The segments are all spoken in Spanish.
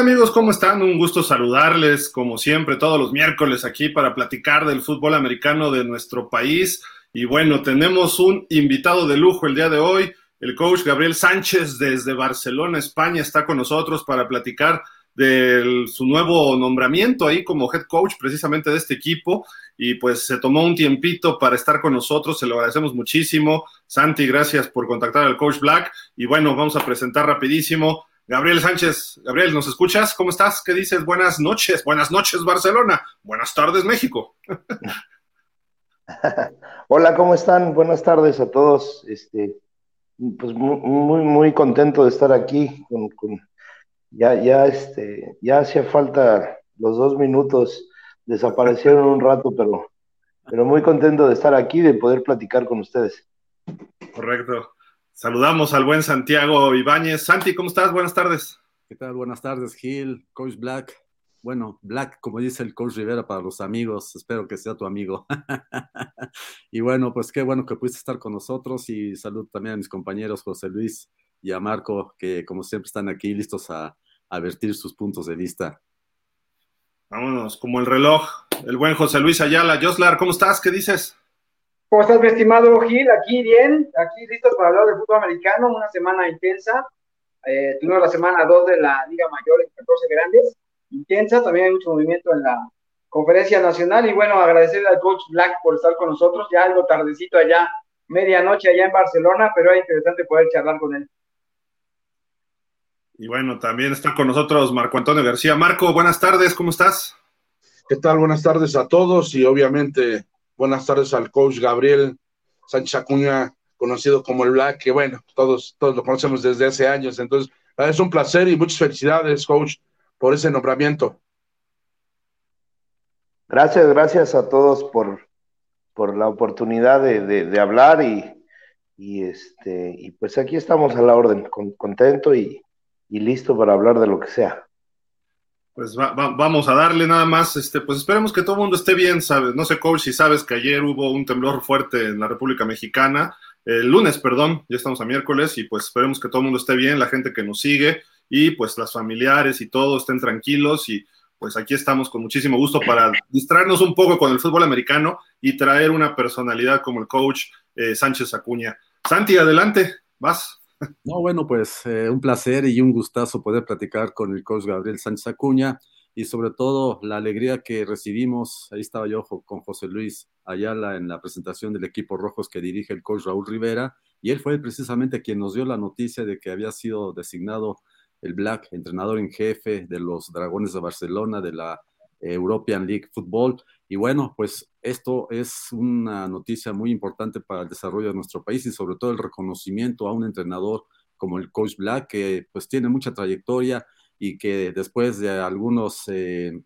amigos? ¿Cómo están? Un gusto saludarles como siempre todos los miércoles aquí para platicar del fútbol americano de nuestro país. Y bueno, tenemos un invitado de lujo el día de hoy. El coach Gabriel Sánchez desde Barcelona, España, está con nosotros para platicar de su nuevo nombramiento ahí como head coach precisamente de este equipo y pues se tomó un tiempito para estar con nosotros, se lo agradecemos muchísimo. Santi, gracias por contactar al coach Black y bueno, vamos a presentar rapidísimo. Gabriel Sánchez, Gabriel, ¿nos escuchas? ¿Cómo estás? ¿Qué dices? Buenas noches, buenas noches Barcelona, buenas tardes México. Hola, ¿cómo están? Buenas tardes a todos. Este, pues muy, muy contento de estar aquí con, con ya, ya, este, ya hacía falta los dos minutos, desaparecieron un rato, pero, pero muy contento de estar aquí, de poder platicar con ustedes. Correcto. Saludamos al buen Santiago Ibáñez. Santi, ¿cómo estás? Buenas tardes. ¿Qué tal? Buenas tardes, Gil, Coach Black. Bueno, Black, como dice el Coach Rivera para los amigos, espero que sea tu amigo. y bueno, pues qué bueno que pudiste estar con nosotros y salud también a mis compañeros José Luis y a Marco, que como siempre están aquí listos a, a vertir sus puntos de vista. Vámonos, como el reloj, el buen José Luis Ayala. Joslar, ¿cómo estás? ¿Qué dices? ¿Cómo estás, mi estimado Gil? Aquí bien, aquí listos para hablar del fútbol americano, una semana intensa. Eh, tuvimos la semana 2 de la Liga Mayor en 14 grandes, intensa, también hay mucho movimiento en la conferencia nacional y bueno, agradecerle al coach Black por estar con nosotros, ya algo tardecito allá, medianoche allá en Barcelona, pero es interesante poder charlar con él. Y bueno, también está con nosotros Marco Antonio García. Marco, buenas tardes, ¿cómo estás? ¿Qué tal? Buenas tardes a todos y obviamente buenas tardes al coach Gabriel Sánchez Acuña, conocido como el Black, que bueno, todos, todos lo conocemos desde hace años. Entonces, es un placer y muchas felicidades, coach, por ese nombramiento. Gracias, gracias a todos por, por la oportunidad de, de, hablar y, y, este, y pues aquí estamos a la orden, contento y, y listo para hablar de lo que sea. Pues vamos a darle nada más, este, pues esperemos que todo el mundo esté bien, ¿sabes? No sé, coach, si sabes que ayer hubo un temblor fuerte en la República Mexicana, el lunes, perdón, ya estamos a miércoles, y pues esperemos que todo el mundo esté bien, la gente que nos sigue, y pues las familiares y todo estén tranquilos, y pues aquí estamos con muchísimo gusto para distraernos un poco con el fútbol americano y traer una personalidad como el coach eh, Sánchez Acuña. Santi, adelante, vas. No, bueno, pues eh, un placer y un gustazo poder platicar con el coach Gabriel Sánchez Acuña y sobre todo la alegría que recibimos, ahí estaba yo con José Luis Ayala en la presentación del equipo rojos que dirige el coach Raúl Rivera y él fue precisamente quien nos dio la noticia de que había sido designado el Black, entrenador en jefe de los Dragones de Barcelona de la European League Football. Y bueno, pues esto es una noticia muy importante para el desarrollo de nuestro país y sobre todo el reconocimiento a un entrenador como el Coach Black, que pues tiene mucha trayectoria y que después de algunos eh,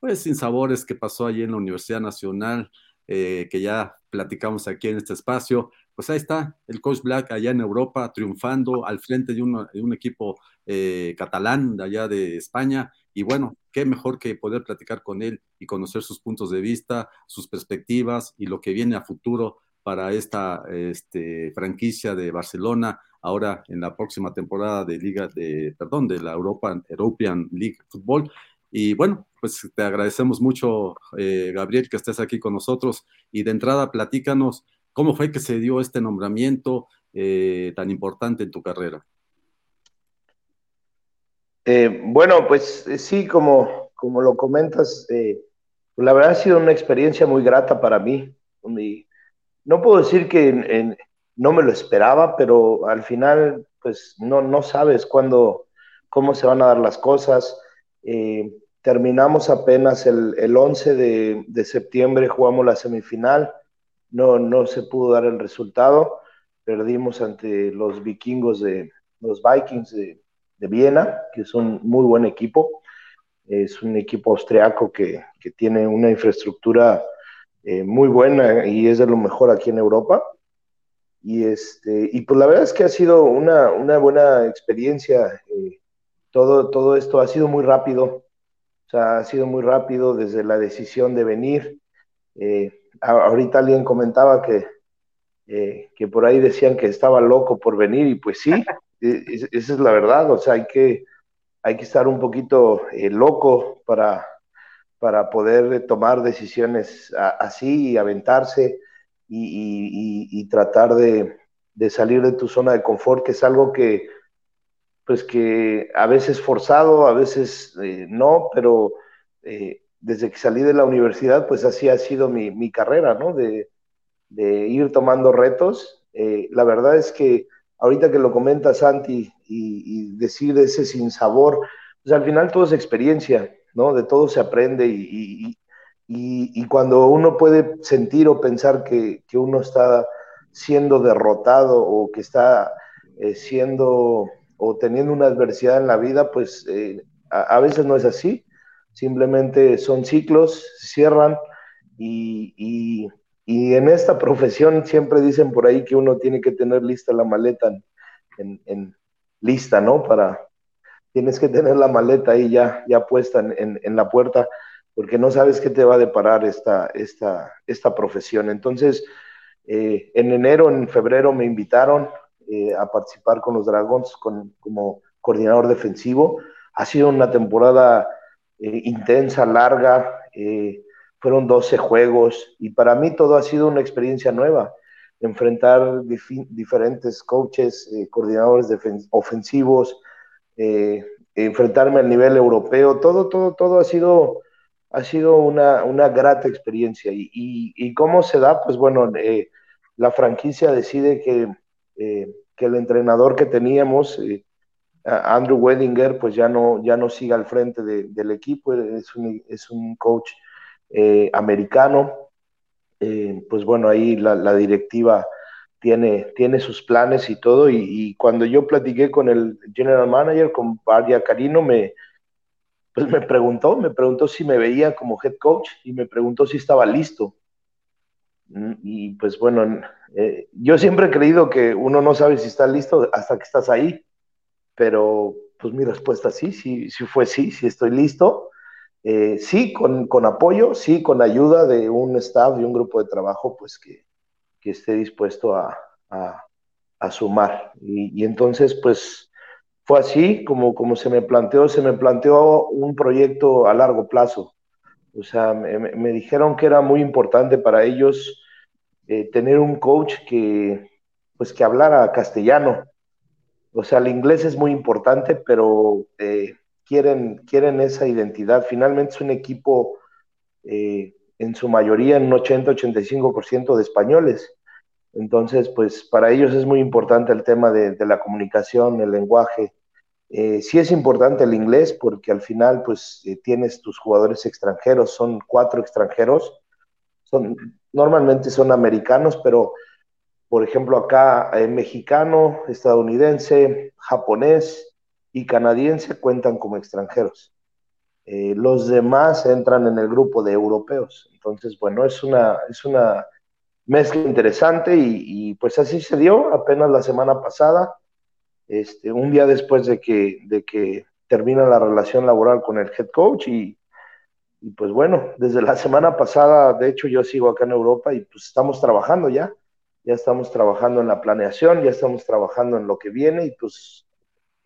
pues sinsabores que pasó allí en la Universidad Nacional, eh, que ya platicamos aquí en este espacio, pues ahí está el Coach Black allá en Europa triunfando al frente de, un equipo eh, catalán de allá de España y bueno, qué mejor que poder platicar con él y conocer sus puntos de vista, sus perspectivas y lo que viene a futuro para esta este, franquicia de Barcelona, ahora en la próxima temporada de Liga de, perdón, de la Europa, European League Football. Y bueno, pues te agradecemos mucho, eh, Gabriel, que estés aquí con nosotros. Y de entrada, platícanos cómo fue que se dio este nombramiento eh, tan importante en tu carrera. Eh, bueno, pues eh, sí, como, como lo comentas, eh, la verdad ha sido una experiencia muy grata para mí. no puedo decir que no me lo esperaba, pero al final, pues no, no sabes cuándo, cómo se van a dar las cosas. terminamos apenas el, el 11 de, de, septiembre, jugamos la semifinal, no, no se pudo dar el resultado, perdimos ante los vikingos de los Vikings de, de Viena, que es un muy buen equipo. Es un equipo austriaco que, que tiene una infraestructura eh, muy buena y es de lo mejor aquí en Europa. Y, este, y pues la verdad es que ha sido una, una buena experiencia. Eh, todo, todo esto ha sido muy rápido. O sea, ha sido muy rápido desde la decisión de venir. Eh, ahorita alguien comentaba que, que por ahí decían que estaba loco por venir y pues sí, esa es la verdad, o sea, hay que, hay que estar un poquito loco para, para poder tomar decisiones así y aventarse y, tratar de, salir de tu zona de confort, que es algo que, pues que a veces forzado, a veces eh, no, pero eh, desde que salí de la universidad, pues así ha sido mi, carrera, ¿no? De, ir tomando retos. Eh, la verdad es que ahorita que lo comenta Santi y, y decir ese sin sabor, pues al final todo es experiencia, ¿no? De todo se aprende y, y, cuando uno puede sentir o pensar que, uno está siendo derrotado o que está eh, siendo o teniendo una adversidad en la vida, pues eh, a, veces no es así. Simplemente son ciclos, cierran y, en esta profesión siempre dicen por ahí que uno tiene que tener lista la maleta en, lista, ¿no? Para, tienes que tener la maleta ahí ya, ya puesta en la puerta porque no sabes qué te va a deparar esta, esta, esta profesión. Entonces, eh, en enero, en febrero me invitaron eh, a participar con los Dragons como coordinador defensivo. Ha sido una temporada eh, intensa, larga, fueron 12 juegos y para mí todo ha sido una experiencia nueva. Enfrentar diferentes coaches, coordinadores ofensivos, enfrentarme al nivel europeo, todo, todo, todo ha sido ha sido una, grata experiencia. Y, cómo se da? Pues bueno, eh, la franquicia decide que, eh, que, el entrenador que teníamos, eh, Andrew Wedinger, pues ya no, ya no siga al frente del equipo, es un, es un coach americano. pues bueno, ahí la, directiva tiene, tiene sus planes y todo. Y, cuando yo platiqué con el general manager, con Varia Carino, me, pues me preguntó, me preguntó si me veía como head coach y me preguntó si estaba listo. Mm, y pues bueno, eh, yo siempre he creído que uno no sabe si está listo hasta que estás ahí, pero pues mi respuesta sí, sí, sí fue sí, sí estoy listo. Eh, sí, con, apoyo, sí, con ayuda de un staff y un grupo de trabajo, pues que, esté dispuesto a, sumar. Y, y entonces, pues fue así como, como se me planteó, se me planteó un proyecto a largo plazo. O sea, me, dijeron que era muy importante para ellos eh, tener un coach que, pues, que hablara castellano. O sea, el inglés es muy importante, pero eh, quieren, quieren esa identidad. Finalmente es un equipo eh, en su mayoría, en un 80-85% de españoles. Entonces, pues para ellos es muy importante el tema de, la comunicación, el lenguaje, eh, sí es importante el inglés porque al final pues eh, tienes tus jugadores extranjeros, son cuatro extranjeros, son, normalmente son americanos, pero por ejemplo acá eh, mexicano, estadounidense, japonés y canadiense cuentan como extranjeros. los demás entran en el grupo de europeos. Entonces, bueno, es una, es una mezcla interesante y pues así se dio apenas la semana pasada este, un día después de que, de que termina la relación laboral con el head coach y, pues bueno, desde la semana pasada, de hecho yo sigo acá en Europa y pues estamos trabajando ya, ya estamos trabajando en la planeación, ya estamos trabajando en lo que viene y pues,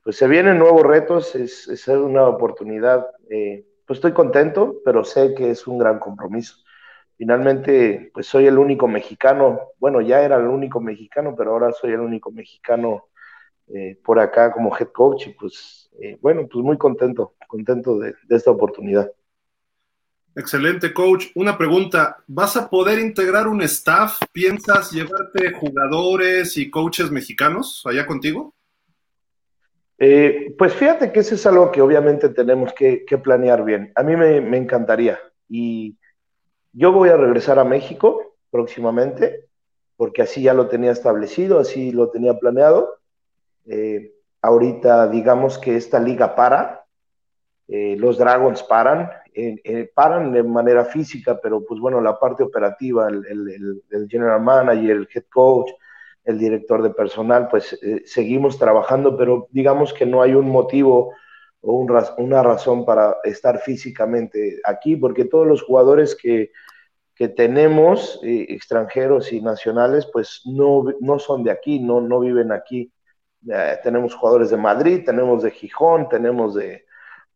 pues se vienen nuevos retos, es, una oportunidad, eh, pues estoy contento, pero sé que es un gran compromiso. Finalmente, pues soy el único mexicano, bueno, ya era el único mexicano, pero ahora soy el único mexicano eh, por acá como head coach y pues eh, bueno, pues muy contento, contento de, esta oportunidad. Excelente, coach. Una pregunta, ¿vas a poder integrar un staff? ¿Piensas llevarte jugadores y coaches mexicanos allá contigo? Eh, pues fíjate que eso es algo que obviamente tenemos que, planear bien. A mí me, encantaría y yo voy a regresar a México próximamente porque así ya lo tenía establecido, así lo tenía planeado eh, ahorita digamos que esta liga para, eh, los Dragons paran, paran de manera física, pero pues bueno, la parte operativa, el, general manager, el head coach, el director de personal, pues seguimos trabajando, pero digamos que no hay un motivo o una razón para estar físicamente aquí, porque todos los jugadores que, que tenemos, extranjeros y nacionales, pues no, no son de aquí, no, no viven aquí. Eh, tenemos jugadores de Madrid, tenemos de Gijón, tenemos de,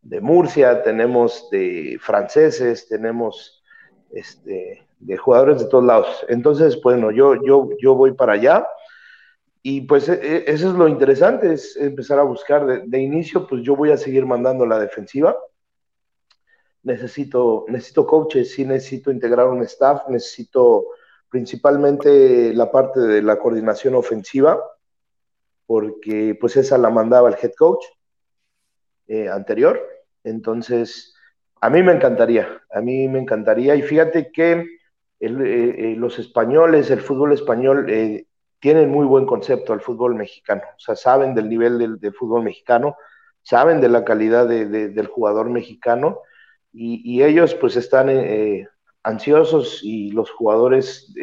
de Murcia, tenemos de franceses, tenemos este, de jugadores de todos lados. Entonces, bueno, yo, yo, yo voy para allá y pues e, e, eso es lo interesante, es empezar a buscar de, inicio, pues yo voy a seguir mandando la defensiva. Necesito, necesito coaches, sí necesito integrar un staff, necesito principalmente la parte de la coordinación ofensiva, porque pues esa la mandaba el head coach eh, anterior. Entonces, a mí me encantaría, a mí me encantaría. Y fíjate que eh, eh, los españoles, el fútbol español, tienen muy buen concepto al fútbol mexicano. O sea, saben del nivel del, fútbol mexicano, saben de la calidad del jugador mexicano y, ellos pues están ansiosos y los jugadores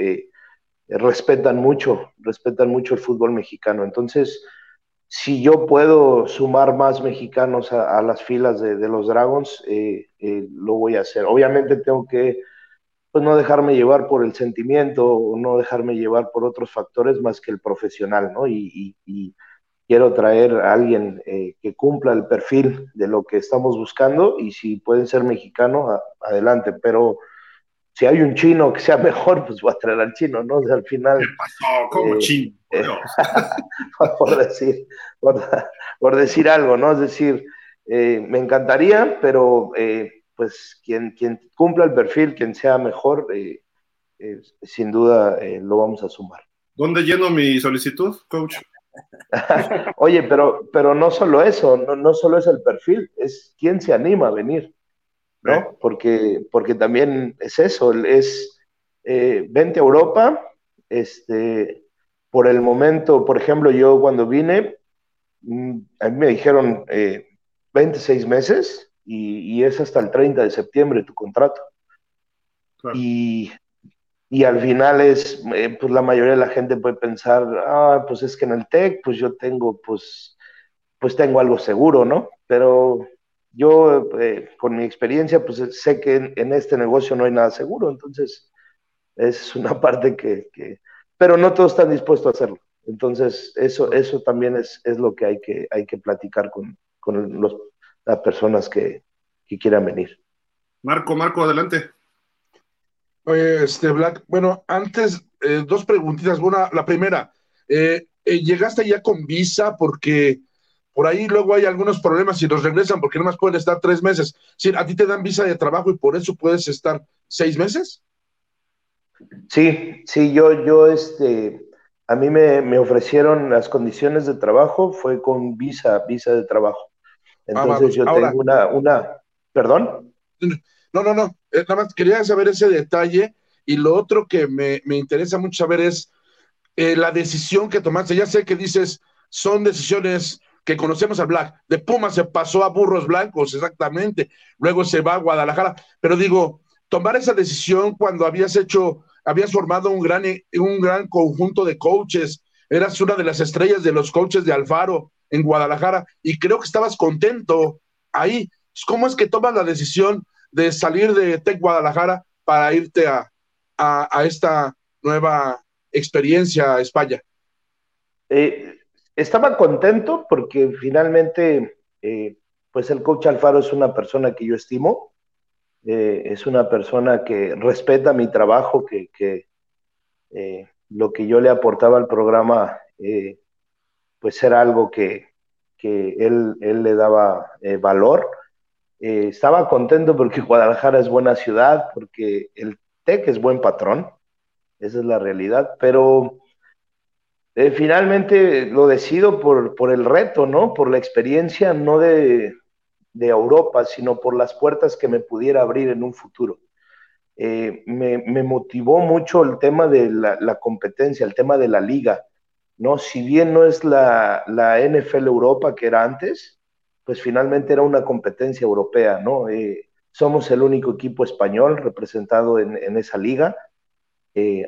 respetan mucho, respetan mucho el fútbol mexicano. Entonces, si yo puedo sumar más mexicanos a, las filas de, los Dragons, eh, eh, lo voy a hacer. Obviamente tengo que pues, no dejarme llevar por el sentimiento o no dejarme llevar por otros factores más que el profesional, ¿no? Y, quiero traer a alguien eh, que cumpla el perfil de lo que estamos buscando y si pueden ser mexicano, adelante, pero si hay un chino que sea mejor, pues voy a traer al chino, ¿no? al final. ¿Qué pasó? ¿Cómo eh, chino? Eh, por, decir, por, decir algo, ¿no? Es decir, eh, me encantaría, pero pues quien, quien cumpla el perfil, quien sea mejor, sin duda lo vamos a sumar. ¿Dónde lleno mi solicitud, coach? Oye, pero, pero no solo eso, no, no solo es el perfil, es quién se anima a venir. ¿no? Porque, porque también es eso, es eh, vente a Europa, este, por el momento, por ejemplo, yo cuando vine, mm, a mí me dijeron 26 eh, meses y, es hasta el 30 de septiembre tu contrato. Y, al final es, eh, pues la mayoría de la gente puede pensar, ah, pues es que en el TEC, pues yo tengo, pues, pues tengo algo seguro, ¿no? Pero yo, eh, con mi experiencia, pues sé que en, este negocio no hay nada seguro, entonces es una parte que, pero no todos están dispuestos a hacerlo. Entonces, eso, eso también es, es lo que hay que, hay que platicar con, con los, las personas que, que, quieran venir. Marco, Marco, adelante. Oye, este Black, bueno, antes, eh, dos preguntitas. Una, la primera, eh, ¿llegaste ya con visa? Porque por ahí luego hay algunos problemas y los regresan porque no más pueden estar tres meses. Si a ti te dan visa de trabajo y por eso puedes estar seis meses. Sí, sí, yo, yo, este, a mí me, ofrecieron las condiciones de trabajo, fue con visa, visa de trabajo. Ah, Entonces yo tengo una, una, perdón. No, no, no, eh, nada más quería saber ese detalle y lo otro que me, interesa mucho saber es eh, la decisión que tomaste. Ya sé que dices, son decisiones que conocemos al Black. De Puma se pasó a Burros Blancos, exactamente. Luego se va a Guadalajara. Pero digo, tomar esa decisión cuando habías hecho, habías formado un gran, un gran conjunto de coaches, eras una de las estrellas de los coaches de Alfaro en Guadalajara y creo que estabas contento ahí. ¿Cómo es que tomas la decisión de salir de Tec Guadalajara para irte a, a, esta nueva experiencia a España? Eh, estaba contento porque finalmente, eh, pues el coach Alfaro es una persona que yo estimo, eh, es una persona que respeta mi trabajo, que, lo que yo le aportaba al programa, pues era algo que, él, él, le daba valor. estaba contento porque Guadalajara es buena ciudad, porque el TEC es buen patrón, esa es la realidad, pero eh, finalmente lo decido por, por, el reto, ¿no? Por la experiencia, no de, de, Europa, sino por las puertas que me pudiera abrir en un futuro. Eh, me, motivó mucho el tema de la, competencia, el tema de la liga, ¿no? Si bien no es la, la, NFL Europa que era antes, pues finalmente era una competencia europea, ¿no? Eh, somos el único equipo español representado en, en esa liga.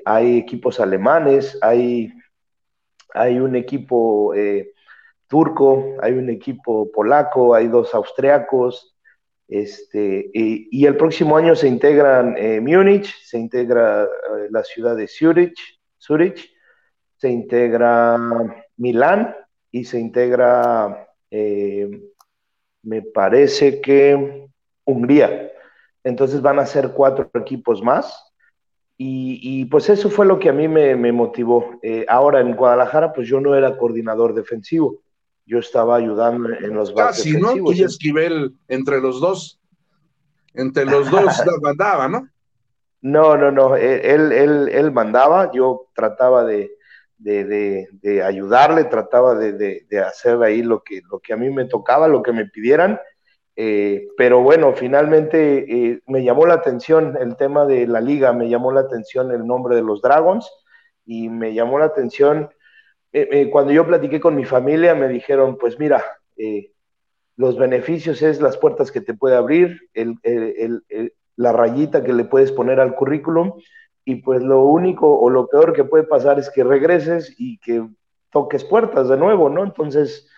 hay equipos alemanes, hay hay un equipo eh, turco, hay un equipo polaco, hay dos austriacos, este, y, el próximo año se integran eh, Múnich, se integra eh, la ciudad de Zurich, Zurich, se integra Milán y se integra me parece que Hungría. Entonces van a ser cuatro equipos más. Y, pues eso fue lo que a mí me, motivó. Eh, ahora en Guadalajara, pues yo no era coordinador defensivo. Yo estaba ayudando en los Casi, defensivos. ¿no? Tú y Esquivel, entre los dos, entre los dos mandaba, ¿no? No, no, no. Él, él, él mandaba. Yo trataba de, de, ayudarle, trataba de, hacer ahí lo que, lo que a mí me tocaba, lo que me pidieran. Eh, pero bueno, finalmente eh, me llamó la atención el tema de la liga, me llamó la atención el nombre de los Dragons y me llamó la atención eh, cuando yo platiqué con mi familia, me dijeron, pues mira, los beneficios es las puertas que te puede abrir, la rayita que le puedes poner al currículum y pues lo único o lo peor que puede pasar es que regreses y que toques puertas de nuevo, ¿no? Entonces,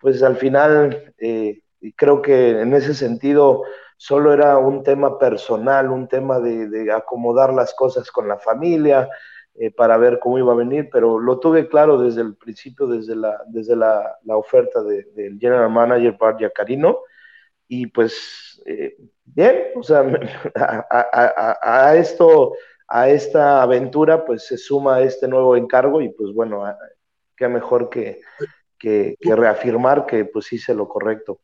pues al final eh, creo que en ese sentido solo era un tema personal, un tema de, acomodar las cosas con la familia eh, para ver cómo iba a venir, pero lo tuve claro desde el principio, desde la, desde la, oferta del general manager Bart Carino y pues eh, bien, o sea, a esto a esta aventura, pues se suma este nuevo encargo y pues bueno, qué mejor que, que, reafirmar que pues hice lo correcto.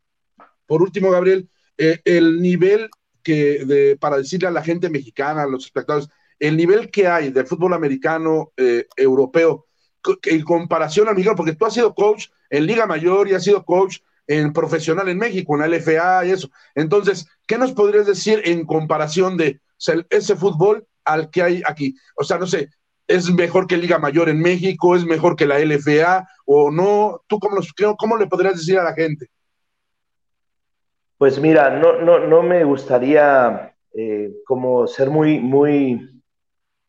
Por último, Gabriel, eh, el nivel que, para decirle a la gente mexicana, a los espectadores, el nivel que hay del fútbol americano eh, europeo en comparación al mexicano, porque tú has sido coach en Liga Mayor y has sido coach en profesional en México, en la LFA y eso. Entonces, ¿qué nos podrías decir en comparación de ese fútbol al que hay aquí. O sea, no sé, ¿es mejor que Liga Mayor en México? ¿Es mejor que la LFA? ¿O no? ¿Tú cómo, cómo le podrías decir a la gente? Pues mira, no, no, no me gustaría eh, como ser muy, muy,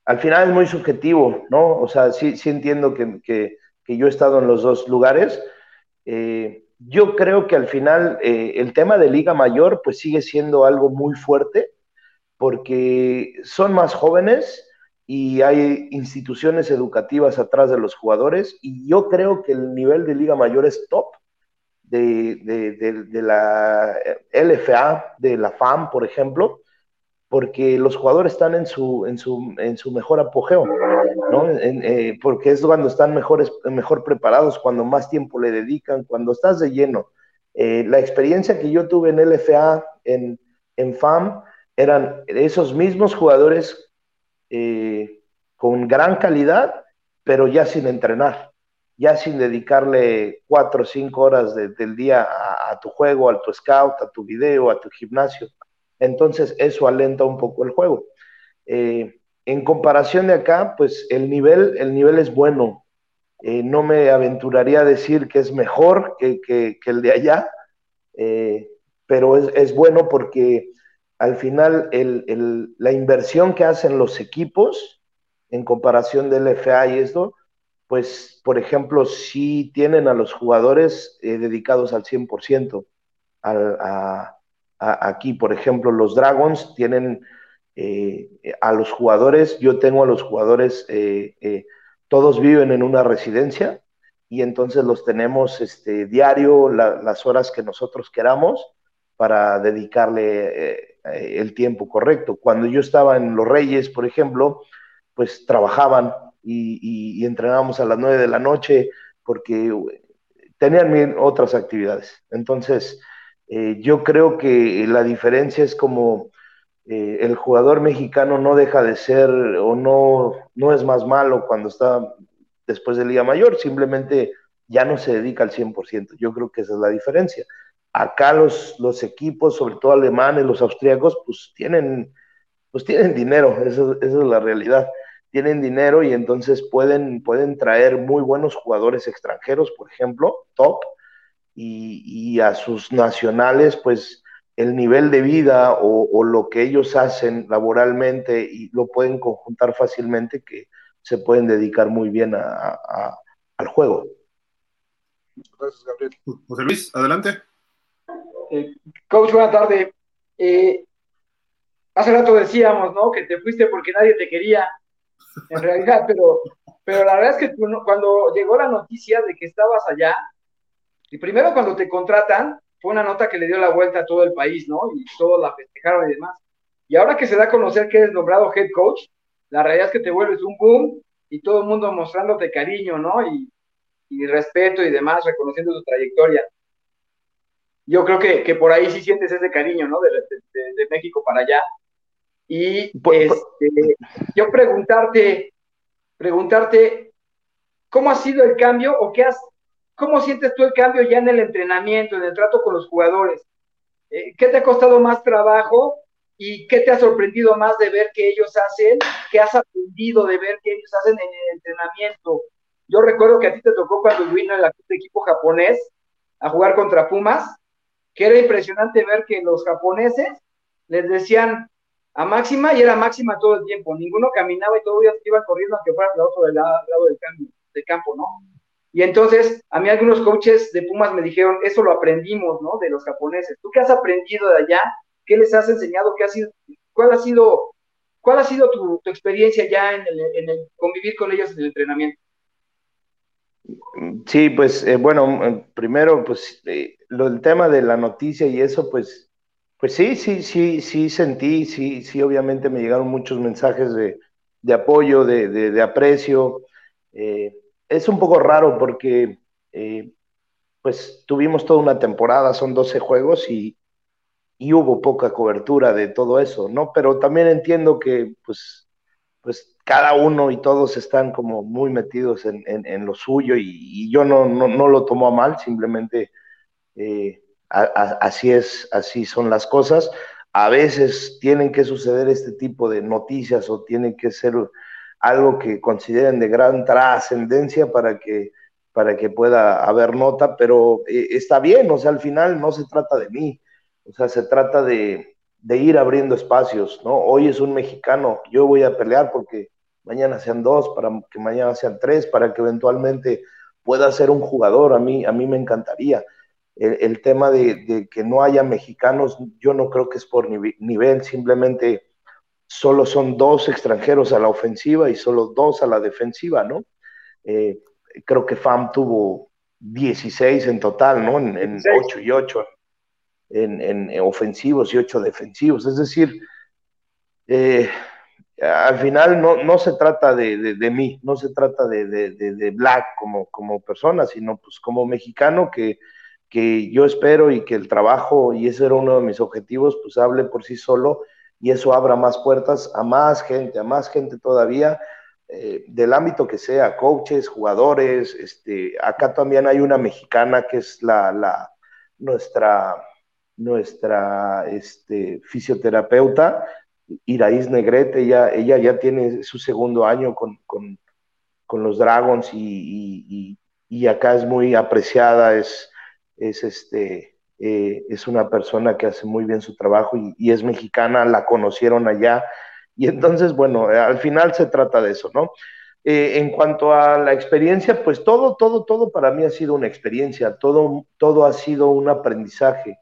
al final es muy subjetivo, ¿no? O sea, sí, sí entiendo que, yo he estado en los dos lugares. Eh, yo creo que al final eh, el tema de Liga Mayor pues sigue siendo algo muy fuerte porque son más jóvenes y hay instituciones educativas atrás de los jugadores y yo creo que el nivel de Liga Mayor es top de, la LFA, de la FAM, por ejemplo, porque los jugadores están en su, en su, en su mejor apogeo, ¿no? Eh, porque es cuando están mejores, mejor preparados, cuando más tiempo le dedican, cuando estás de lleno. Eh, la experiencia que yo tuve en LFA, en, en FAM, eran esos mismos jugadores eh, con gran calidad, pero ya sin entrenar, ya sin dedicarle cuatro o cinco horas del día a, tu juego, a tu scout, a tu video, a tu gimnasio. Entonces eso alenta un poco el juego. Eh, en comparación de acá, pues el nivel, el nivel es bueno. Eh, no me aventuraría a decir que es mejor que, el de allá, pero es, es, bueno porque al final la inversión que hacen los equipos en comparación del FA y esto, pues, por ejemplo, sí tienen a los jugadores eh, dedicados al 100%. aquí, por ejemplo, los Dragons tienen eh, a los jugadores, yo tengo a los jugadores, eh, todos viven en una residencia y entonces los tenemos este, diario, las horas que nosotros queramos para dedicarle eh, el tiempo correcto. Cuando yo estaba en Los Reyes, por ejemplo, pues trabajaban y, entrenábamos a las nueve de la noche porque tenían otras actividades. Entonces, eh, yo creo que la diferencia es como eh, el jugador mexicano no deja de ser o no, no es más malo cuando está después de Liga Mayor, simplemente ya no se dedica al 100%. Yo creo que esa es la diferencia. Acá los, los equipos, sobre todo alemanes, los austríacos, pues tienen, pues tienen dinero, eso, es la realidad. Tienen dinero y entonces pueden, pueden traer muy buenos jugadores extranjeros, por ejemplo, top, y, a sus nacionales, pues el nivel de vida o, lo que ellos hacen laboralmente y lo pueden conjuntar fácilmente que se pueden dedicar muy bien al juego. Gracias, Gabriel. José Luis, adelante. Eh, coach, buena tarde. Eh, hace rato decíamos, ¿no? Que te fuiste porque nadie te quería, en realidad, pero, pero la verdad es que cuando llegó la noticia de que estabas allá, y primero cuando te contratan, fue una nota que le dio la vuelta a todo el país, ¿no? Y todos la festejaron y demás. Y ahora que se da a conocer que eres nombrado head coach, la realidad es que te vuelves un boom y todo el mundo mostrándote cariño, ¿no? Y, y respeto y demás, reconociendo tu trayectoria. Yo creo que, que por ahí sí sientes ese cariño, ¿no? De, de, de México para allá. Y este, yo preguntarte, preguntarte, ¿cómo ha sido el cambio o qué has, cómo sientes tú el cambio ya en el entrenamiento, en el trato con los jugadores? Eh, ¿Qué te ha costado más trabajo y qué te ha sorprendido más de ver que ellos hacen? ¿Qué has aprendido de ver que ellos hacen en el entrenamiento? Yo recuerdo que a ti te tocó cuando vino el equipo japonés a jugar contra Pumas, que era impresionante ver que los japoneses les decían a máxima y era máxima todo el tiempo. Ninguno caminaba y todos iban corriendo aunque fuera al otro lado del, cambio, del campo, ¿no? Y entonces, a mí algunos coaches de Pumas me dijeron, eso lo aprendimos, ¿no? De los japoneses. ¿Tú qué has aprendido de allá? ¿Qué les has enseñado? ¿Qué ha sido, ¿Cuál ha sido, cuál ha sido tu, experiencia ya en el, convivir con ellos en el entrenamiento? Sí, pues eh, bueno, primero, pues eh, lo, el tema de la noticia y eso, pues pues sí, sí, sí, sí sentí, sí, sí, obviamente me llegaron muchos mensajes de, apoyo, de, aprecio. Eh, es un poco raro porque eh, pues tuvimos toda una temporada, son 12 juegos y, hubo poca cobertura de todo eso, ¿no? Pero también entiendo que pues, pues cada uno y todos están como muy metidos en, lo suyo y, yo no, no, lo tomo a mal, simplemente... Eh, así es, así son las cosas. A veces tienen que suceder este tipo de noticias o tiene que ser algo que consideren de gran trascendencia para que, para que pueda haber nota, pero eh, está bien, o sea, al final no se trata de mí, o sea, se trata de, de ir abriendo espacios, ¿no? Hoy es un mexicano, yo voy a pelear porque mañana sean dos, para que mañana sean tres, para que eventualmente pueda ser un jugador, a mí, a mí me encantaría el, tema de, que no haya mexicanos, yo no creo que es por nivel, simplemente solo son dos extranjeros a la ofensiva y solo dos a la defensiva, ¿no? Eh, creo que FAM tuvo 16 en total, ¿no? En, 8 y 8 en, ofensivos y 8 defensivos. Es decir, eh, al final no, se trata de, mí, no se trata de, Black como, como persona, sino pues como mexicano que que yo espero y que el trabajo, y ese era uno de mis objetivos, pues hable por sí solo y eso abra más puertas a más gente, a más gente todavía, eh, del ámbito que sea, coaches, jugadores, este, acá también hay una mexicana que es la, la nuestra, nuestra este, fisioterapeuta, Iraís Negrete, ella, ella ya tiene su segundo año con, con, con los Dragons y, y, y, acá es muy apreciada, es, es, este, eh, es una persona que hace muy bien su trabajo y, es mexicana, la conocieron allá. Y entonces, bueno, al final se trata de eso, ¿no? Eh, en cuanto a la experiencia, pues todo, todo, todo para mí ha sido una experiencia, todo, todo ha sido un aprendizaje.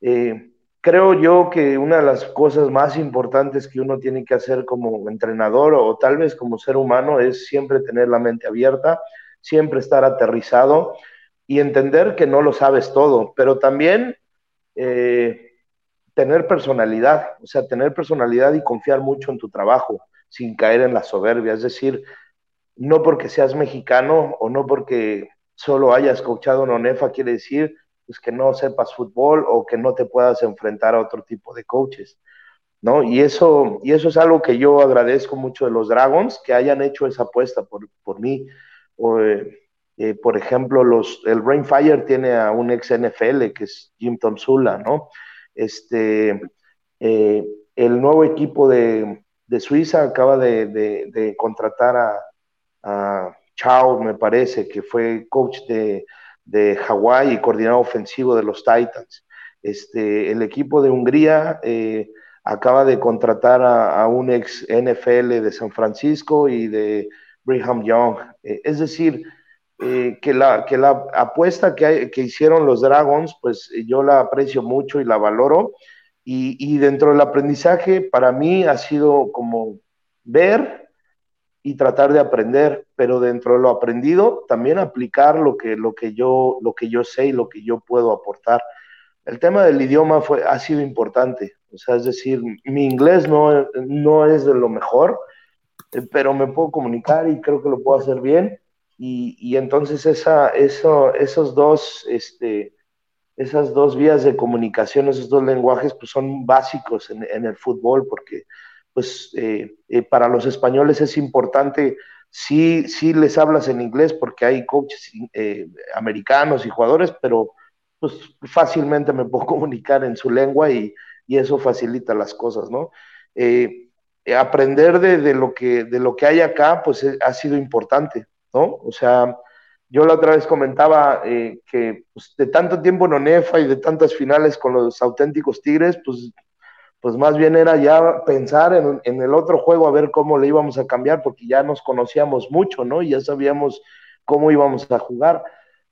Eh, creo yo que una de las cosas más importantes que uno tiene que hacer como entrenador o tal vez como ser humano es siempre tener la mente abierta, siempre estar aterrizado y entender que no lo sabes todo, pero también eh, tener personalidad, o sea, tener personalidad y confiar mucho en tu trabajo sin caer en la soberbia, es decir, no porque seas mexicano o no porque solo hayas coachado en ONEFA quiere decir pues, que no sepas fútbol o que no te puedas enfrentar a otro tipo de coaches. ¿No? Y eso, y eso es algo que yo agradezco mucho de los Dragons, que hayan hecho esa apuesta por, por mí. Eh, eh, por ejemplo, los, el Rainfire tiene a un ex NFL que es Jim Tomsula, ¿no? Este, eh, el nuevo equipo de, Suiza acaba de, contratar a, a, Chao, me parece, que fue coach de, de Hawái y coordinador ofensivo de los Titans. Este, el equipo de Hungría eh, acaba de contratar a, a, un ex NFL de San Francisco y de Brigham Young. es decir, eh, que, la, que la apuesta que, que, hicieron los Dragons, pues yo la aprecio mucho y la valoro. Y, y, dentro del aprendizaje, para mí ha sido como ver y tratar de aprender, pero dentro de lo aprendido, también aplicar lo que, lo que, yo, lo que yo sé y lo que yo puedo aportar. el tema del idioma fue, ha sido importante. O sea, es decir, mi inglés no, no es de lo mejor, eh, pero me puedo comunicar y creo que lo puedo hacer bien. Y, entonces esa, eso, esos dos, este, esas dos vías de comunicación, esos dos lenguajes, pues son básicos en, el fútbol, porque pues eh, eh, para los españoles es importante, sí, sí les hablas en inglés porque hay coaches eh, americanos y jugadores, pero pues fácilmente me puedo comunicar en su lengua y, y eso facilita las cosas, ¿no? aprender de, de, lo que, de lo que hay acá, pues ha sido importante, ¿no? O sea, yo la otra vez comentaba que pues, de tanto tiempo en ONEFA y de tantas finales con los auténticos Tigres, pues pues más bien era ya pensar en, el otro juego a ver cómo le íbamos a cambiar, porque ya nos conocíamos mucho, ¿no? Y ya sabíamos cómo íbamos a jugar.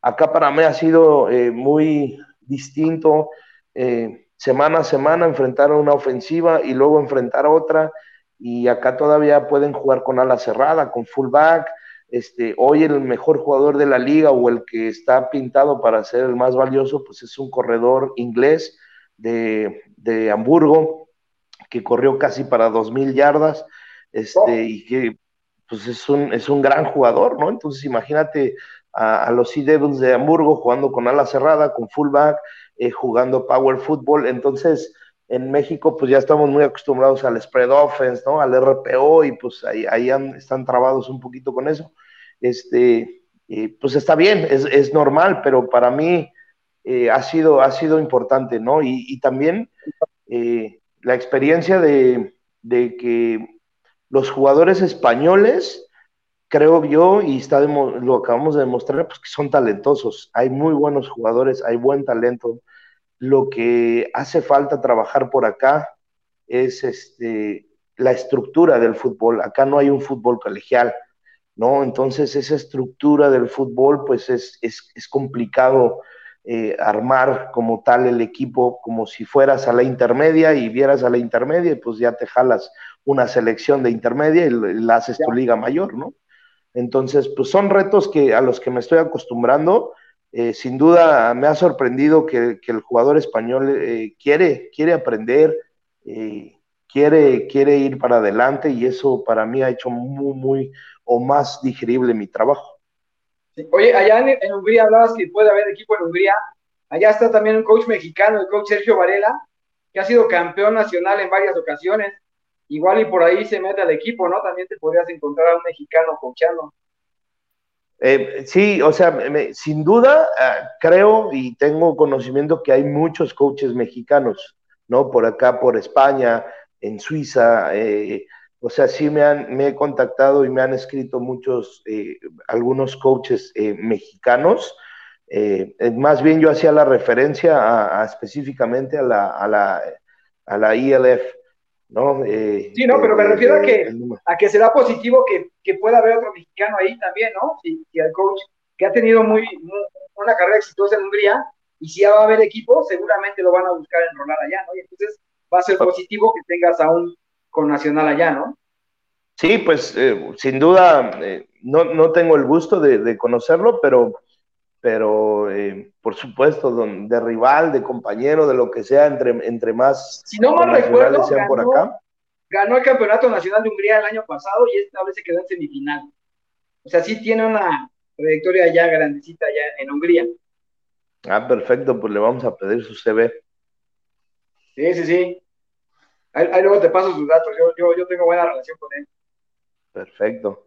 Acá para mí ha sido eh, muy distinto eh, semana a semana enfrentar una ofensiva y luego enfrentar otra, y acá todavía pueden jugar con ala cerrada, con fullback. Este, hoy el mejor jugador de la liga o el que está pintado para ser el más valioso, pues es un corredor inglés de, de Hamburgo, que corrió casi para dos mil yardas, este, y que pues es un, es un gran jugador, ¿no? Entonces imagínate a, los Sea Devils de Hamburgo jugando con ala cerrada, con fullback, eh, jugando power football, entonces en México pues ya estamos muy acostumbrados al spread offense, ¿no? Al RPO y pues ahí, ahí están trabados un poquito con eso. Este, pues está bien, es, es normal, pero para mí eh, ha, sido, ha sido importante, ¿no? Y, también eh, la experiencia de, que los jugadores españoles, creo yo, y está lo acabamos de demostrar, pues que son talentosos. Hay muy buenos jugadores, hay buen talento. Lo que hace falta trabajar por acá es este, la estructura del fútbol. Acá no hay un fútbol colegial, ¿no? Entonces esa estructura del fútbol, pues es, es, es complicado eh, armar como tal el equipo como si fueras a la intermedia y vieras a la intermedia y pues ya te jalas una selección de intermedia y la haces tu liga mayor, ¿no? Entonces, pues son retos que a los que me estoy acostumbrando. Eh, sin duda me ha sorprendido que, el jugador español eh, quiere, quiere aprender, quiere, quiere ir para adelante y eso para mí ha hecho muy, muy o más digerible mi trabajo. Oye, allá en, Hungría hablabas que puede haber equipo en Hungría. Allá está también un coach mexicano, el coach Sergio Varela, que ha sido campeón nacional en varias ocasiones. Igual y por ahí se mete al equipo, ¿no? También te podrías encontrar a un mexicano coachando. Eh, sí, o sea, sin duda eh, creo y tengo conocimiento que hay muchos coaches mexicanos, ¿no? Por acá, por España, en Suiza, eh, o sea, sí me han me he contactado y me han escrito muchos, eh, algunos coaches eh, mexicanos. Eh, más bien yo hacía la referencia a, específicamente a la, a la, a la ILF, ¿no? sí, no, pero me refiero a que, a que será positivo que, que, pueda haber otro mexicano ahí también, ¿no? Si, si el coach que ha tenido muy, una carrera exitosa en Hungría y si ya va a haber equipo, seguramente lo van a buscar enrolar allá, ¿no? Y entonces va a ser positivo que tengas a un con Nacional allá, ¿no? Sí, pues eh, sin duda, eh, no, no, tengo el gusto de, conocerlo, pero, pero eh, por supuesto, de rival, de compañero, de lo que sea, entre, entre más si no mal recuerdo, ganó, por acá. ganó el Campeonato Nacional de Hungría el año pasado y esta vez se quedó en semifinal. O sea, sí tiene una trayectoria ya grandecita ya en Hungría. Ah, perfecto, pues le vamos a pedir su CV. Sí, sí, sí. Ahí, luego te paso sus datos, yo, yo, tengo buena relación con él. Perfecto.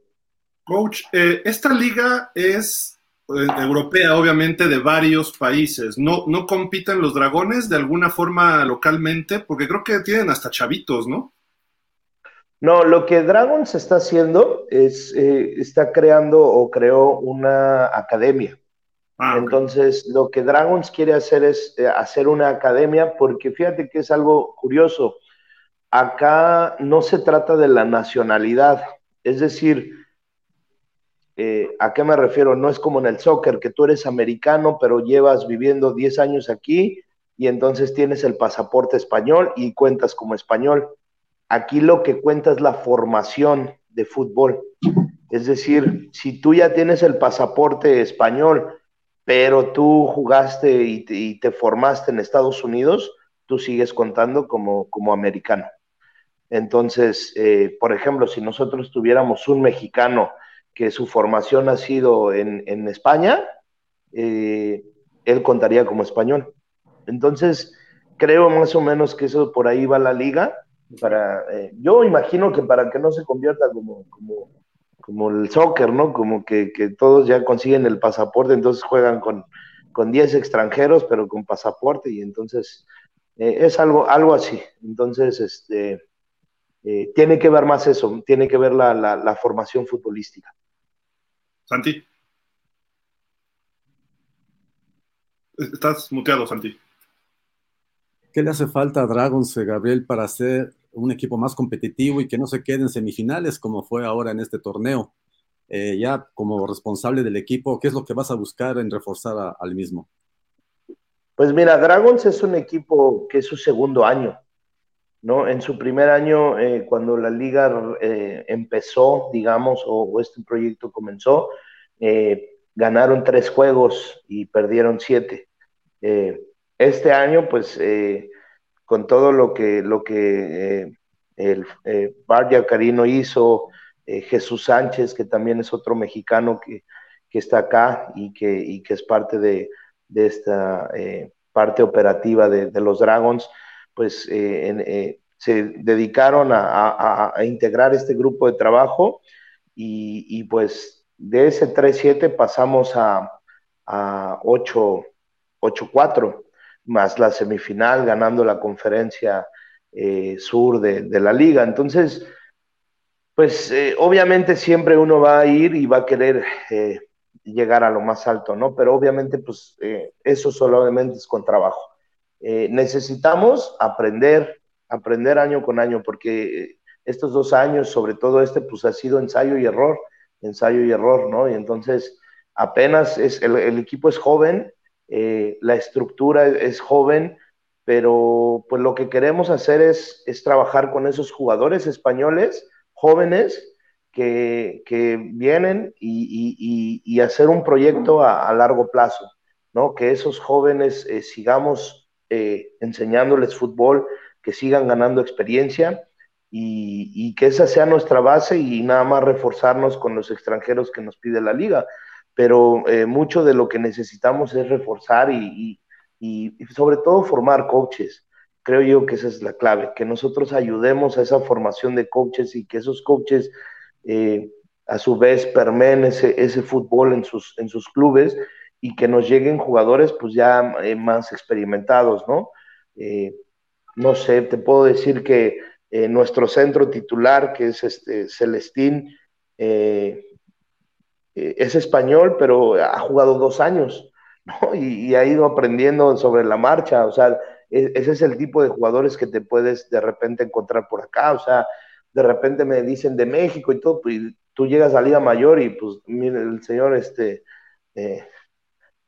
Coach, eh, esta liga es eh, europea, obviamente, de varios países. ¿No, ¿No compiten los dragones de alguna forma localmente? Porque creo que tienen hasta chavitos, ¿no? No, lo que Dragons está haciendo es, eh, está creando o creó una academia. Ah, Entonces, lo que Dragons quiere hacer es hacer una academia porque fíjate que es algo curioso acá no se trata de la nacionalidad, es decir, eh, ¿a qué me refiero? No es como en el soccer, que tú eres americano, pero llevas viviendo 10 años aquí y entonces tienes el pasaporte español y cuentas como español. Aquí lo que cuenta es la formación de fútbol. Es decir, si tú ya tienes el pasaporte español, pero tú jugaste y te, formaste en Estados Unidos, tú sigues contando como, como americano. Entonces, eh, por ejemplo, si nosotros tuviéramos un mexicano que su formación ha sido en, en España, eh, él contaría como español. Entonces, creo más o menos que eso por ahí va la liga. Para, eh, yo imagino que para que no se convierta como, como, como el soccer, ¿no? Como que, que, todos ya consiguen el pasaporte, entonces juegan con, con 10 extranjeros, pero con pasaporte, y entonces es algo, algo así. Entonces, este, eh, tiene que ver más eso, tiene que ver la, la, la formación futbolística. Santi. Estás muteado, Santi. ¿Qué le hace falta a Dragons, eh, Gabriel, para ser un equipo más competitivo y que no se quede en semifinales como fue ahora en este torneo? Eh, ya como responsable del equipo, ¿qué es lo que vas a buscar en reforzar al mismo? Pues mira, Dragons es un equipo que es su segundo año, ¿no? En su primer año, eh, cuando la liga empezó, digamos, o, este proyecto comenzó, ganaron tres juegos y perdieron siete. Este año, pues, eh, con todo lo que, lo que eh, el eh, Bardia Carino hizo, Jesús Sánchez, que también es otro mexicano que, está acá y que, que es parte de, esta parte operativa de, los Dragons, pues se dedicaron a, integrar este grupo de trabajo y, pues de ese 3-7 pasamos a, a 8-4 más la semifinal ganando la conferencia eh, sur de, la liga. Entonces, pues eh, obviamente siempre uno va a ir y va a querer eh, llegar a lo más alto, ¿no? Pero obviamente, pues eso solamente es con trabajo. Necesitamos aprender, aprender año con año, porque estos dos años, sobre todo este, pues ha sido ensayo y error, ensayo y error, ¿no? Y entonces apenas es, el equipo es joven, eh, la estructura es joven, pero pues lo que queremos hacer es, es trabajar con esos jugadores españoles jóvenes que, vienen y, hacer un proyecto a, largo plazo, ¿no? Que esos jóvenes eh, sigamos eh, enseñándoles fútbol, que sigan ganando experiencia y, que esa sea nuestra base y nada más reforzarnos con los extranjeros que nos pide la liga pero eh, mucho de lo que necesitamos es reforzar y, sobre todo formar coaches. Creo yo que esa es la clave, que nosotros ayudemos a esa formación de coaches y que esos coaches eh, a su vez permeen ese, ese fútbol en sus, en sus clubes y que nos lleguen jugadores pues ya eh, más experimentados, ¿no? no sé, te puedo decir que nuestro centro titular, que es este Celestín, eh, es español, pero ha jugado dos años, ¿no? Y, ha ido aprendiendo sobre la marcha, o sea, e, ese es el tipo de jugadores que te puedes de repente encontrar por acá, o sea, de repente me dicen de México y todo, pues tú llegas a Liga Mayor y pues mire, el señor este eh,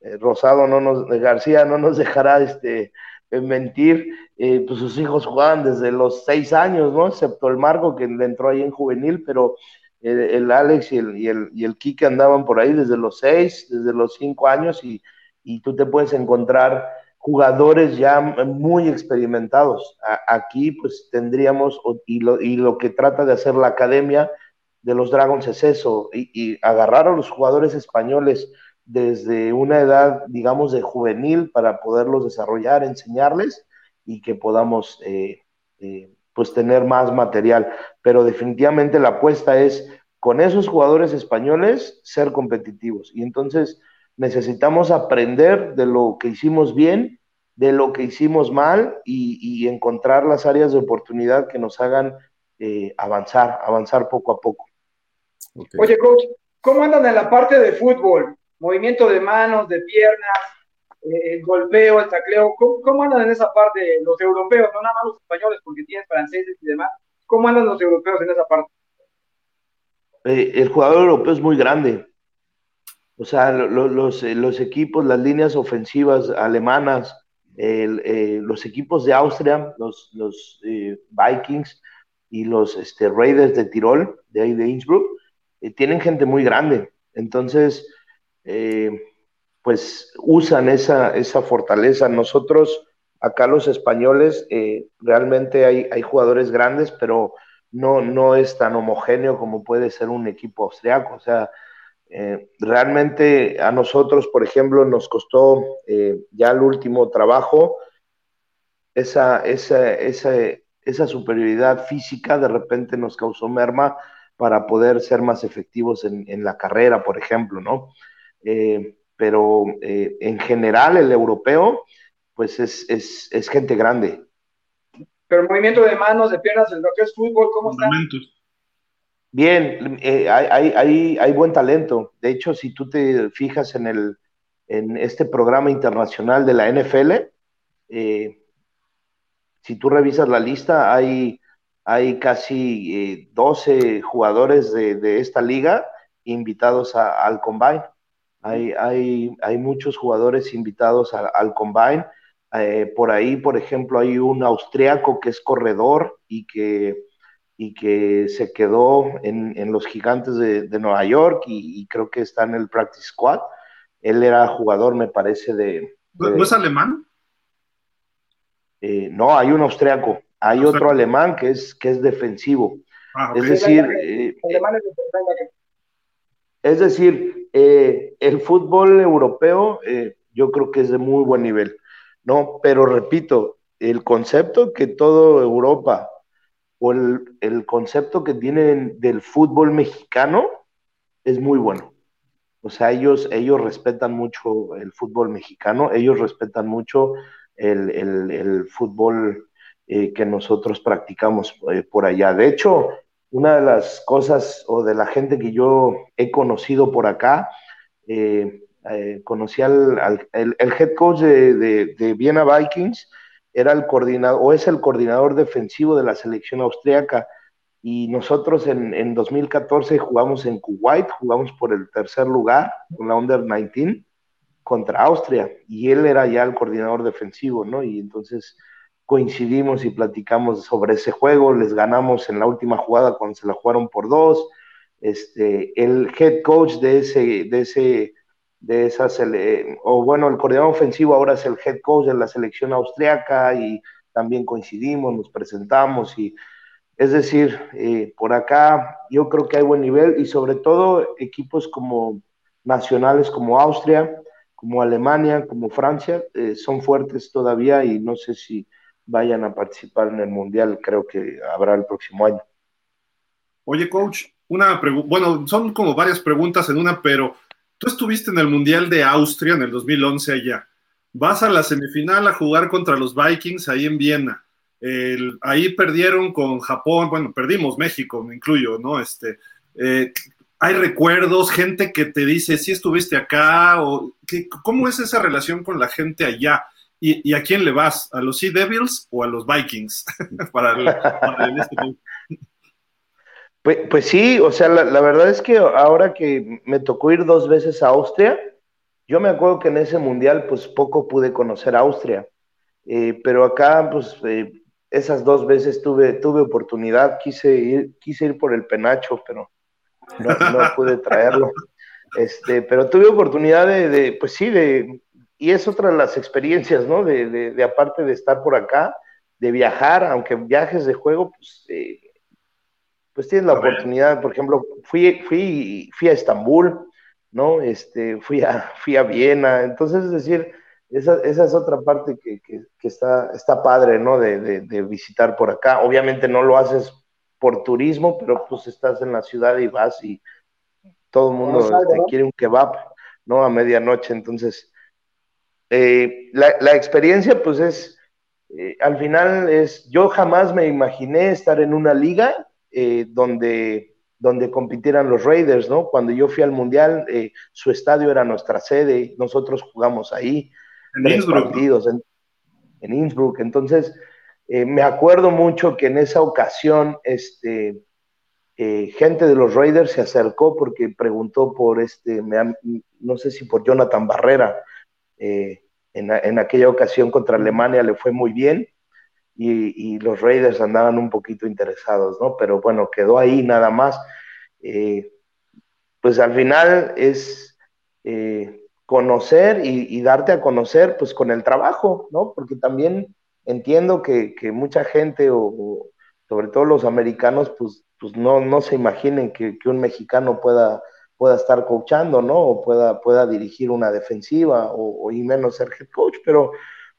eh, Rosado no nos, García no nos dejará este mentir, pues sus hijos jugaban desde los seis años, ¿no? Excepto el Marco que le entró ahí en juvenil, pero el, Alex y el, y, el, y el Kike andaban por ahí desde los seis, desde los cinco años y, y tú te puedes encontrar jugadores ya muy experimentados. aquí pues tendríamos, y lo, y lo que trata de hacer la academia de los Dragons es eso, y, agarrar a los jugadores españoles desde una edad, digamos, de juvenil para poderlos desarrollar, enseñarles y que podamos eh, eh, pues tener más material. Pero definitivamente la apuesta es con esos jugadores españoles ser competitivos. Y entonces necesitamos aprender de lo que hicimos bien, de lo que hicimos mal y, encontrar las áreas de oportunidad que nos hagan eh, avanzar, avanzar poco a poco. Oye, coach, ¿cómo andan en la parte de fútbol? Movimiento de manos, de piernas, el golpeo, el tacleo, ¿cómo, andan en esa parte los europeos, no nada más los españoles, porque tienes franceses y demás? ¿Cómo andan los europeos en esa parte? Eh, el jugador europeo es muy grande. O sea, los, eh, los, equipos, las líneas ofensivas alemanas, eh, los equipos de Austria, los, los Vikings y los este, Raiders de Tirol, de ahí de Innsbruck, tienen gente muy grande. Entonces, pues usan esa, esa fortaleza. Nosotros, acá los españoles, eh, realmente hay, hay jugadores grandes, pero no, no es tan homogéneo como puede ser un equipo austriaco. O sea, eh, realmente a nosotros, por ejemplo, nos costó eh, ya el último trabajo esa, esa, esa, esa superioridad física de repente nos causó merma para poder ser más efectivos en, en la carrera, por ejemplo, ¿no? Eh, pero eh, en general el europeo, pues es, es, es, gente grande. Pero el movimiento de manos, de piernas, lo que es fútbol, ¿cómo está? Bien, eh, hay, hay, hay, buen talento. De hecho, si tú te fijas en, el, en este programa internacional de la NFL, eh, si tú revisas la lista, hay, hay casi eh, 12 jugadores de, de, esta liga invitados a, al Combine. Hay, hay, hay, muchos jugadores invitados al Combine. Eh, por ahí, por ejemplo, hay un austriaco que es corredor y que, y que se quedó en, en los gigantes de, de Nueva York y, y, creo que está en el Practice Squad. Él era jugador, me parece, de... de ¿No es alemán? Eh, no, hay un austriaco, hay ¿Austriaco? otro alemán que es, que es defensivo. Ah, okay. Es decir, eh, es decir, eh, el fútbol europeo eh, yo creo que es de muy buen nivel, ¿no? Pero repito, el concepto que toda Europa o el, concepto que tienen del fútbol mexicano es muy bueno. O sea, ellos, ellos respetan mucho el fútbol mexicano, ellos respetan mucho el, el, fútbol eh, que nosotros practicamos por allá. De hecho, una de las cosas o de la gente que yo he conocido por acá, eh, conocí al, al el, el, head coach de, de, de, Viena Vikings, era el coordinador o es el coordinador defensivo de la selección austríaca. Y nosotros en, en 2014 jugamos en Kuwait, jugamos por el tercer lugar con la Under 19 contra Austria y él era ya el coordinador defensivo, ¿no? Y entonces coincidimos y platicamos sobre ese juego, les ganamos en la última jugada cuando se la jugaron por dos, este, el head coach de ese, de ese, de esa, o bueno, el coordinador ofensivo ahora es el head coach de la selección austriaca y también coincidimos, nos presentamos y es decir, eh, por acá yo creo que hay buen nivel y sobre todo equipos como nacionales como Austria, como Alemania, como Francia, eh, son fuertes todavía y no sé si vayan a participar en el Mundial, creo que habrá el próximo año. Oye, coach, una pregunta, bueno, son como varias preguntas en una, pero tú estuviste en el Mundial de Austria en el 2011 allá. Vas a la semifinal a jugar contra los Vikings ahí en Viena. Ahí perdieron con Japón, bueno, perdimos México, me incluyo, ¿no? Este, eh, hay recuerdos, gente que te dice, si estuviste acá, o ¿qué, ¿cómo es esa relación con la gente allá? ¿Y, y a quién le vas? ¿A los Sea Devils o a los Vikings? para el, para el este... pues, pues, sí, o sea, la, la, verdad es que ahora que me tocó ir dos veces a Austria, yo me acuerdo que en ese mundial, pues poco pude conocer Austria, eh, pero acá, pues eh, esas dos veces tuve, tuve oportunidad, quise ir, quise ir por el penacho, pero no, no pude traerlo. Este, pero tuve oportunidad de, de, pues sí, de, y es otra de las experiencias, ¿no? De, de, de aparte de estar por acá, de viajar, aunque viajes de juego, pues, eh, pues tienes la a oportunidad, ver. por ejemplo, fui, fui, fui a Estambul, ¿no? Este, fui a, fui a Viena, entonces es decir, esa, esa es otra parte que, que, que está, está padre, ¿no? De, de visitar por acá. Obviamente no lo haces por turismo, pero pues estás en la ciudad y vas y todo el mundo no este, quiere un kebab, ¿no? A medianoche, entonces, eh, la, la, experiencia pues es, eh, al final es, yo jamás me imaginé estar en una liga eh, donde, donde compitieran los Raiders, ¿no? Cuando yo fui al Mundial, eh, su estadio era nuestra sede, nosotros jugamos ahí, en tres Innsbruck, partidos en, en Innsbruck, entonces me acuerdo mucho que en esa ocasión, este, eh, gente de los Raiders se acercó porque preguntó por este, me, no sé si por Jonathan Barrera. Eh, en, en, aquella ocasión contra Alemania le fue muy bien y, y, los Raiders andaban un poquito interesados, ¿no? Pero bueno, quedó ahí nada más. Eh, pues al final es, conocer y, darte a conocer pues con el trabajo, ¿no? Porque también entiendo que, mucha gente o, sobre todo los americanos pues, pues no, no se imaginen que, un mexicano pueda, pueda estar coachando, ¿no? O pueda, pueda dirigir una defensiva o, y menos ser head coach, pero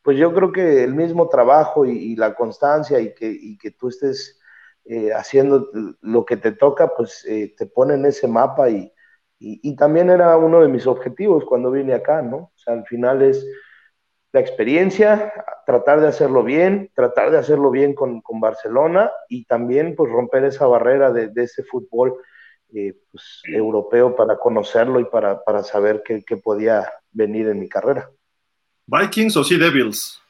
pues yo creo que el mismo trabajo y, la constancia y que, y que tú estés eh, haciendo lo que te toca, pues eh, te pone en ese mapa y, y, también era uno de mis objetivos cuando vine acá, ¿no? O sea, al final es la experiencia, tratar de hacerlo bien, tratar de hacerlo bien con, con Barcelona y también pues romper esa barrera de, de ese fútbol eh, pues, europeo para conocerlo y para, para saber qué, qué, podía venir en mi carrera. ¿Vikings o Sea Devils?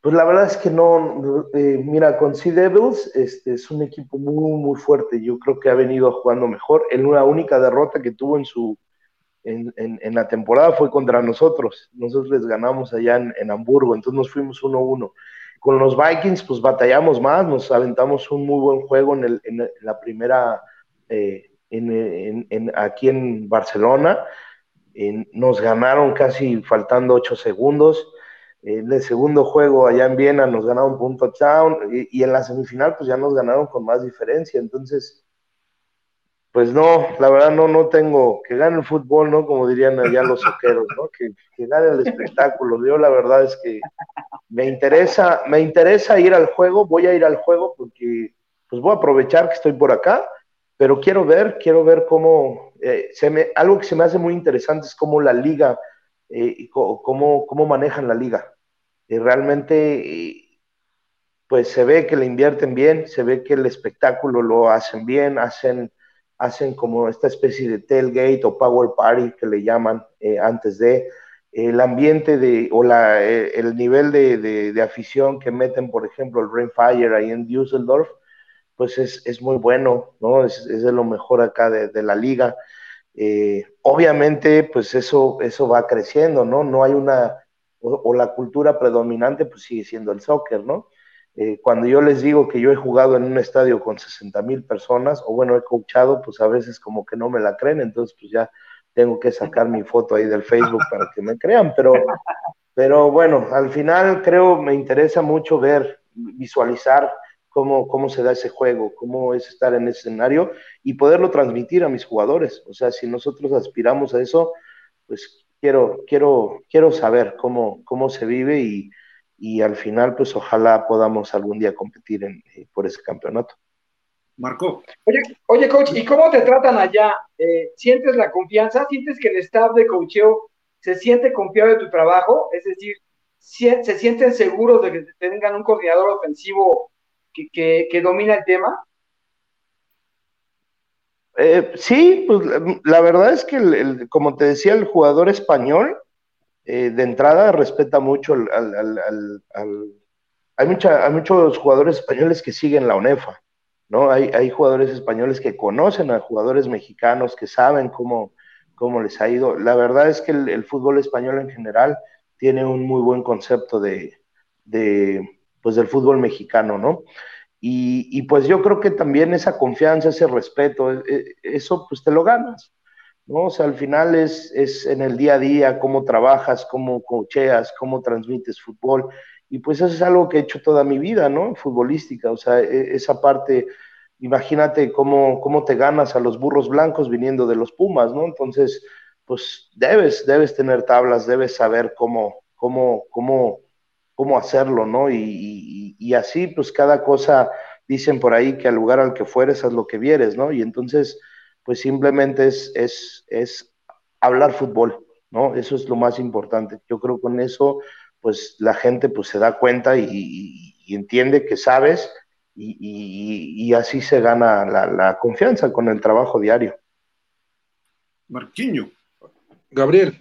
Pues la verdad es que no, eh, mira, con Sea Devils este, es un equipo muy, muy fuerte. Yo creo que ha venido jugando mejor. En una única derrota que tuvo en su en, en, la temporada fue contra nosotros. Nosotros les ganamos allá en, Hamburgo, entonces nos fuimos 1-1. Con los Vikings, pues batallamos más, nos aventamos un muy buen juego en, el, en la primera, eh, aquí en Barcelona. nos ganaron casi faltando 8 segundos en el segundo juego allá en Viena nos ganaron un touchdown y, y, en la semifinal pues ya nos ganaron con más diferencia. Entonces, pues no, la verdad no, no tengo que gane el fútbol, ¿no? Como dirían allá los soqueros. Que, que gane el espectáculo. Yo la verdad es que me interesa, me interesa ir al juego, voy a ir al juego porque pues voy a aprovechar que estoy por acá, pero quiero ver, quiero ver cómo, eh, se me, algo que se me hace muy interesante es cómo la liga eh, cómo, manejan la liga. Y realmente, pues se ve que le invierten bien, se ve que el espectáculo lo hacen bien, hacen, hacen como esta especie de tailgate o power party que le llaman eh, antes de el ambiente de, o la, eh, el nivel de, de, afición que meten, por ejemplo, el Rainfire ahí en Düsseldorf, pues es, es muy bueno, ¿no? Es, es, de lo mejor acá de, la liga. Eh, obviamente, pues eso, eso va creciendo, ¿no? No hay una, o, la cultura predominante, pues sigue siendo el soccer, ¿no? Eh, cuando yo les digo que yo he jugado en un estadio con 60 mil personas, o bueno, he coachado, pues a veces como que no me la creen, entonces pues ya tengo que sacar mi foto ahí del Facebook para que me crean, pero, pero bueno, al final creo me interesa mucho ver, visualizar cómo, cómo se da ese juego, cómo es estar en ese escenario y poderlo transmitir a mis jugadores. O sea, si nosotros aspiramos a eso, pues quiero, quiero, quiero saber cómo, cómo se vive y, y al final, pues ojalá podamos algún día competir en, eh, por ese campeonato. Marco. Oye, oye, coach, ¿y cómo te tratan allá? Eh, ¿Sientes la confianza? ¿Sientes que el staff de coacheo se siente confiado de tu trabajo? Es decir, ¿se sienten seguros de que tengan un coordinador ofensivo que, domina el tema? Eh, sí, pues la verdad es que, como te decía, el jugador español eh, de entrada respeta mucho al, hay, mucha, hay muchos jugadores españoles que siguen la UNEFA, ¿no? Hay, hay jugadores españoles que conocen a jugadores mexicanos, que saben cómo, cómo les ha ido. La verdad es que el, fútbol español en general tiene un muy buen concepto de, de pues del fútbol mexicano, ¿no? Y, pues yo creo que también esa confianza, ese respeto, e, e, eso pues te lo ganas, ¿no? O sea, al final es, es en el día a día, cómo trabajas, cómo cocheas, cómo transmites fútbol, y pues eso es algo que he hecho toda mi vida, ¿no? Futbolística, o sea, e, esa parte, imagínate cómo, cómo te ganas a los burros blancos viniendo de los Pumas, ¿no? Entonces, pues debes, debes tener tablas, debes saber cómo, cómo, cómo cómo hacerlo, ¿no? Y, así, pues cada cosa, dicen por ahí que al lugar al que fueres, haz lo que vieres, ¿no? Y entonces, pues simplemente es, es, es hablar fútbol, ¿no? Eso es lo más importante. Yo creo que con eso, pues la gente pues se da cuenta y, entiende que sabes y, así se gana la, la, confianza con el trabajo diario. Marquiño. Gabriel,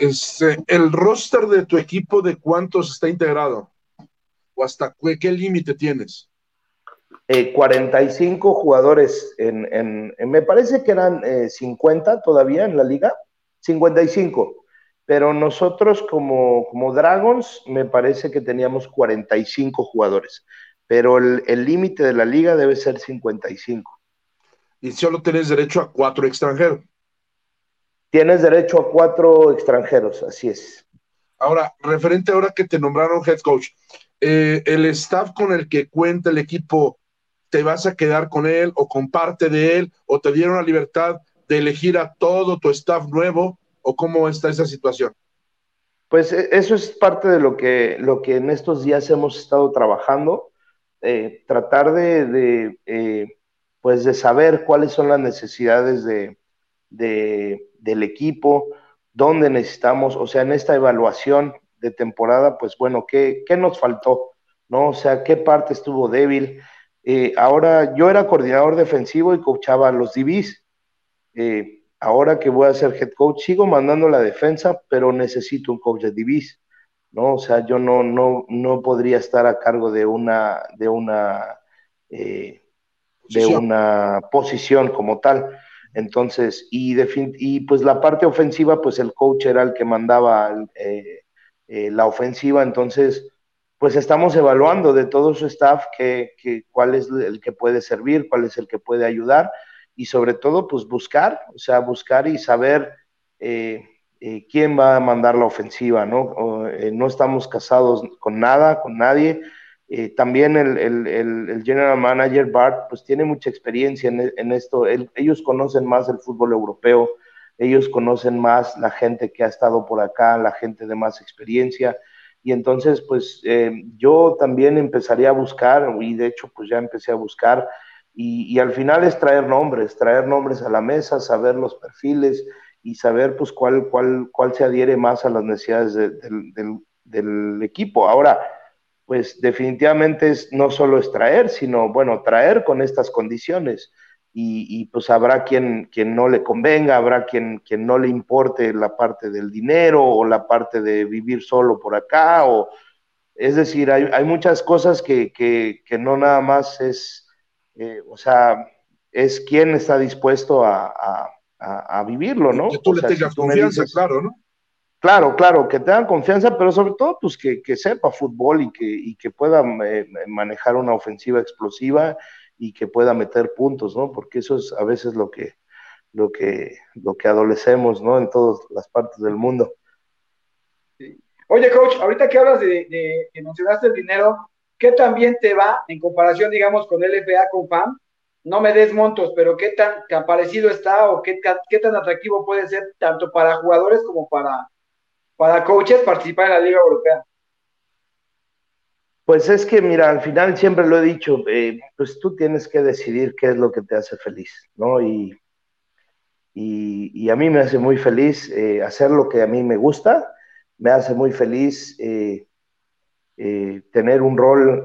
este, el roster de tu equipo, ¿de cuántos está integrado? ¿O hasta qué, límite tienes? 45 eh, jugadores, en, me parece que eran 50 eh, todavía en la liga, 55, pero nosotros como, como Dragons me parece que teníamos 45 jugadores, pero el límite de la liga debe ser 55. Y solo tenés derecho a cuatro extranjeros. Tienes derecho a cuatro extranjeros, así es. Ahora, referente ahora que te nombraron head coach, eh, el staff con el que cuenta el equipo, ¿te vas a quedar con él o con parte de él o te dieron la libertad de elegir a todo tu staff nuevo o cómo está esa situación? Pues e, eso es parte de lo que, lo que en estos días hemos estado trabajando, eh, tratar de, eh, pues de saber cuáles son las necesidades de, del equipo, dónde necesitamos, o sea, en esta evaluación de temporada, pues bueno, ¿qué, qué nos faltó? ¿No? O sea, ¿qué parte estuvo débil? Eh, ahora, yo era coordinador defensivo y coachaba a los DBs. Eh, ahora que voy a ser head coach, sigo mandando la defensa, pero necesito un coach de DBs. ¿no? O sea, yo no, no, no podría estar a cargo de una, de una, eh, de una posición como tal. Entonces, y, y pues la parte ofensiva, pues el coach era el que mandaba eh, eh, la ofensiva, entonces, pues estamos evaluando de todo su staff que, cuál es el que puede servir, cuál es el que puede ayudar y sobre todo, pues buscar, o sea, buscar y saber eh, quién va a mandar la ofensiva, ¿no? no estamos casados con nada, con nadie, eh, también el, el, general manager Bart pues tiene mucha experiencia en, esto. ellos conocen más el fútbol europeo, ellos conocen más la gente que ha estado por acá, la gente de más experiencia. Y entonces pues eh, yo también empezaría a buscar, y de hecho pues ya empecé a buscar, y, al final es traer nombres, traer nombres a la mesa, saber los perfiles y saber pues cuál, cuál, cuál se adhiere más a las necesidades del, del equipo. Ahora, pues definitivamente es, no solo es traer, sino, bueno, traer con estas condiciones. Y, pues habrá quien, quien no le convenga, habrá quien, quien no le importe la parte del dinero o la parte de vivir solo por acá, o es decir, hay, hay muchas cosas que, que, que, no nada más es, eh, o sea, es quien está dispuesto a, a, a vivirlo, ¿no? Que tú le tengas confianza, claro, ¿no? Claro, claro, que tengan confianza, pero sobre todo, pues que, sepa fútbol y que, y que pueda eh, manejar una ofensiva explosiva y que pueda meter puntos, ¿no? Porque eso es a veces lo que, lo que, lo que adolecemos, ¿no? En todas las partes del mundo. Oye, coach, ahorita que hablas de, que mencionaste el dinero, ¿qué también te va en comparación, digamos, con LFA, con FAM? No me des montos, pero ¿qué tan, tan parecido está o qué tan atractivo puede ser tanto para jugadores como para para coaches participar en la Liga Europea? Pues es que, mira, al final siempre lo he dicho, eh, pues tú tienes que decidir qué es lo que te hace feliz, ¿no? Y, y, a mí me hace muy feliz eh, hacer lo que a mí me gusta, me hace muy feliz eh, tener un rol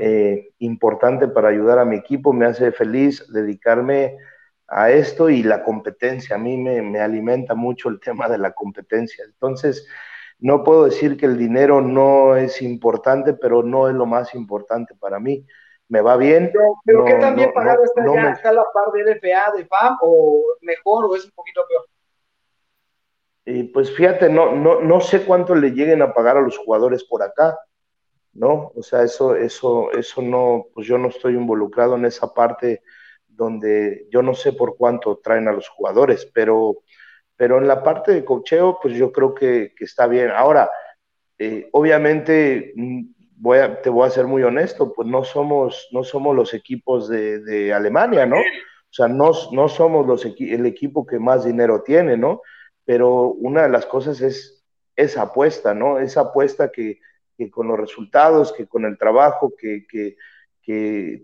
importante para ayudar a mi equipo, me hace feliz dedicarme a esto y la competencia, a mí me, me alimenta mucho el tema de la competencia. Entonces, no puedo decir que el dinero no es importante, pero no es lo más importante para mí. Me va bien. Pero, ¿qué también pagado está ya? ¿Está la par de LFA, de FAM, o mejor, o es un poquito peor? Y pues fíjate, no, no, no sé cuánto le lleguen a pagar a los jugadores por acá, ¿no? O sea, eso, eso, eso no, pues yo no estoy involucrado en esa parte donde yo no sé por cuánto traen a los jugadores, pero pero en la parte de cocheo, pues yo creo que, está bien. Ahora, eh, obviamente, mm, voy a, te voy a ser muy honesto, pues no somos, no somos los equipos de, Alemania, ¿no? O sea, no, no somos los el equipo que más dinero tiene, ¿no? Pero una de las cosas es esa apuesta, ¿no? Esa apuesta que, con los resultados, que con el trabajo, que, que,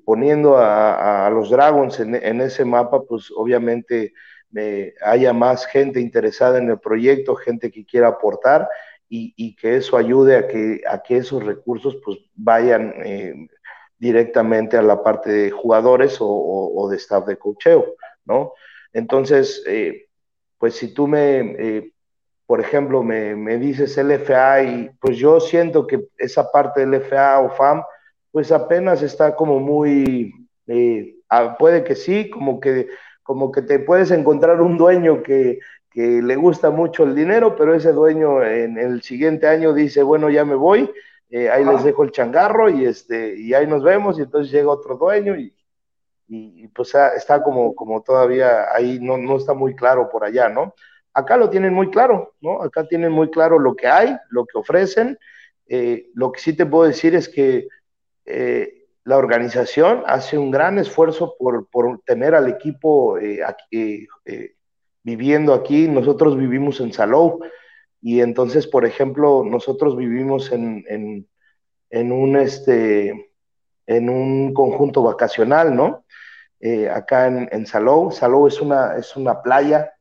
poniendo a, los Dragons en, en, ese mapa, pues obviamente haya más gente interesada en el proyecto, gente que quiera aportar y, que eso ayude a que, a que esos recursos pues vayan eh, directamente a la parte de jugadores o, de staff de cocheo, ¿no? Entonces, eh, pues si tú me, eh, por ejemplo, me, me, dices LFA y pues yo siento que esa parte del LFA o FAM, pues apenas está como muy, puede que sí, como que como que te puedes encontrar un dueño que, le gusta mucho el dinero, pero ese dueño en el siguiente año dice, bueno, ya me voy, eh, ahí les dejo el changarro y, este, y ahí nos vemos y entonces llega otro dueño y, y, pues está como, como todavía ahí no, no está muy claro por allá, ¿no? acá lo tienen muy claro, ¿no? Acá tienen muy claro lo que hay, lo que ofrecen. Eh, lo que sí te puedo decir es que eh, la organización hace un gran esfuerzo por, tener al equipo aquí, viviendo aquí. Nosotros vivimos en Salou y entonces, por ejemplo, nosotros vivimos en, en, un, este, en un conjunto vacacional, ¿no? Eh, acá en, en, Salou. Salou es una, es una playa,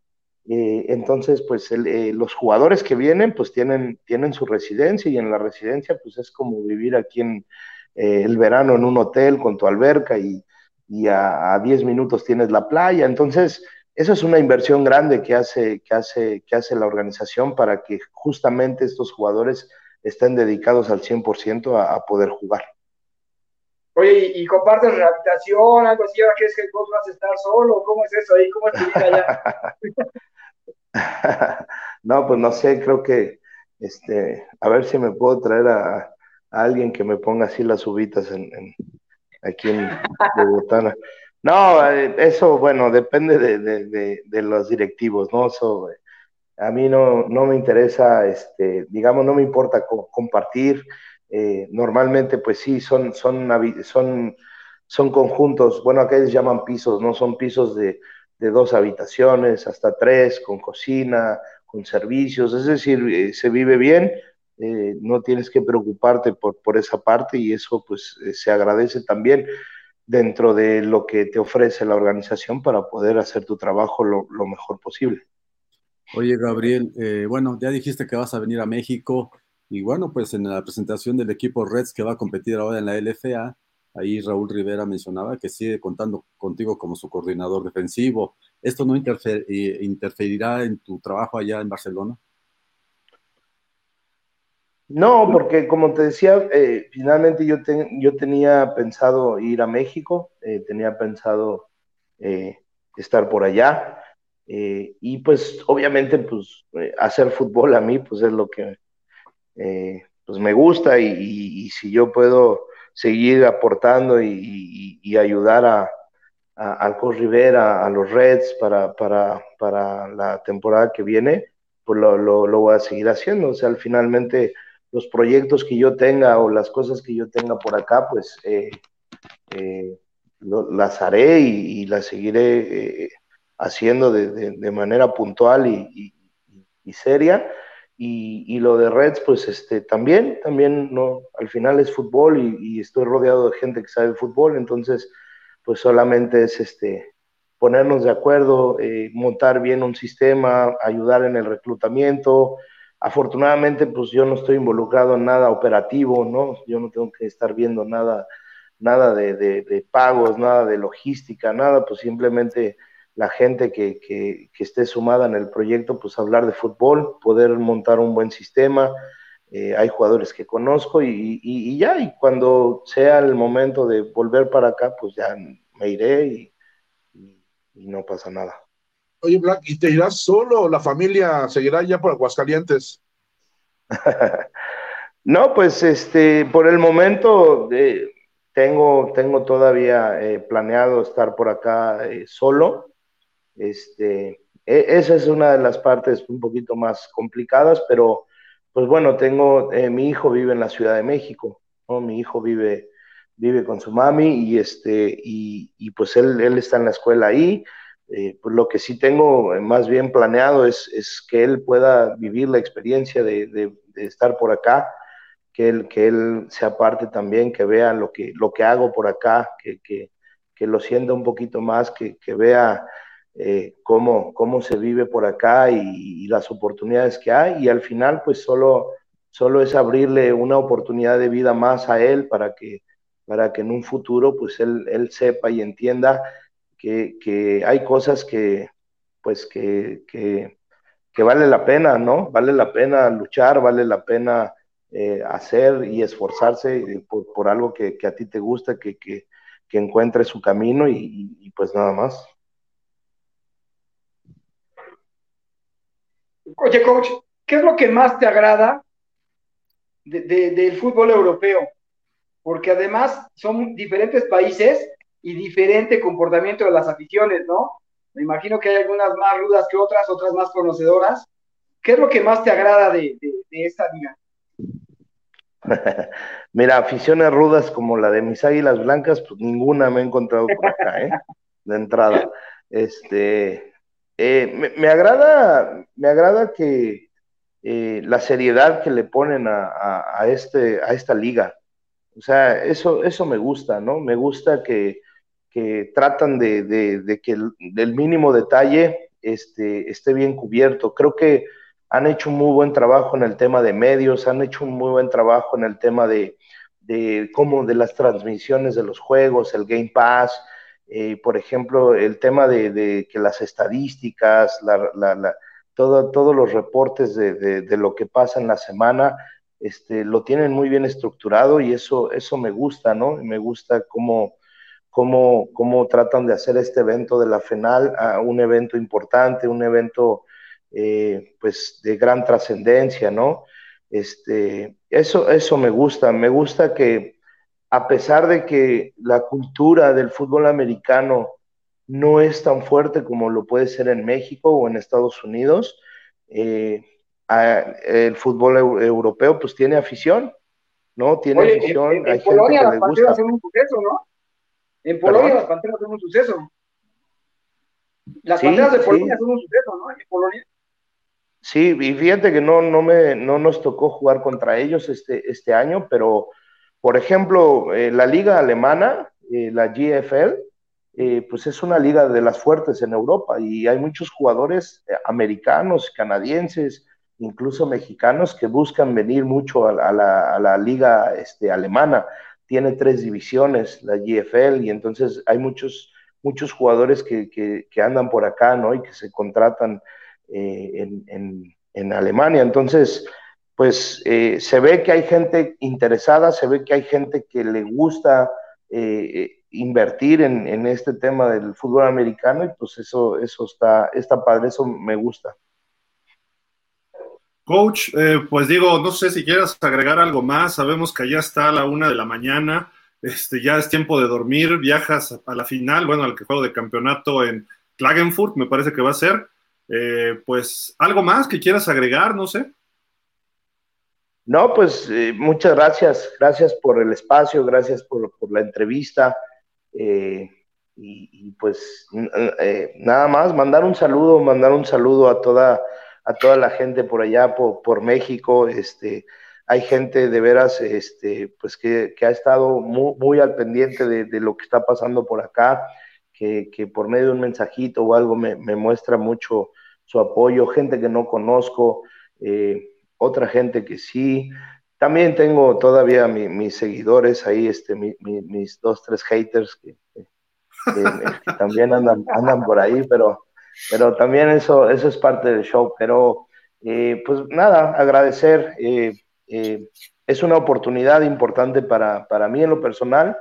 eh, entonces pues eh, los jugadores que vienen pues tienen, tienen su residencia y en la residencia pues es como vivir aquí en el verano en un hotel con tu alberca y, y a 10 minutos tienes la playa, entonces esa es una inversión grande que hace, que hace, que hace la organización para que justamente estos jugadores estén dedicados al 100% a, a poder jugar. Oye, ¿y, compartes rehabilitación, algo así? ¿Ahora crees que coach vas a estar solo? ¿Cómo es eso ahí? ¿Cómo es tu vida allá? no, pues no sé, creo que, este, a ver si me puedo traer a, alguien que me ponga así las uvitas en, aquí en Bogotá. No, eh, eso, bueno, depende de, los directivos, ¿no? Eso, a mí no, no me interesa, este, digamos, no me importa compartir. Eh, normalmente, pues sí, son, son, son, son conjuntos, bueno, acá les llaman pisos, ¿no? Son pisos de, dos habitaciones, hasta tres, con cocina, con servicios, es decir, eh, se vive bien, no tienes que preocuparte por, por esa parte y eso pues se agradece también dentro de lo que te ofrece la organización para poder hacer tu trabajo lo, mejor posible. Oye, Gabriel, eh, bueno, ya dijiste que vas a venir a México y bueno, pues en la presentación del equipo Reds que va a competir ahora en la LFA, ahí Raúl Rivera mencionaba que sigue contando contigo como su coordinador defensivo. ¿Esto no eh, interferirá en tu trabajo allá en Barcelona? No, porque como te decía, eh, finalmente yo, yo tenía pensado ir a México, eh, tenía pensado eh, estar por allá y pues obviamente pues hacer fútbol a mí pues es lo que pues me gusta y, si yo puedo seguir aportando y, ayudar a, Cos Rivera, a los Reds para, para, para la temporada que viene, pues lo, lo voy a seguir haciendo. O sea, finalmente los proyectos que yo tenga o las cosas que yo tenga por acá, pues eh, eh, las haré y, las seguiré eh, haciendo de, manera puntual y, seria. Y, lo de Reds, pues este, también, también, no, al final es fútbol y, estoy rodeado de gente que sabe fútbol, entonces, pues solamente es este, ponernos de acuerdo, montar bien un sistema, ayudar en el reclutamiento, Afortunadamente, pues yo no estoy involucrado en nada operativo, ¿no? Yo no tengo que estar viendo nada, nada de, pagos, nada de logística, nada, pues simplemente la gente que, esté sumada en el proyecto, pues hablar de fútbol, poder montar un buen sistema. Eh, hay jugadores que conozco y, ya, y cuando sea el momento de volver para acá, pues ya me iré y no pasa nada. Oye, Black, ¿y te irás solo o la familia seguirá ya por Aguascalientes? no, pues este, por el momento eh, tengo, tengo todavía eh, planeado estar por acá eh, solo. Este, e, esa es una de las partes un poquito más complicadas, pero pues bueno, tengo, mi hijo vive en la Ciudad de México, ¿no? Mi hijo vive, vive con su mami y este, y, y pues él, él está en la escuela ahí eh, pues lo que sí tengo eh, más bien planeado es, es que él pueda vivir la experiencia de, de, estar por acá, que él, que él sea parte también, que vea lo que, lo que hago por acá, que, que, que lo sienta un poquito más, que, que vea eh, cómo, cómo se vive por acá y, las oportunidades que hay. Y al final, pues solo, solo es abrirle una oportunidad de vida más a él para que, para que en un futuro, pues él, él sepa y entienda que, hay cosas que, pues, que, que, vale la pena, ¿no? Vale la pena luchar, vale la pena eh, hacer y esforzarse eh, por, algo que, a ti te gusta, que, que, encuentre su camino y, pues nada más. Oye, coach, ¿qué es lo que más te agrada del fútbol europeo? Porque además son diferentes países y diferente comportamiento de las aficiones, ¿no? Me imagino que hay algunas más rudas que otras, otras más conocedoras. ¿Qué es lo que más te agrada de, esta liga? Mira, aficiones rudas como la de mis águilas blancas, pues ninguna me he encontrado por acá, ¿eh? De entrada. Este, eh, me, agrada, me agrada que eh, la seriedad que le ponen a, este, a esta liga. O sea, eso, eso me gusta, ¿no? Me gusta que, tratan de, que el, mínimo detalle este, esté bien cubierto. Creo que han hecho un muy buen trabajo en el tema de medios, han hecho un muy buen trabajo en el tema de, cómo de las transmisiones de los juegos, el Game Pass, eh, por ejemplo, el tema de, que las estadísticas, todos los reportes de, lo que pasa en la semana, este, lo tienen muy bien estructurado y eso, eso me gusta, ¿no? Me gusta cómo, cómo, cómo tratan de hacer este evento de la FENAL a un evento importante, un evento eh, pues de gran trascendencia, ¿no? Este, eso, eso me gusta, me gusta que a pesar de que la cultura del fútbol americano no es tan fuerte como lo puede ser en México o en Estados Unidos, eh, el fútbol europeo pues tiene afición, ¿no? Tiene afición. En, hay Polonia las Panteras son un suceso, ¿no? En Polonia las Panteras son un suceso. Las Panteras de Polonia son un suceso, ¿no? En Polonia. Sí, y fíjate que no, no, me, no nos tocó jugar contra ellos este, este año, pero por ejemplo, eh, la liga alemana, eh, la GFL, eh, pues es una liga de las fuertes en Europa y hay muchos jugadores americanos, canadienses, incluso mexicanos que buscan venir mucho a, la, liga este, alemana. Tiene tres divisiones, la GFL, y entonces hay muchos, muchos jugadores que, andan por acá, ¿no? Y que se contratan en, en Alemania. Entonces, pues eh, se ve que hay gente interesada, se ve que hay gente que le gusta eh, invertir en, este tema del fútbol americano y pues eso, eso está, está padre, eso me gusta. Coach, eh, pues digo, no sé si quieras agregar algo más, sabemos que ya está a la una de la mañana, este, ya es tiempo de dormir, viajas a la final, bueno, al juego de campeonato en Klagenfurt, me parece que va a ser. pues algo más que quieras agregar, no sé. No, pues eh, muchas gracias, gracias por el espacio, gracias por, la entrevista. Eh, y, pues eh, nada más, mandar un saludo, mandar un saludo a toda, a toda la gente por allá, por, México. Este, hay gente de veras este, pues que, ha estado muy, al pendiente de, lo que está pasando por acá, que, por medio de un mensajito o algo me, muestra mucho su apoyo, gente que no conozco. Eh, otra gente que sí. También tengo todavía mis seguidores ahí, este, mis dos, tres haters que, también andan, andan por ahí, pero, pero también eso, eso es parte del show. Pero eh, pues nada, agradecer. Eh, eh, es una oportunidad importante para, para, mí en lo personal,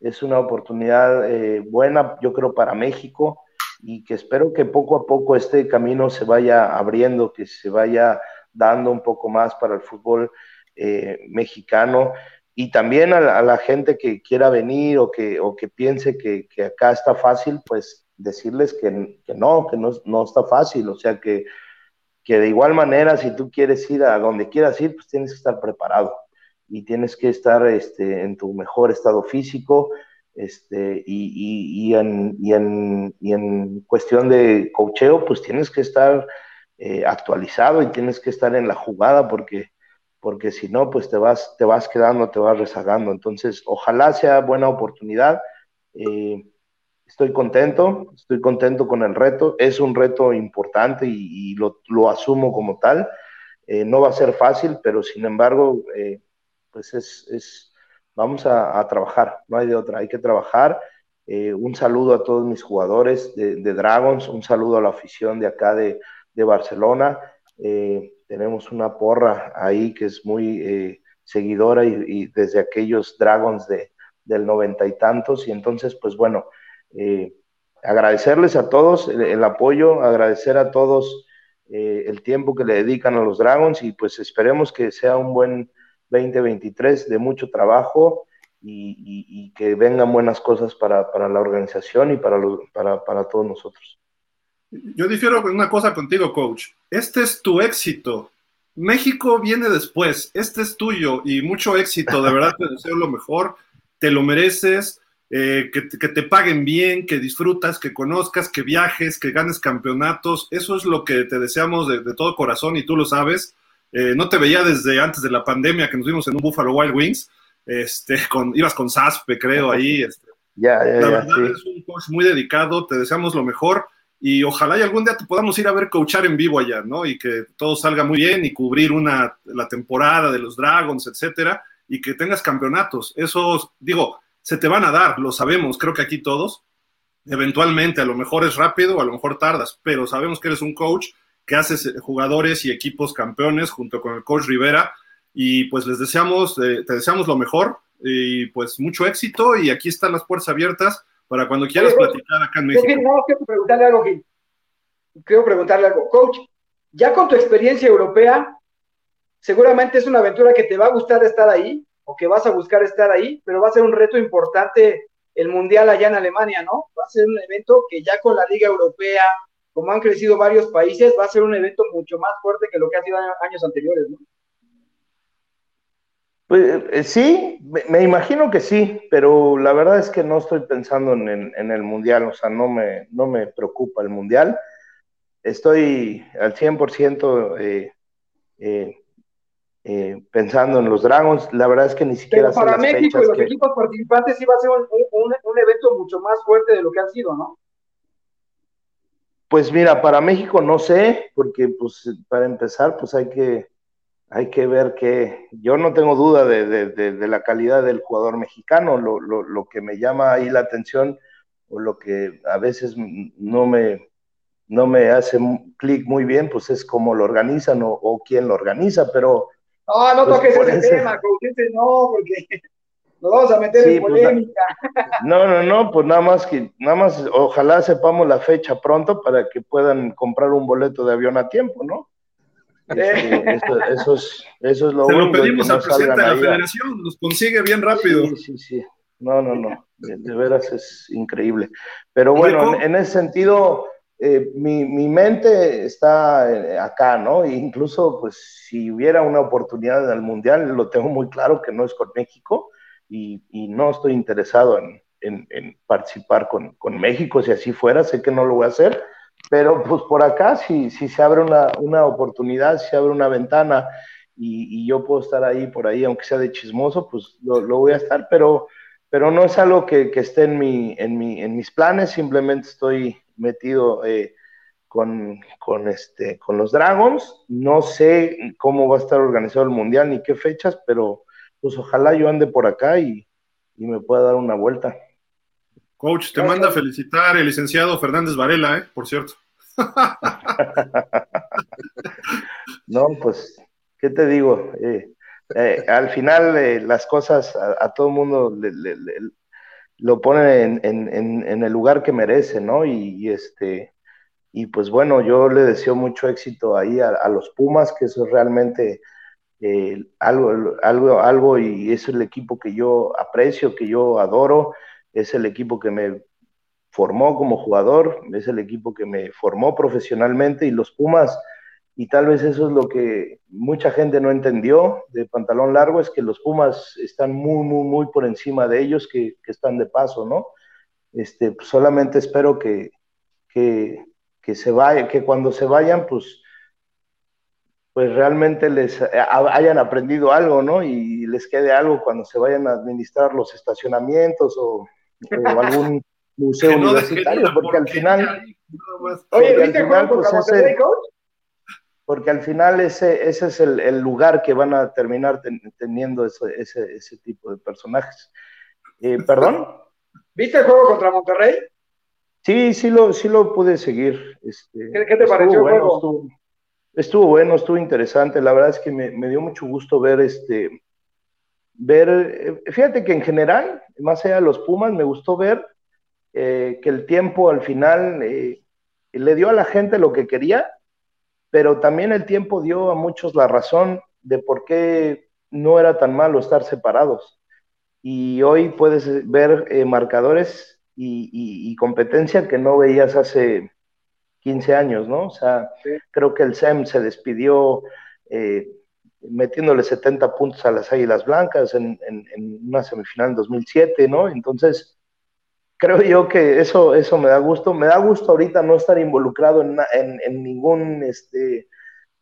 es una oportunidad buena, yo creo, para México y que espero que poco a poco este camino se vaya abriendo, que se vaya dando un poco más para el fútbol eh, mexicano y también a la, gente que quiera venir o que, o que piense que, acá está fácil, pues decirles que, no, que no, está fácil, o sea que, que de igual manera si tú quieres ir a donde quieras ir, pues tienes que estar preparado y tienes que estar este, en tu mejor estado físico, este, y, y, en, y, en, y, en, cuestión de cocheo, pues tienes que estar eh, actualizado y tienes que estar en la jugada porque, porque si no, pues te vas, te vas quedando, te vas rezagando. Entonces, ojalá sea buena oportunidad. Eh, estoy contento, estoy contento con el reto. Es un reto importante y, lo, lo, asumo como tal. Eh, no va a ser fácil, pero sin embargo, pues es, es vamos a, trabajar, no hay de otra, hay que trabajar. un saludo a todos mis jugadores de, de, Dragons, un saludo a la afición de acá de, de Barcelona. Eh, tenemos una porra ahí que es muy eh, seguidora y, desde aquellos Dragons de, del noventa y tantos. Y entonces, pues bueno, eh, agradecerles a todos el, apoyo, agradecer a todos el tiempo que le dedican a los Dragons y pues esperemos que sea un buen 2023 de mucho trabajo. Y, que vengan buenas cosas para, la organización y para, para, para todos nosotros. Yo difiero con una cosa contigo, coach. Este es tu éxito. México viene después. Este es tuyo y mucho éxito. De verdad te deseo lo mejor. Te lo mereces. Eh, que, te paguen bien, que disfrutas, que conozcas, que viajes, que ganes campeonatos. Eso es lo que te deseamos de, todo corazón y tú lo sabes. Eh, no te veía desde antes de la pandemia que nos vimos en un Buffalo Wild Wings. Este, con, ibas con Saspe, creo, ahí. Este. Ya, la verdad es un coach muy dedicado, te deseamos lo mejor y ojalá y algún día te podamos ir a ver coachar en vivo allá, ¿no? Y que todo salga muy bien y cubrir una, la temporada de los Dragons, etcétera, y que tengas campeonatos. Eso, digo, se te van a dar, lo sabemos, creo que aquí todos. Eventualmente, a lo mejor es rápido, a lo mejor tardas, pero sabemos que eres un coach que haces jugadores y equipos campeones junto con el coach Rivera y pues les deseamos, eh, te deseamos lo mejor y pues mucho éxito y aquí están las puertas abiertas para cuando quieras platicar acá en México. No, quiero preguntarle algo, Gil. Quiero preguntarle algo. Coach, ya con tu experiencia europea, seguramente es una aventura que te va a gustar estar ahí o que vas a buscar estar ahí, pero va a ser un reto importante el Mundial allá en Alemania, ¿no? Va a ser un evento que ya con la Liga Europea, como han crecido varios países, va a ser un evento mucho más fuerte que lo que ha sido años anteriores, ¿no? Pues, eh, sí, me, imagino que sí, pero la verdad es que no estoy pensando en, el Mundial, o sea, no me, no me preocupa el Mundial. Estoy al 100% eh, eh, eh, pensando en los Dragons, la verdad es que ni siquiera... Pero para México y los equipos participantes va a ser un, evento mucho más fuerte de lo que han sido, ¿no? Pues mira, para México no sé, porque pues para empezar, pues hay que hay que ver que yo no tengo duda de, la calidad del jugador mexicano, lo, que me llama ahí la atención o lo que a veces no me, no me hace clic muy bien, pues es cómo lo organizan o, quién lo organiza, pero... No, no pues, toques ese tema, no, porque nos vamos a meter en pues, polémica. no, no, no, pues nada más que, nada más, ojalá sepamos la fecha pronto para que puedan comprar un boleto de avión a tiempo, ¿no? Este, eso, es, eso es lo Se lo pedimos al presidente de la federación, nos consigue bien rápido. Sí, sí, sí. No, no, no. De, veras es increíble. Pero bueno, en, ese sentido, eh, mi, mi, mente está eh, acá, ¿no? E incluso, pues, si hubiera una oportunidad el Mundial, lo tengo muy claro que no es con México y, y no estoy interesado en, en, en participar con, con, México. Si así fuera, sé que no lo voy a hacer pero pues por acá, si, si se abre una, una oportunidad, si se abre una ventana y, yo puedo estar ahí por ahí, aunque sea de chismoso, pues lo, lo voy a estar, pero, pero no es algo que, que esté en, mi, en, mi, en mis planes, simplemente estoy metido eh, con, con, este, con los Dragons. No sé cómo va a estar organizado el Mundial ni qué fechas, pero pues ojalá yo ande por acá y, y me pueda dar una vuelta. Coach, te manda a felicitar el licenciado Fernández Varela, ¿eh? por cierto. no, pues, ¿qué te digo? Eh, eh, al final eh, las cosas a, todo el mundo lo ponen en, el lugar que merece, ¿no? Y, este, y pues bueno, yo le deseo mucho éxito ahí a, los Pumas, que eso es realmente algo, algo, algo, y es el equipo que yo aprecio, que yo adoro es el equipo que me formó como jugador, es el equipo que me formó profesionalmente y los Pumas, y tal vez eso es lo que mucha gente no entendió de pantalón largo, es que los Pumas están muy, muy, muy por encima de ellos que, están de paso, ¿no? Este, pues, solamente espero que, que, que, se vaya, que cuando se vayan, pues, pues realmente les hayan aprendido algo, ¿no? Y les quede algo cuando se vayan a administrar los estacionamientos o o algún museo universitario, porque al final, Oye, ¿viste al final, pues ese, porque al final ese, ese es el, el lugar que van a terminar teniendo ese, ese, ese, tipo de personajes. Eh, ¿Perdón? ¿Viste el juego contra Monterrey? Sí, sí lo, sí lo pude seguir. Este, ¿Qué, te pareció el juego? Estuvo, estuvo, bueno, estuvo interesante. La verdad es que me, me dio mucho gusto ver este ver, eh, fíjate que en general, más allá de los Pumas, me gustó ver eh, que el tiempo al final eh, le dio a la gente lo que quería, pero también el tiempo dio a muchos la razón de por qué no era tan malo estar separados. Y hoy puedes ver marcadores y, competencia que no veías hace, 15 años, ¿no? O sea, creo que el SEM se despidió eh, metiéndole 70 puntos a las Águilas Blancas en, una semifinal en 2007, ¿no? Entonces, creo yo que eso, eso me da gusto. Me da gusto ahorita no estar involucrado en, ningún este,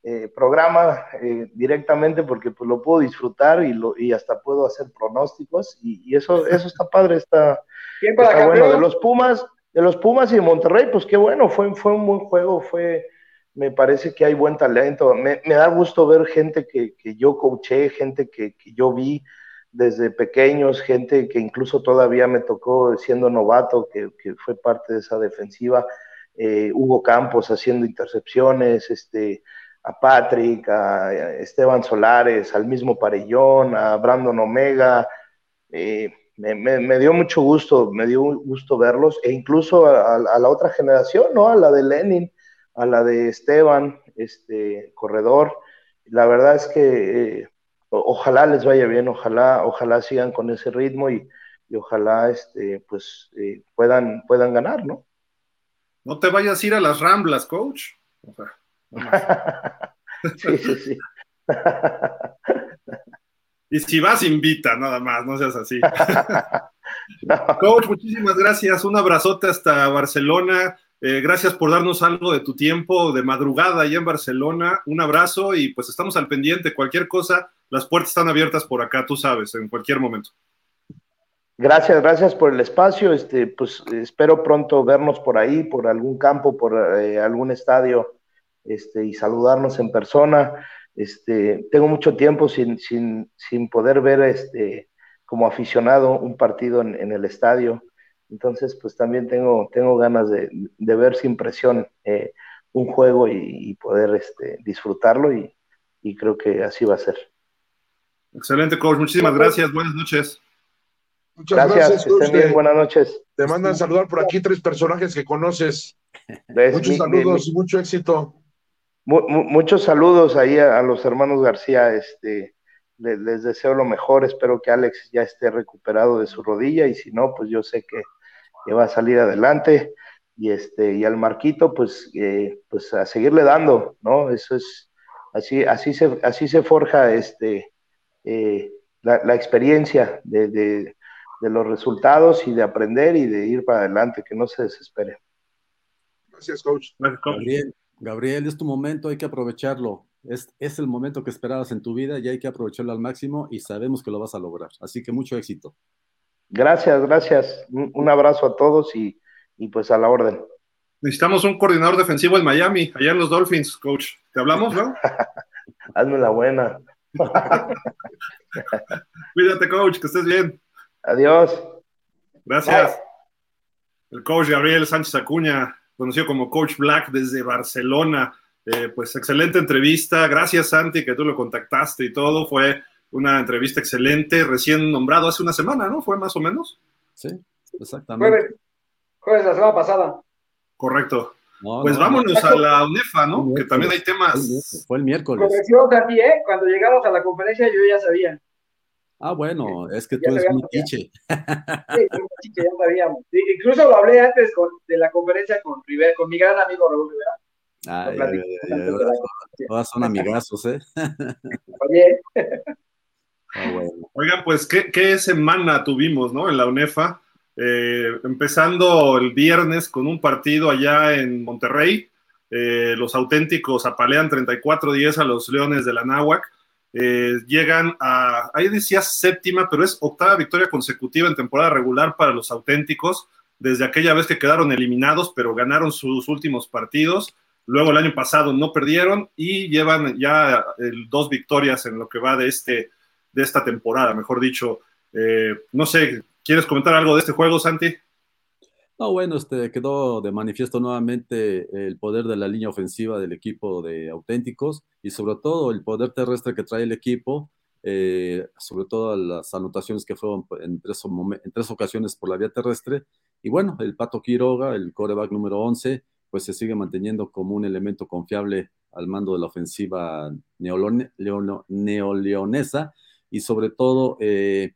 eh, programa eh, directamente porque pues, lo puedo disfrutar y, lo, y hasta puedo hacer pronósticos y, eso, eso está padre, está, está bueno. De los Pumas, de los Pumas y de Monterrey, pues qué bueno, fue, fue un buen juego, fue, me parece que hay buen talento. Me, da gusto ver gente que, yo coaché, gente que, yo vi desde pequeños, gente que incluso todavía me tocó siendo novato, que, fue parte de esa defensiva. Eh, Hugo Campos haciendo intercepciones, este, a Patrick, a Esteban Solares, al mismo Parellón, a Brandon Omega. Eh, me, dio mucho gusto, me dio gusto verlos, e incluso a, la otra generación, ¿no? A la de Lenin, a la de Esteban, este corredor. La verdad es que eh, ojalá les vaya bien, ojalá, ojalá sigan con ese ritmo y, ojalá este, pues eh, puedan, puedan ganar, ¿no? No te vayas a ir a las ramblas, coach. sí, sí, sí. Y si vas, invita, nada más, no seas así. Coach, muchísimas gracias. Un abrazote hasta Barcelona. Eh, gracias por darnos algo de tu tiempo de madrugada allá en Barcelona. Un abrazo y pues estamos al pendiente. Cualquier cosa, las puertas están abiertas por acá, tú sabes, en cualquier momento. Gracias, gracias por el espacio. Este, pues espero pronto vernos por ahí, por algún campo, por eh, algún estadio, este, y saludarnos en persona. Este, tengo mucho tiempo sin, sin, sin poder ver este, como aficionado un partido en, el estadio. Entonces, pues también tengo, tengo ganas de, ver sin presión eh, un juego y, poder este, disfrutarlo y, creo que así va a ser. Excelente, coach. Muchísimas gracias. Buenas noches. Muchas gracias, Buenas noches. Te mandan saludar por aquí tres personajes que conoces. Muchos saludos y mucho éxito muchos saludos ahí a, los hermanos García. Este, les, deseo lo mejor. Espero que Alex ya esté recuperado de su rodilla y si no, pues yo sé que, va a salir adelante. Y este y al Marquito, pues, eh, pues a seguirle dando, ¿no? Eso es así, así se, así se forja este eh, la, experiencia de, de, los resultados y de aprender y de ir para adelante, que no se desespere. Gracias, coach. Gracias, coach. Gabriel, es tu momento, hay que aprovecharlo. Es, es el momento que esperabas en tu vida y hay que aprovecharlo al máximo y sabemos que lo vas a lograr. Así que mucho éxito. Gracias, gracias. Un, abrazo a todos y, pues a la orden. Necesitamos un coordinador defensivo en Miami, allá en los Dolphins, coach. ¿Te hablamos, no? Hazme la buena. Cuídate, coach, que estés bien. Adiós. Gracias. El coach Gabriel Sánchez Acuña, conocido como Coach Black desde Barcelona. Eh, pues excelente entrevista. Gracias, Santi, que tú lo contactaste y todo. Fue una entrevista excelente, recién nombrado hace una semana, ¿no? ¿Fue más o menos? Sí, exactamente. Jueves, la semana pasada. Correcto. pues vámonos a la UNEFA, ¿no? Que también hay temas. Fue el miércoles. ¿eh? Cuando llegamos a la conferencia yo ya sabía. Ah, bueno, es que tú eres muy tiche. Sí, ya sabíamos. Incluso lo hablé antes de la conferencia con Rivera, con mi gran amigo Raúl Rivera. Ay, todas son amigazos, ¿eh? Oye. Ah, Oigan, pues, ¿qué, semana tuvimos, ¿no? En la UNEFA. Eh, empezando el viernes con un partido allá en Monterrey. Eh, los auténticos apalean 34-10 a los Leones de la Náhuac. Eh, llegan a, ahí decía séptima, pero es octava victoria consecutiva en temporada regular para los auténticos, desde aquella vez que quedaron eliminados, pero ganaron sus últimos partidos. Luego el año pasado no perdieron y llevan ya dos victorias en lo que va de, este, de esta temporada, mejor dicho. Eh, no sé, ¿quieres comentar algo de este juego, Santi? No, bueno, este, quedó de manifiesto nuevamente el poder de la línea ofensiva del equipo de auténticos y sobre todo el poder terrestre que trae el equipo, eh, sobre todo las anotaciones que fueron en tres, en tres, ocasiones por la vía terrestre. Y bueno, el Pato Quiroga, el coreback número 11, pues se sigue manteniendo como un elemento confiable al mando de la ofensiva neoleonesa y sobre todo, eh,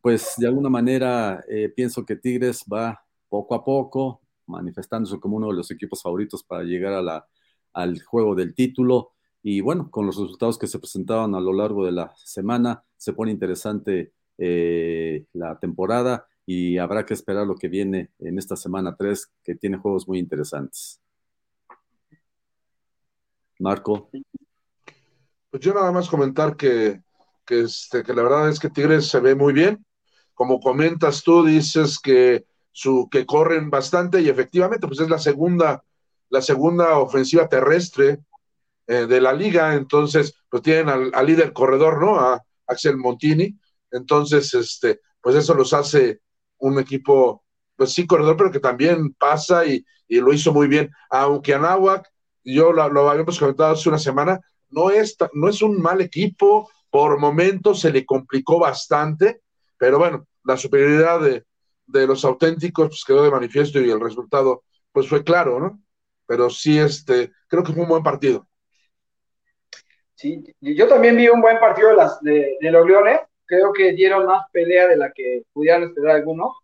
pues de alguna manera eh, pienso que Tigres va poco a poco, manifestándose como uno de los equipos favoritos para llegar a la, al juego del título. Y bueno, con los resultados que se presentaban a lo largo de la semana, se pone interesante eh, la temporada y habrá que esperar lo que viene en esta semana 3, que tiene juegos muy interesantes. Marco. Pues yo nada más comentar que, que, este, que la verdad es que Tigres se ve muy bien. Como comentas tú, dices que, su, que corren bastante y efectivamente, pues es la segunda, la segunda ofensiva terrestre eh, de la liga. Entonces, pues tienen al, líder corredor, ¿no? A Axel Montini. Entonces, este, pues eso los hace un equipo, pues sí, corredor, pero que también pasa y, y lo hizo muy bien. Aunque Anáhuac, yo lo, habíamos comentado hace una semana, no es, no es un mal equipo, por momentos se le complicó bastante, pero bueno, la superioridad de, los auténticos pues, quedó de manifiesto y el resultado pues fue claro, ¿no? Pero sí, este, creo que fue un buen partido. Sí, yo también vi un buen partido de, las, de, los Leones, creo que dieron más pelea de la que pudieran esperar algunos.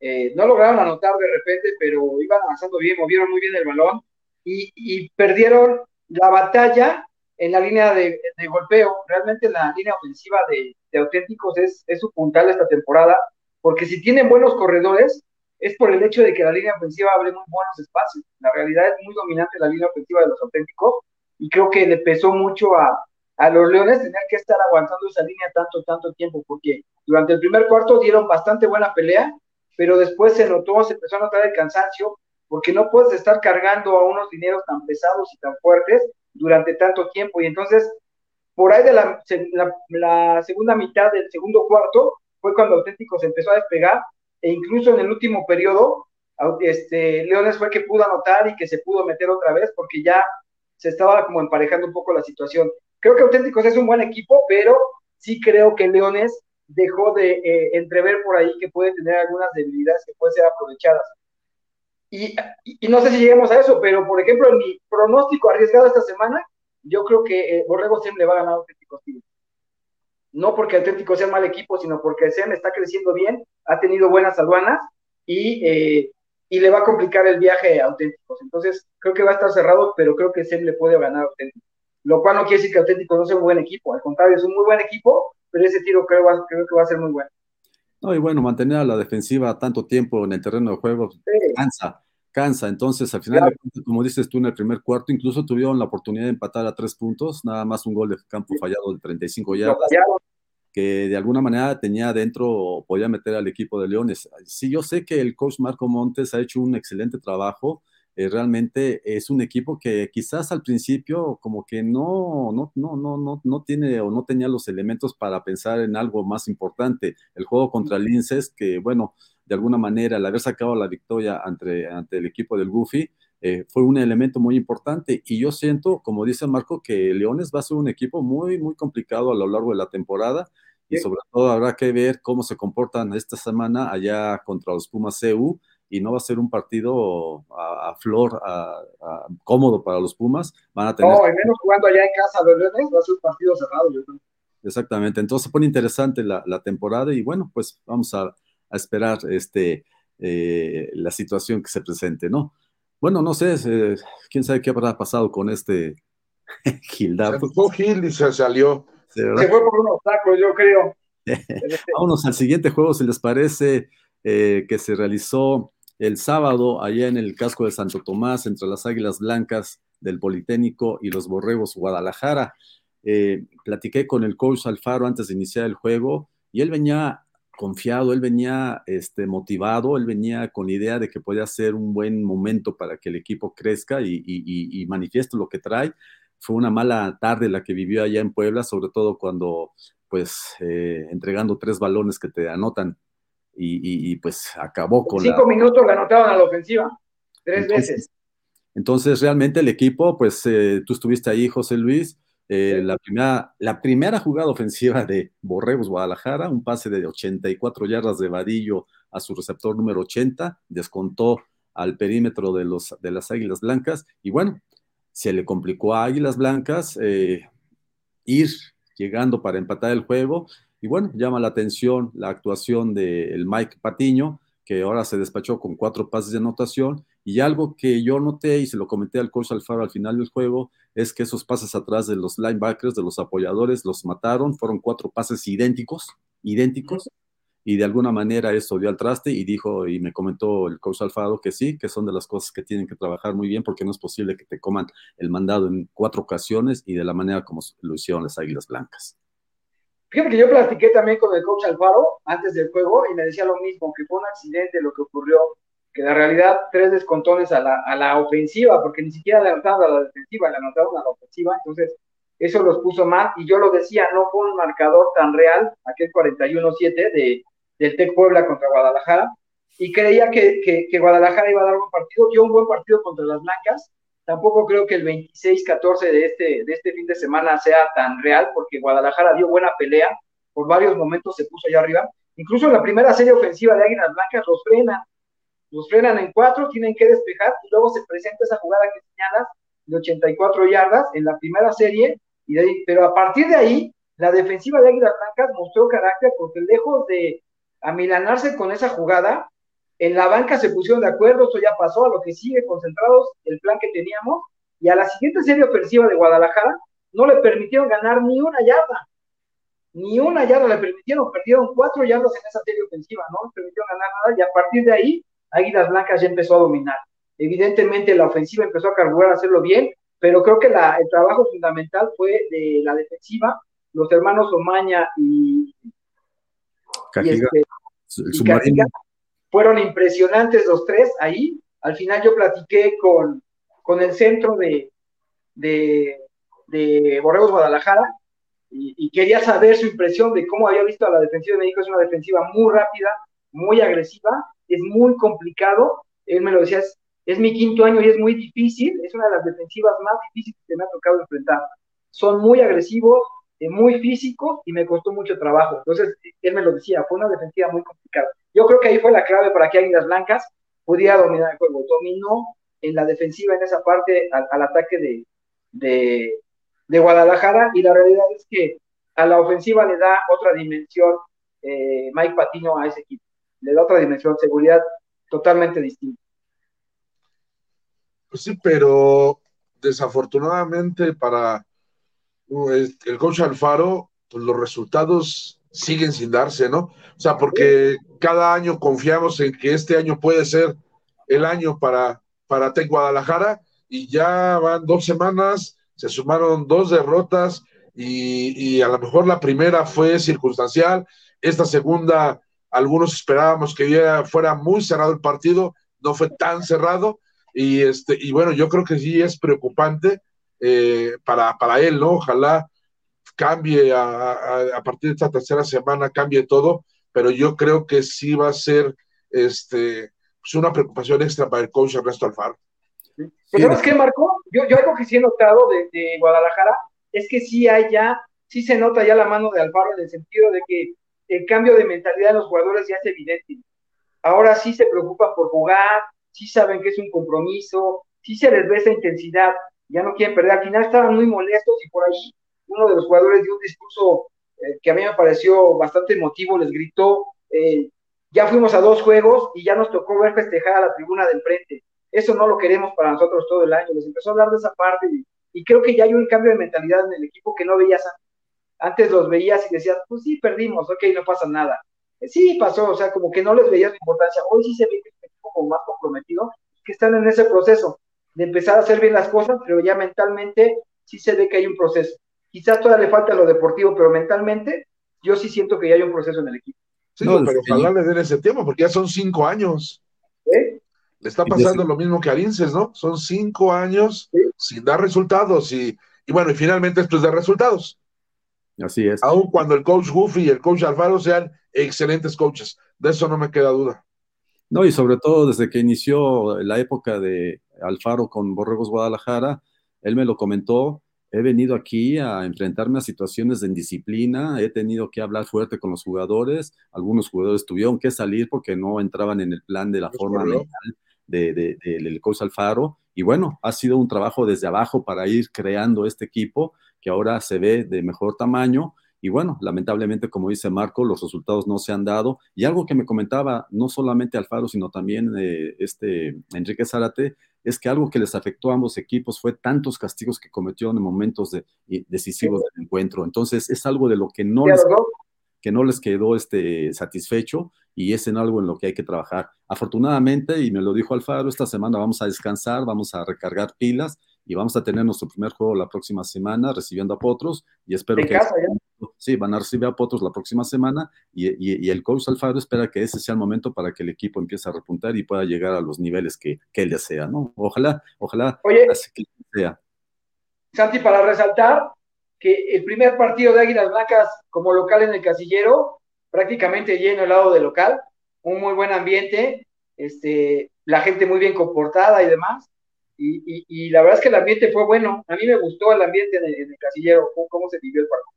Eh, no lograron anotar de repente, pero iban avanzando bien, movieron muy bien el balón y, y perdieron la batalla en la línea de, golpeo. Realmente la línea ofensiva de, auténticos es, es, su puntal esta temporada, porque si tienen buenos corredores, es por el hecho de que la línea ofensiva abre muy buenos espacios. La realidad es muy dominante la línea ofensiva de los auténticos, y creo que le pesó mucho a, a los Leones tener que estar aguantando esa línea tanto, tanto tiempo, porque durante el primer cuarto dieron bastante buena pelea, pero después se notó, se empezó a notar el cansancio, porque no puedes estar cargando a unos dineros tan pesados y tan fuertes durante tanto tiempo. Y entonces, por ahí de la, segunda mitad del segundo cuarto, fue cuando Auténtico se empezó a despegar, e incluso en el último periodo, este, Leones fue que pudo anotar y que se pudo meter otra vez, porque ya se estaba como emparejando un poco la situación. Creo que Auténticos es un buen equipo, pero sí creo que Leones dejó de eh, entrever por ahí que puede tener algunas debilidades que pueden ser aprovechadas. Y, no sé si lleguemos a eso, pero por ejemplo, en mi pronóstico arriesgado esta semana, yo creo que eh, Borrego Sem le va a ganar a Auténtico No porque Auténtico sea mal equipo, sino porque Sem está creciendo bien, ha tenido buenas aduanas y, eh, y le va a complicar el viaje a Auténticos. Entonces, creo que va a estar cerrado, pero creo que Sem le puede ganar a Auténticos. Lo cual no quiere decir que Auténticos no sea un buen equipo, al contrario, es un muy buen equipo, pero ese tiro creo, creo que va a ser muy bueno. No, y bueno, mantener a la defensiva tanto tiempo en el terreno de juego cansa, cansa. Entonces, al final, como dices tú en el primer cuarto, incluso tuvieron la oportunidad de empatar a tres puntos, nada más un gol de campo fallado de 35 yardas, que de alguna manera tenía adentro, podía meter al equipo de Leones. Sí, yo sé que el coach Marco Montes ha hecho un excelente trabajo, eh, realmente es un equipo que quizás al principio como que no, no, no, no, no, no tiene o no tenía los elementos para pensar en algo más importante. El juego contra Linces, que bueno, de alguna manera el haber sacado la victoria ante, ante el equipo del Goofy, eh, fue un elemento muy importante. Y yo siento, como dice Marco, que Leones va a ser un equipo muy, muy complicado a lo largo de la temporada. Y sobre todo habrá que ver cómo se comportan esta semana allá contra los Pumas CU y no va a ser un partido a, flor, a, cómodo para los Pumas. Van a tener... No, al menos jugando allá en casa los Leones va a ser un partido cerrado, yo creo. Exactamente, entonces se pone interesante la, temporada y bueno, pues vamos a, esperar este, eh, la situación que se presente, ¿no? Bueno, no sé, eh, quién sabe qué habrá pasado con este Gildardo. Se fue Gil y se salió. Se fue por unos tacos, yo creo. Vámonos al siguiente juego, si les parece, eh, que se realizó el sábado allá en el casco de Santo Tomás, entre las Águilas Blancas del Politécnico y los Borregos Guadalajara. Eh, platiqué con el coach Alfaro antes de iniciar el juego y él venía confiado, él venía este, motivado, él venía con la idea de que podía ser un buen momento para que el equipo crezca y, manifieste lo que trae. Fue una mala tarde la que vivió allá en Puebla, sobre todo cuando, pues, eh, entregando tres balones que te anotan y, pues acabó con... Cinco minutos anotaron a la ofensiva, tres veces. Entonces, realmente el equipo, pues eh, tú estuviste ahí, José Luis, eh, la, primera, la primera jugada ofensiva de Borregos Guadalajara, un pase de 84 yardas de Vadillo a su receptor número 80, descontó al perímetro de, los, de las Águilas Blancas y bueno, se le complicó a Águilas Blancas eh, ir llegando para empatar el juego y bueno, llama la atención la actuación del Mike Patiño, que ahora se despachó con cuatro pases de anotación Y algo que yo noté y se lo comenté al coach Alfaro al final del juego es que esos pases atrás de los linebackers, de los apoyadores, los mataron. Fueron cuatro pases idénticos, idénticos. Y de alguna manera eso dio al traste y dijo, y me comentó el coach Alfaro que sí, que son de las cosas que tienen que trabajar muy bien porque no es posible que te coman el mandado en cuatro ocasiones y de la manera como lo hicieron las Águilas Blancas. Fíjate que yo platiqué también con el coach Alfaro antes del juego y me decía lo mismo, que fue un accidente lo que ocurrió, que en realidad tres descontones a la, a la ofensiva, porque ni siquiera le anotaron a la defensiva, le anotaron a la ofensiva, entonces eso los puso mal y yo lo decía, no fue un marcador tan real, aquel 41-7 de, del Tec Puebla contra Guadalajara, y creía que, que, que Guadalajara iba a dar un partido, dio un buen partido contra las Blancas, Tampoco creo que el 26-14 de este, de este fin de semana sea tan real, porque Guadalajara dio buena pelea, por varios momentos se puso allá arriba. Incluso en la primera serie ofensiva de Águilas Blancas los frenan, los frenan en cuatro, tienen que despejar y luego se presenta esa jugada que señalas de 84 yardas en la primera serie, pero a partir de ahí, la defensiva de Águilas Blancas mostró carácter porque lejos de amilanarse con esa jugada, en la banca se pusieron de acuerdo, esto ya pasó, a lo que sigue, concentrados, el plan que teníamos, y a la siguiente serie ofensiva de Guadalajara no le permitieron ganar ni una yarda, ni una yarda le permitieron, perdieron cuatro yardas en esa serie ofensiva, no le permitieron ganar nada, y a partir de ahí, Águilas Blancas ya empezó a dominar. Evidentemente la ofensiva empezó a carburar, a hacerlo bien, pero creo que la, el trabajo fundamental fue de la defensiva, los hermanos Omaña y, Cajiga, y, este, fueron impresionantes los tres ahí. Al final yo platiqué con, con el centro de, de, de Borregos Guadalajara y, quería saber su impresión de cómo había visto a la defensiva de México. Es una defensiva muy rápida, muy agresiva, es muy complicado. Él me lo decía, es, es mi quinto año y es muy difícil. Es una de las defensivas más difíciles que me ha tocado enfrentar. Son muy agresivos, muy físicos y me costó mucho trabajo. Entonces, él me lo decía, fue una defensiva muy complicada. Yo creo que ahí fue la clave para que Águilas Blancas pudiera dominar el juego. Dominó en la defensiva, en esa parte, al, ataque de, de, Guadalajara, y la realidad es que a la ofensiva le da otra dimensión eh, Mike Patiño a ese equipo. Le da otra dimensión, seguridad totalmente distinta. Pues sí, pero desafortunadamente para el coach Alfaro, pues los resultados siguen sin darse, ¿no? O sea, porque cada año confiamos en que este año puede ser el año para, para Tec Guadalajara y ya van dos semanas, se sumaron dos derrotas y, a lo mejor la primera fue circunstancial, esta segunda algunos esperábamos que fuera muy cerrado el partido, no fue tan cerrado y, este, y bueno, yo creo que sí es preocupante eh, para, para él, ¿no? Ojalá cambie a, partir de esta tercera semana, cambie todo, pero yo creo que sí va a ser este, pues una preocupación extra para el coach Ernesto Alfaro. Pues, ¿Sabes qué, Marco? Yo, yo algo que sí he notado de, Guadalajara es que sí hay ya, sí se nota ya la mano de Alfaro en el sentido de que el cambio de mentalidad de los jugadores ya es evidente. Ahora sí se preocupan por jugar, sí saben que es un compromiso, sí se les ve esa intensidad, ya no quieren perder. Al final estaban muy molestos y por ahí uno de los jugadores dio un discurso eh, que a mí me pareció bastante emotivo, les gritó, eh, ya fuimos a dos juegos y ya nos tocó ver festejar a la tribuna del frente. Eso no lo queremos para nosotros todo el año. Les empezó a hablar de esa parte y, creo que ya hay un cambio de mentalidad en el equipo que no veías antes. Antes los veías y decías, pues sí, perdimos, ok, no pasa nada. Eh, sí, pasó, o sea, como que no les veías la importancia. Hoy sí se ve que es un equipo como más comprometido, que están en ese proceso de empezar a hacer bien las cosas, pero ya mentalmente sí se ve que hay un proceso. Quizás todavía le falta lo deportivo, pero mentalmente yo sí siento que ya hay un proceso en el equipo. Sí, pero ojalá le den ese tiempo, porque ya son cinco años. ¿Eh? Le está pasando lo mismo que a Linces, ¿no? Son cinco años sin dar resultados y, bueno, y finalmente esto es de resultados. Así es. Aun cuando el coach Goofy y el coach Alfaro sean excelentes coaches, de eso no me queda duda. No, y sobre todo desde que inició la época de Alfaro con Borregos Guadalajara, él me lo comentó, he venido aquí a enfrentarme a situaciones de indisciplina, he tenido que hablar fuerte con los jugadores, algunos jugadores tuvieron que salir porque no entraban en el plan de la forma mental del de, de, coach Alfaro, y bueno, ha sido un trabajo desde abajo para ir creando este equipo que ahora se ve de mejor tamaño, Y bueno, lamentablemente, como dice Marco, los resultados no se han dado. Y algo que me comentaba no solamente Alfaro, sino también eh, este Enrique Zárate, es que algo que les afectó a ambos equipos fue tantos castigos que cometieron en momentos decisivos del encuentro. Entonces, es algo de lo que no les, que no les quedó este, satisfecho y es en algo en lo que hay que trabajar. Afortunadamente, y me lo dijo Alfaro, esta semana vamos a descansar, vamos a recargar pilas y vamos a tener nuestro primer juego la próxima semana recibiendo a Potros y espero que... Sí, van a recibir a Potros la próxima semana y, el coach Alfaro espera que ese sea el momento para que el equipo empiece a repuntar y pueda llegar a los niveles que, él desea, ¿no? Ojalá, ojalá Oye, que sea. Santi, para resaltar que el primer partido de Águilas Blancas como local en el casillero, prácticamente lleno el lado del local, un muy buen ambiente, este, la gente muy bien comportada y demás, y, la verdad es que el ambiente fue bueno. A mí me gustó el ambiente en el, casillero, cómo, se vivió el partido.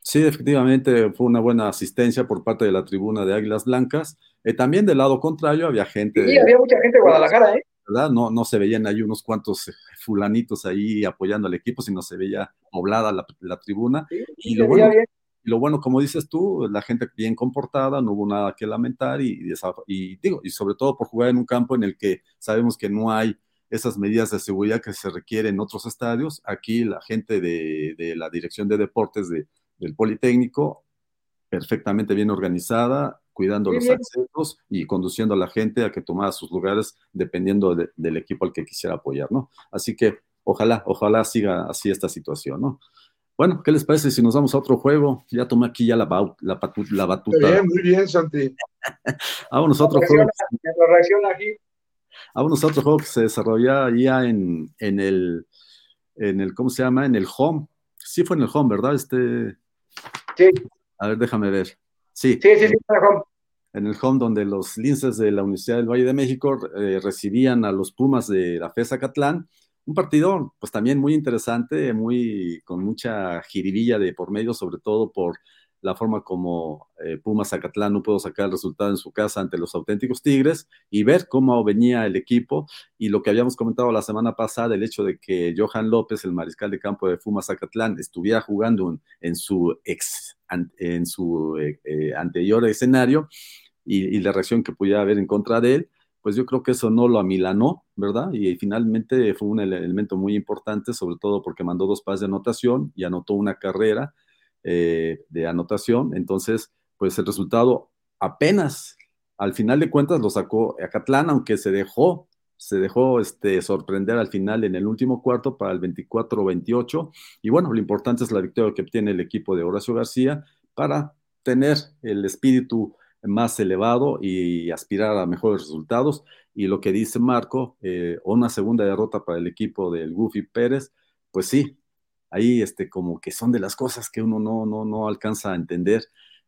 Sí, efectivamente fue una buena asistencia por parte de la tribuna de Águilas Blancas. Eh, también del lado contrario había gente. Sí, había mucha gente de Guadalajara, ¿eh? ¿verdad? No, no se veían ahí unos cuantos eh, fulanitos ahí apoyando al equipo, sino se veía poblada la, tribuna. y, lo bueno, y lo bueno, como dices tú, la gente bien comportada, no hubo nada que lamentar y, y, digo, y sobre todo por jugar en un campo en el que sabemos que no hay esas medidas de seguridad que se requieren en otros estadios. Aquí la gente de, la Dirección de Deportes del Politécnico, perfectamente bien organizada, cuidando los accesos y conduciendo a la gente a que tomara sus lugares dependiendo del equipo al que quisiera apoyar, ¿no? Así que ojalá, ojalá siga así esta situación, ¿no? Bueno, ¿qué les parece si nos vamos a otro juego? Ya tomé aquí ya la, la, la batuta. Bien, muy bien, Santi. Vámonos a otro juego. aquí. A otro juego que se desarrolla ya en, en, el, en el, ¿cómo se llama? En el home. Sí fue en el home, ¿verdad? Este... Sí. A ver, déjame ver. Sí. Sí, sí, sí, en el home. En el home donde los linces de la Universidad del Valle de México eh, recibían a los Pumas de la FESA Catlán. Un partido, pues también muy interesante, muy, con mucha jiribilla de por medio, sobre todo por la forma como eh, Pumas Zacatlán no pudo sacar el resultado en su casa ante los auténticos Tigres y ver cómo venía el equipo y lo que habíamos comentado la semana pasada, el hecho de que Johan López, el mariscal de campo de Pumas Zacatlán, estuviera jugando en, su ex, en su eh, eh, anterior escenario y, la reacción que pudiera haber en contra de él, pues yo creo que eso no lo amilanó, ¿verdad? Y finalmente fue un elemento muy importante, sobre todo porque mandó dos pases de anotación y anotó una carrera eh, de anotación. Entonces, pues el resultado apenas al final de cuentas lo sacó Acatlán, aunque se dejó, se dejó este, sorprender al final en el último cuarto para el 24-28. Y bueno, lo importante es la victoria que obtiene el equipo de Horacio García para tener el espíritu más elevado y aspirar a mejores resultados. Y lo que dice Marco, eh, una segunda derrota para el equipo del Goofy Pérez, pues sí, ahí este, como que son de las cosas que uno no, no, no alcanza a entender.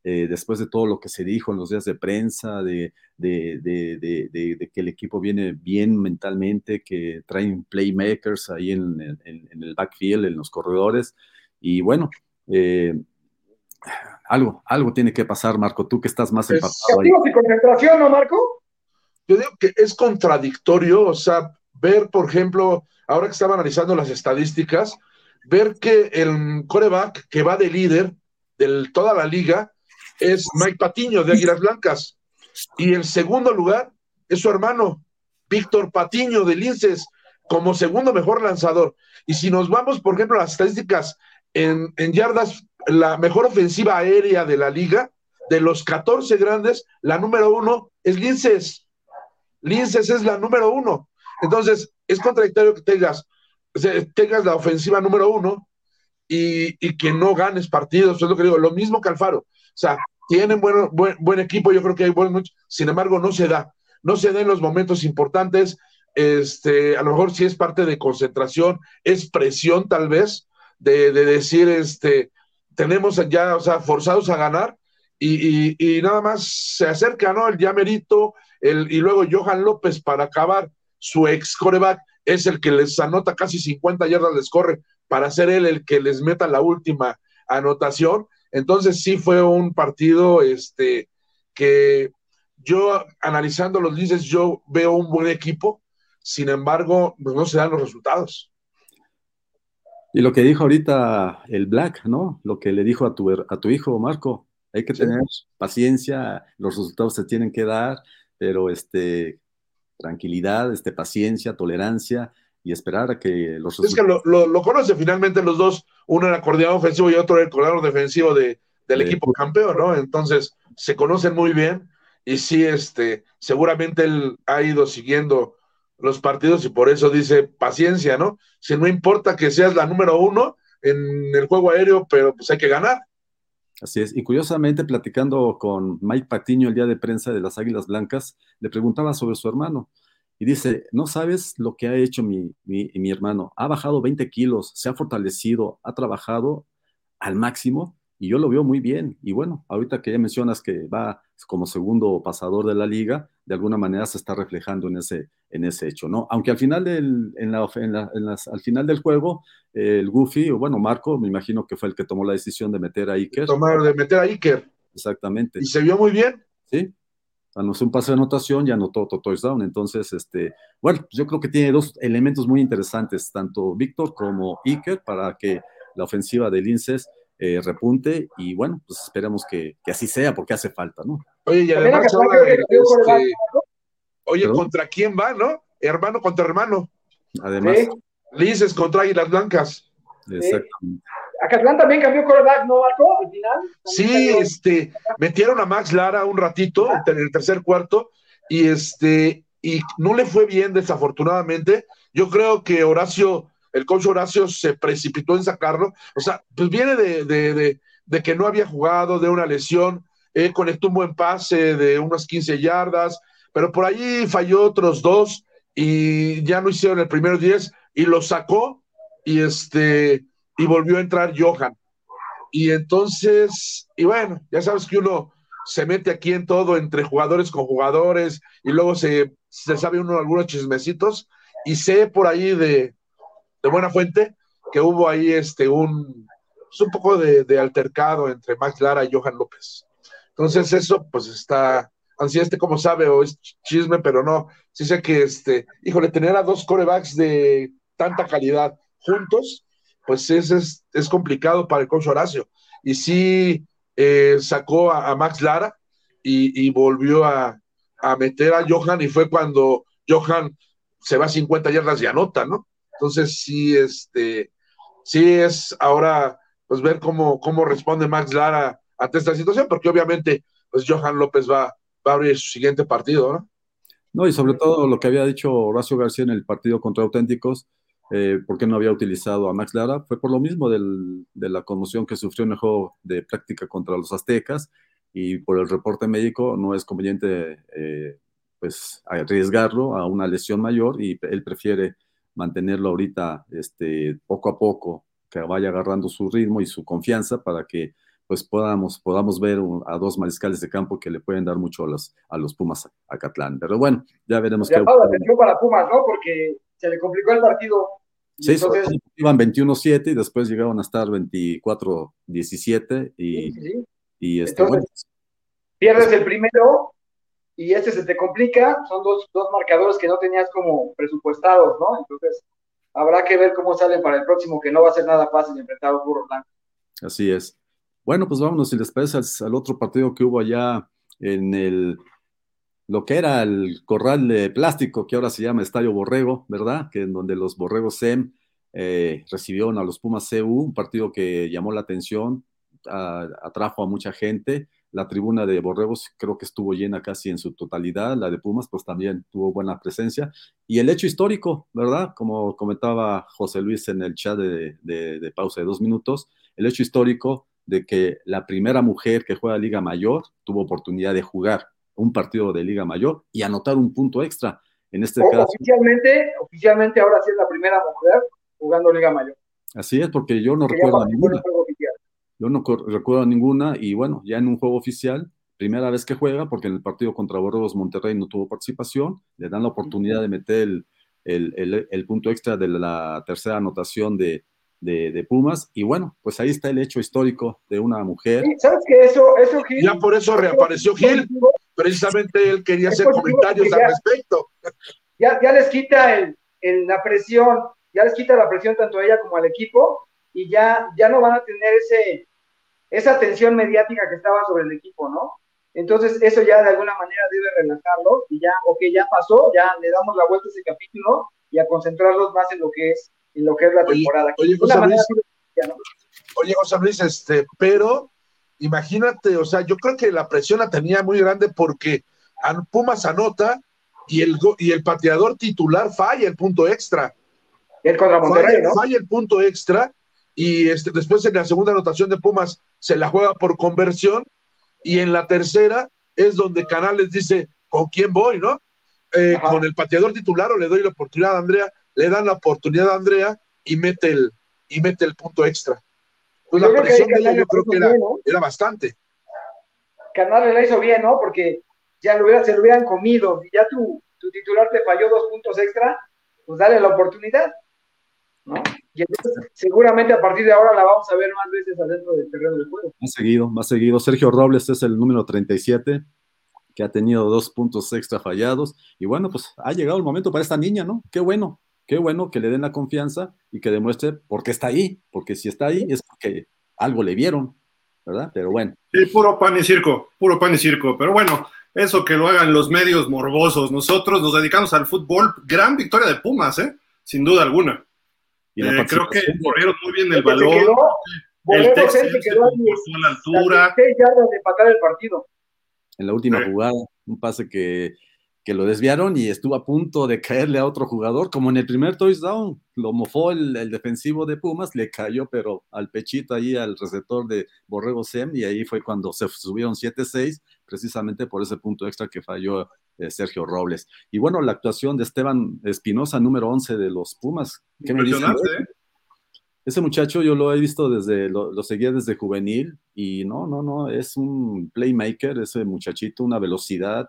Eh, después de todo lo que se dijo en los días de prensa, de, de, de, que el equipo viene bien mentalmente, que traen playmakers ahí en, en, el backfield, en los corredores. Y bueno, eh, algo, algo tiene que pasar, Marco, tú que estás más empapado ahí. y concentración, ¿no, Marco? Yo digo que es contradictorio, o sea, ver, por ejemplo, ahora que estaba analizando las estadísticas, ver que el coreback que va de líder de toda la liga es Mike Patiño de Águilas Blancas. Y el segundo lugar es su hermano, Víctor Patiño de Linces, como segundo mejor lanzador. Y si nos vamos, por ejemplo, a las estadísticas en, en yardas, la mejor ofensiva aérea de la liga, de los 14 grandes, la número uno es Linces. Linces es la número uno. Entonces, es contradictorio que tengas tengas la ofensiva número uno y, que no ganes partidos, es lo que digo, lo mismo que Alfaro. O sea, tienen buen, buen, equipo, yo creo que hay buenos, sin embargo, no se da. No se da en los momentos importantes. Este, a lo mejor si es parte de concentración, es presión tal vez, de, decir, este, tenemos ya, o sea, forzados a ganar, y, nada más se acerca, ¿no? El Yamerito, el, y luego Johan López para acabar su ex coreback es el que les anota casi 50 yardas, les corre para ser él el que les meta la última anotación. Entonces sí fue un partido este, que yo analizando los dices, yo veo un buen equipo, sin embargo, pues no se dan los resultados. Y lo que dijo ahorita el Black, ¿no? Lo que le dijo a tu, a tu hijo, Marco, hay que tener paciencia, los resultados se tienen que dar, pero este, tranquilidad, este, paciencia, tolerancia y esperar a que los Es que lo, lo, conoce finalmente los dos, uno era coordinador ofensivo y otro era el coordinador defensivo de, del equipo campeón, ¿no? Entonces, se conocen muy bien y sí, este, seguramente él ha ido siguiendo los partidos y por eso dice paciencia, ¿no? Si no importa que seas la número uno en el juego aéreo, pero pues hay que ganar. Así es. Y curiosamente, platicando con Mike Patiño el día de prensa de las Águilas Blancas, le preguntaba sobre su hermano. Y dice, no sabes lo que ha hecho mi, mi, mi hermano. Ha bajado 20 kilos, se ha fortalecido, ha trabajado al máximo y yo lo veo muy bien. Y bueno, ahorita que ya mencionas que va como segundo pasador de la liga, de alguna manera se está reflejando en ese, en ese hecho, ¿no? Aunque al final del, en la, en al final del juego, el Goofy, o bueno, Marco, me imagino que fue el que tomó la decisión de meter a Iker. Tomar, de meter a Iker. Exactamente. Y se vio muy bien. Sí, anotó un pase de anotación y anotó otro touchdown. Entonces, este, bueno, yo creo que tiene dos elementos muy interesantes, tanto Víctor como Iker, para que la ofensiva de Linces eh, repunte y bueno, pues esperemos que, que, así sea porque hace falta, ¿no? Oye, y además este, oye, ¿contra quién va, no? Hermano contra hermano. Además. ¿Sí? contra Águilas Blancas. Exactamente. Acatlán también cambió coreback, ¿no, Marco? Al final. Sí, este, metieron a Max Lara un ratito en el tercer cuarto y este, y no le fue bien desafortunadamente. Yo creo que Horacio el coach Horacio se precipitó en sacarlo. O sea, pues viene de, que no había jugado, de una lesión, eh, conectó un buen pase de unas 15 yardas, pero por allí falló otros dos y ya no hicieron el primero 10 y lo sacó y este y volvió a entrar Johan. Y entonces, y bueno, ya sabes que uno se mete aquí en todo entre jugadores con jugadores y luego se, se sabe uno algunos chismecitos y sé por ahí de, de buena fuente que hubo ahí este un, pues, un poco de, altercado entre Max Lara y Johan López. Entonces eso pues está, así este como sabe o es chisme, pero no, sí sé que este, híjole, tener a dos corebacks de tanta calidad juntos, pues es, es, complicado para el coach Horacio. Y sí eh, sacó a, Max Lara y, volvió a, a, meter a Johan y fue cuando Johan se va a 50 yardas y anota, ¿no? Entonces, sí, este, sí es ahora, pues ver cómo, cómo responde Max Lara ante esta situación, porque obviamente, pues Johan López va, va a abrir su siguiente partido, ¿no? No, y sobre todo lo que había dicho Horacio García en el partido contra Auténticos, eh, por no había utilizado a Max Lara, fue por lo mismo del, de la conmoción que sufrió en el juego de práctica contra los aztecas y por el reporte médico no es conveniente eh, pues arriesgarlo a una lesión mayor y él prefiere mantenerlo ahorita este, poco a poco, que vaya agarrando su ritmo y su confianza para que pues podamos, podamos ver a dos mariscales de campo que le pueden dar mucho a los, a los Pumas a Catlán. Pero bueno, ya veremos. qué atención para Pumas, ¿no? Porque se le complicó el partido. Sí, entonces... iban 21-7 y después llegaron a estar 24-17 y, y este, bueno, pierdes el primero y este se te complica, son dos, dos marcadores que no tenías como presupuestados, ¿no? Entonces, habrá que ver cómo salen para el próximo, que no va a ser nada fácil enfrentar a un burro blanco. Así es. Bueno, pues vámonos, si les parece, al, otro partido que hubo allá en el, lo que era el corral de plástico, que ahora se llama Estadio Borrego, ¿verdad? Que en donde los Borregos SEM eh, recibieron a los Pumas CU, un partido que llamó la atención, atrajo a mucha gente, la tribuna de Borregos creo que estuvo llena casi en su totalidad, la de Pumas pues también tuvo buena presencia. Y el hecho histórico, ¿verdad? Como comentaba José Luis en el chat de, pausa de dos minutos, el hecho histórico de que la primera mujer que juega Liga Mayor tuvo oportunidad de jugar un partido de Liga Mayor y anotar un punto extra. En este caso. Oficialmente, oficialmente ahora sí es la primera mujer jugando Liga Mayor. Así es, porque yo no recuerdo a ninguna. Yo no recuerdo ninguna y bueno, ya en un juego oficial, primera vez que juega, porque en el partido contra Borregos Monterrey no tuvo participación, le dan la oportunidad de meter el, punto extra de la tercera anotación de, Pumas y bueno, pues ahí está el hecho histórico de una mujer. ¿Sabes qué? Eso, eso Gil, Ya por eso reapareció Gil, precisamente él quería hacer comentarios al respecto. Ya, ya les quita el, la presión ya les quita la presión tanto a ella como al equipo y ya, ya no van a tener ese, esa tensión mediática que estaba sobre el equipo, ¿no? Entonces eso ya de alguna manera debe relajarlo y ya, ok, ya pasó, ya le damos la vuelta a ese capítulo y a concentrarlos más en lo que es, en lo que es la temporada. Oye, José Luis, oye, José Luis, este, pero imagínate, o sea, yo creo que la presión la tenía muy grande porque Pumas anota y el, y el pateador titular falla el punto extra. El contra Monterrey, falla, ¿no? Falla el punto extra y este, después en la segunda anotación de Pumas se la juega por conversión y en la tercera es donde Canales dice, ¿con quién voy, no? Eh, con el pateador titular o le doy la oportunidad a Andrea, le dan la oportunidad a Andrea y mete el, y mete el punto extra. Pues la presión de ella yo creo que era, era bastante. Canales la hizo bien, ¿no? Porque ya lo hubiera, se lo hubieran comido, y ya tu, tu titular te falló dos puntos extra, pues dale la oportunidad, ¿no? Y entonces, seguramente a partir de ahora la vamos a ver más veces adentro del terreno del juego. Más seguido, más seguido. Sergio Robles es el número 37, que ha tenido dos puntos extra fallados. Y bueno, pues ha llegado el momento para esta niña, ¿no? Qué bueno, qué bueno que le den la confianza y que demuestre por qué está ahí, porque si está ahí es porque algo le vieron, ¿verdad? Pero bueno. Sí, puro pan y circo, puro pan y circo. Pero bueno, eso que lo hagan los medios morbosos. Nosotros nos dedicamos al fútbol. Gran victoria de Pumas, ¿eh? Sin duda alguna. Y eh, creo que corrieron muy bien el balón. el Texas se quedó a la altura. de empatar el partido. En la última jugada, un pase que, que, lo desviaron y estuvo a punto de caerle a otro jugador, como en el primer touchdown. Lo mofó el, el defensivo de Pumas, le cayó, pero al pechito ahí al receptor de Borrego Sem, y ahí fue cuando se subieron 7-6 precisamente por ese punto extra que falló eh, Sergio Robles. Y bueno, la actuación de Esteban Espinosa, número 11 de los Pumas. ¿Qué me dice? ¿eh? Ese muchacho yo lo he visto desde, lo, lo, seguía desde juvenil y no, no, no, es un playmaker, ese muchachito, una velocidad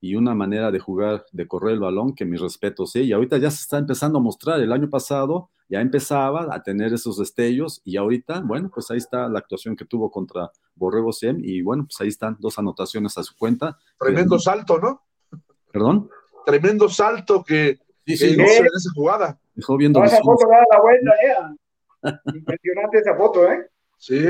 y una manera de jugar, de correr el balón, que mis respetos, sí, y ahorita ya se está empezando a mostrar, el año pasado ya empezaba a tener esos destellos y ahorita, bueno, pues ahí está la actuación que tuvo contra Borrego Sem y bueno, pues ahí están dos anotaciones a su cuenta. Tremendo salto, ¿no? ¿Perdón? Tremendo salto que, sí, sí, que en esa jugada. Dejó viendo. esa foto da la vuelta, ¿eh? Impresionante esa foto, ¿eh? Sí.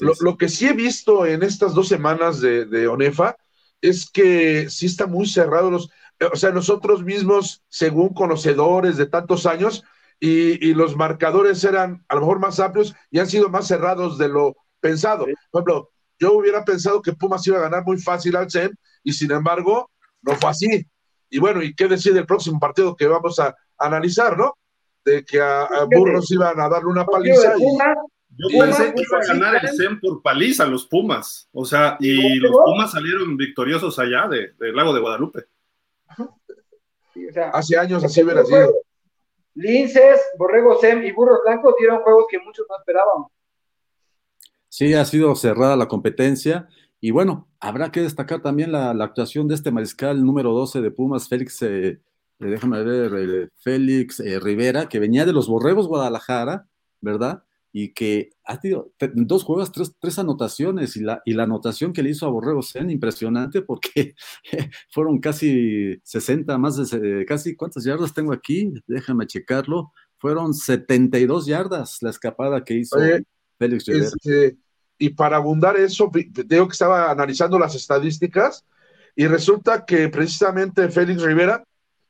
Lo, lo, que sí he visto en estas dos semanas de, de ONEFA es que sí está muy cerrado los, o sea, nosotros mismos, según conocedores de tantos años, y, y, los marcadores eran a lo mejor más amplios y han sido más cerrados de lo pensado. Por ejemplo, yo hubiera pensado que Pumas iba a ganar muy fácil al CEN y sin embargo no fue así. Y bueno, ¿y qué decir del próximo partido que vamos a, analizar, no? De que a, a Burros iban a darle una paliza. Y, yo pensé que iba a ganar el CEN por paliza los Pumas. O sea, y los Pumas salieron victoriosos allá del de Lago de Guadalupe. Sí, o sea, Hace años así hubiera sido. Linces, Borrego Sem y Burros Blancos dieron juegos que muchos no esperaban. Sí, ha sido cerrada la competencia. Y bueno, habrá que destacar también la, la actuación de este mariscal número 12 de Pumas, Félix, eh, déjame ver, eh, Félix eh, Rivera, que venía de los Borregos Guadalajara, ¿verdad? Y que ha tenido en dos juegos tres, tres, anotaciones y la, y la anotación que le hizo a Borrego Sen, impresionante porque fueron casi 60, más de casi, ¿cuántas yardas tengo aquí? Déjame checarlo. Fueron 72 yardas la escapada que hizo Oye, Félix Rivera. Este, y para abundar eso, digo que estaba analizando las estadísticas y resulta que precisamente Félix Rivera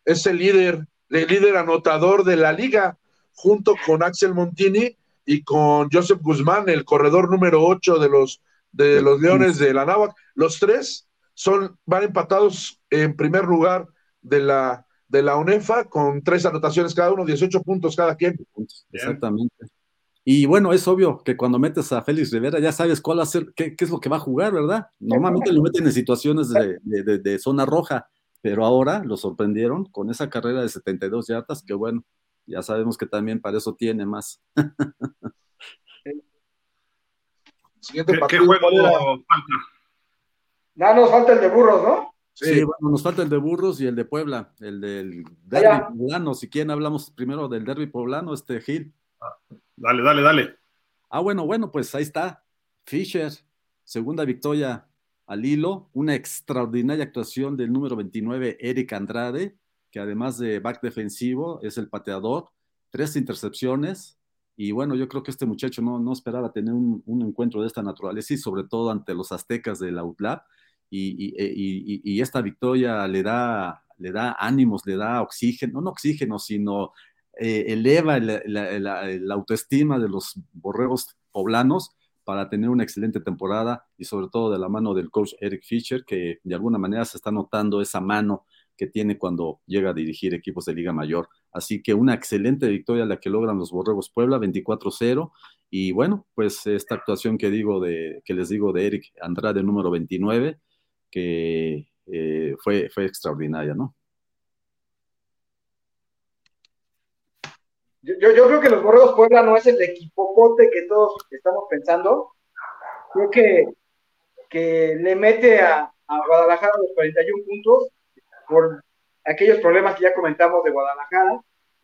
es el líder, el líder anotador de la liga, junto con Axel Montini y con Joseph Guzmán, el corredor número 8 de los, de los Leones de la Náhuac. Los tres son, van empatados en primer lugar de la, de la UNEFA con tres anotaciones cada uno, 18 puntos cada quien. Exactamente. Y bueno, es obvio que cuando metes a Félix Rivera ya sabes cuál va a ser, qué, qué es lo que va a jugar, ¿verdad? Normalmente lo meten en situaciones de, de, de, zona roja, pero ahora lo sorprendieron con esa carrera de 72 yardas, que bueno, ya sabemos que también para eso tiene más. Siguiente ¿Qué, partido, ¿Qué juego falta? Ya nos falta el de burros, ¿no? Sí. sí. bueno, nos falta el de burros y el de Puebla, el del derby Allá. poblano. Si quieren, hablamos primero del derby poblano, este Gil. Dale, dale, dale. Ah, bueno, bueno, pues ahí está. Fisher, segunda victoria al hilo, una extraordinaria actuación del número 29, Eric Andrade, que además de back defensivo es el pateador tres intercepciones. Y bueno, yo creo que este muchacho no, no esperaba tener un, un, encuentro de esta naturaleza y sobre todo ante los aztecas del Outlap. Y, y, y, y, esta victoria le da, le da ánimos, le da oxígeno, no oxígeno, sino eh, eleva la, autoestima de los borregos poblanos para tener una excelente temporada y sobre todo de la mano del coach Eric Fischer, que de alguna manera se está notando esa mano que tiene cuando llega a dirigir equipos de Liga Mayor. Así que una excelente victoria la que logran los Borregos Puebla, 24-0. Y bueno, pues esta actuación que digo de, que les digo de Eric Andrade, número 29, que eh, fue, fue extraordinaria, ¿no? Yo, yo, creo que los Borregos Puebla no es el equipopote que todos estamos pensando. Creo que, que le mete a, a Guadalajara los 41 puntos por aquellos problemas que ya comentamos de Guadalajara,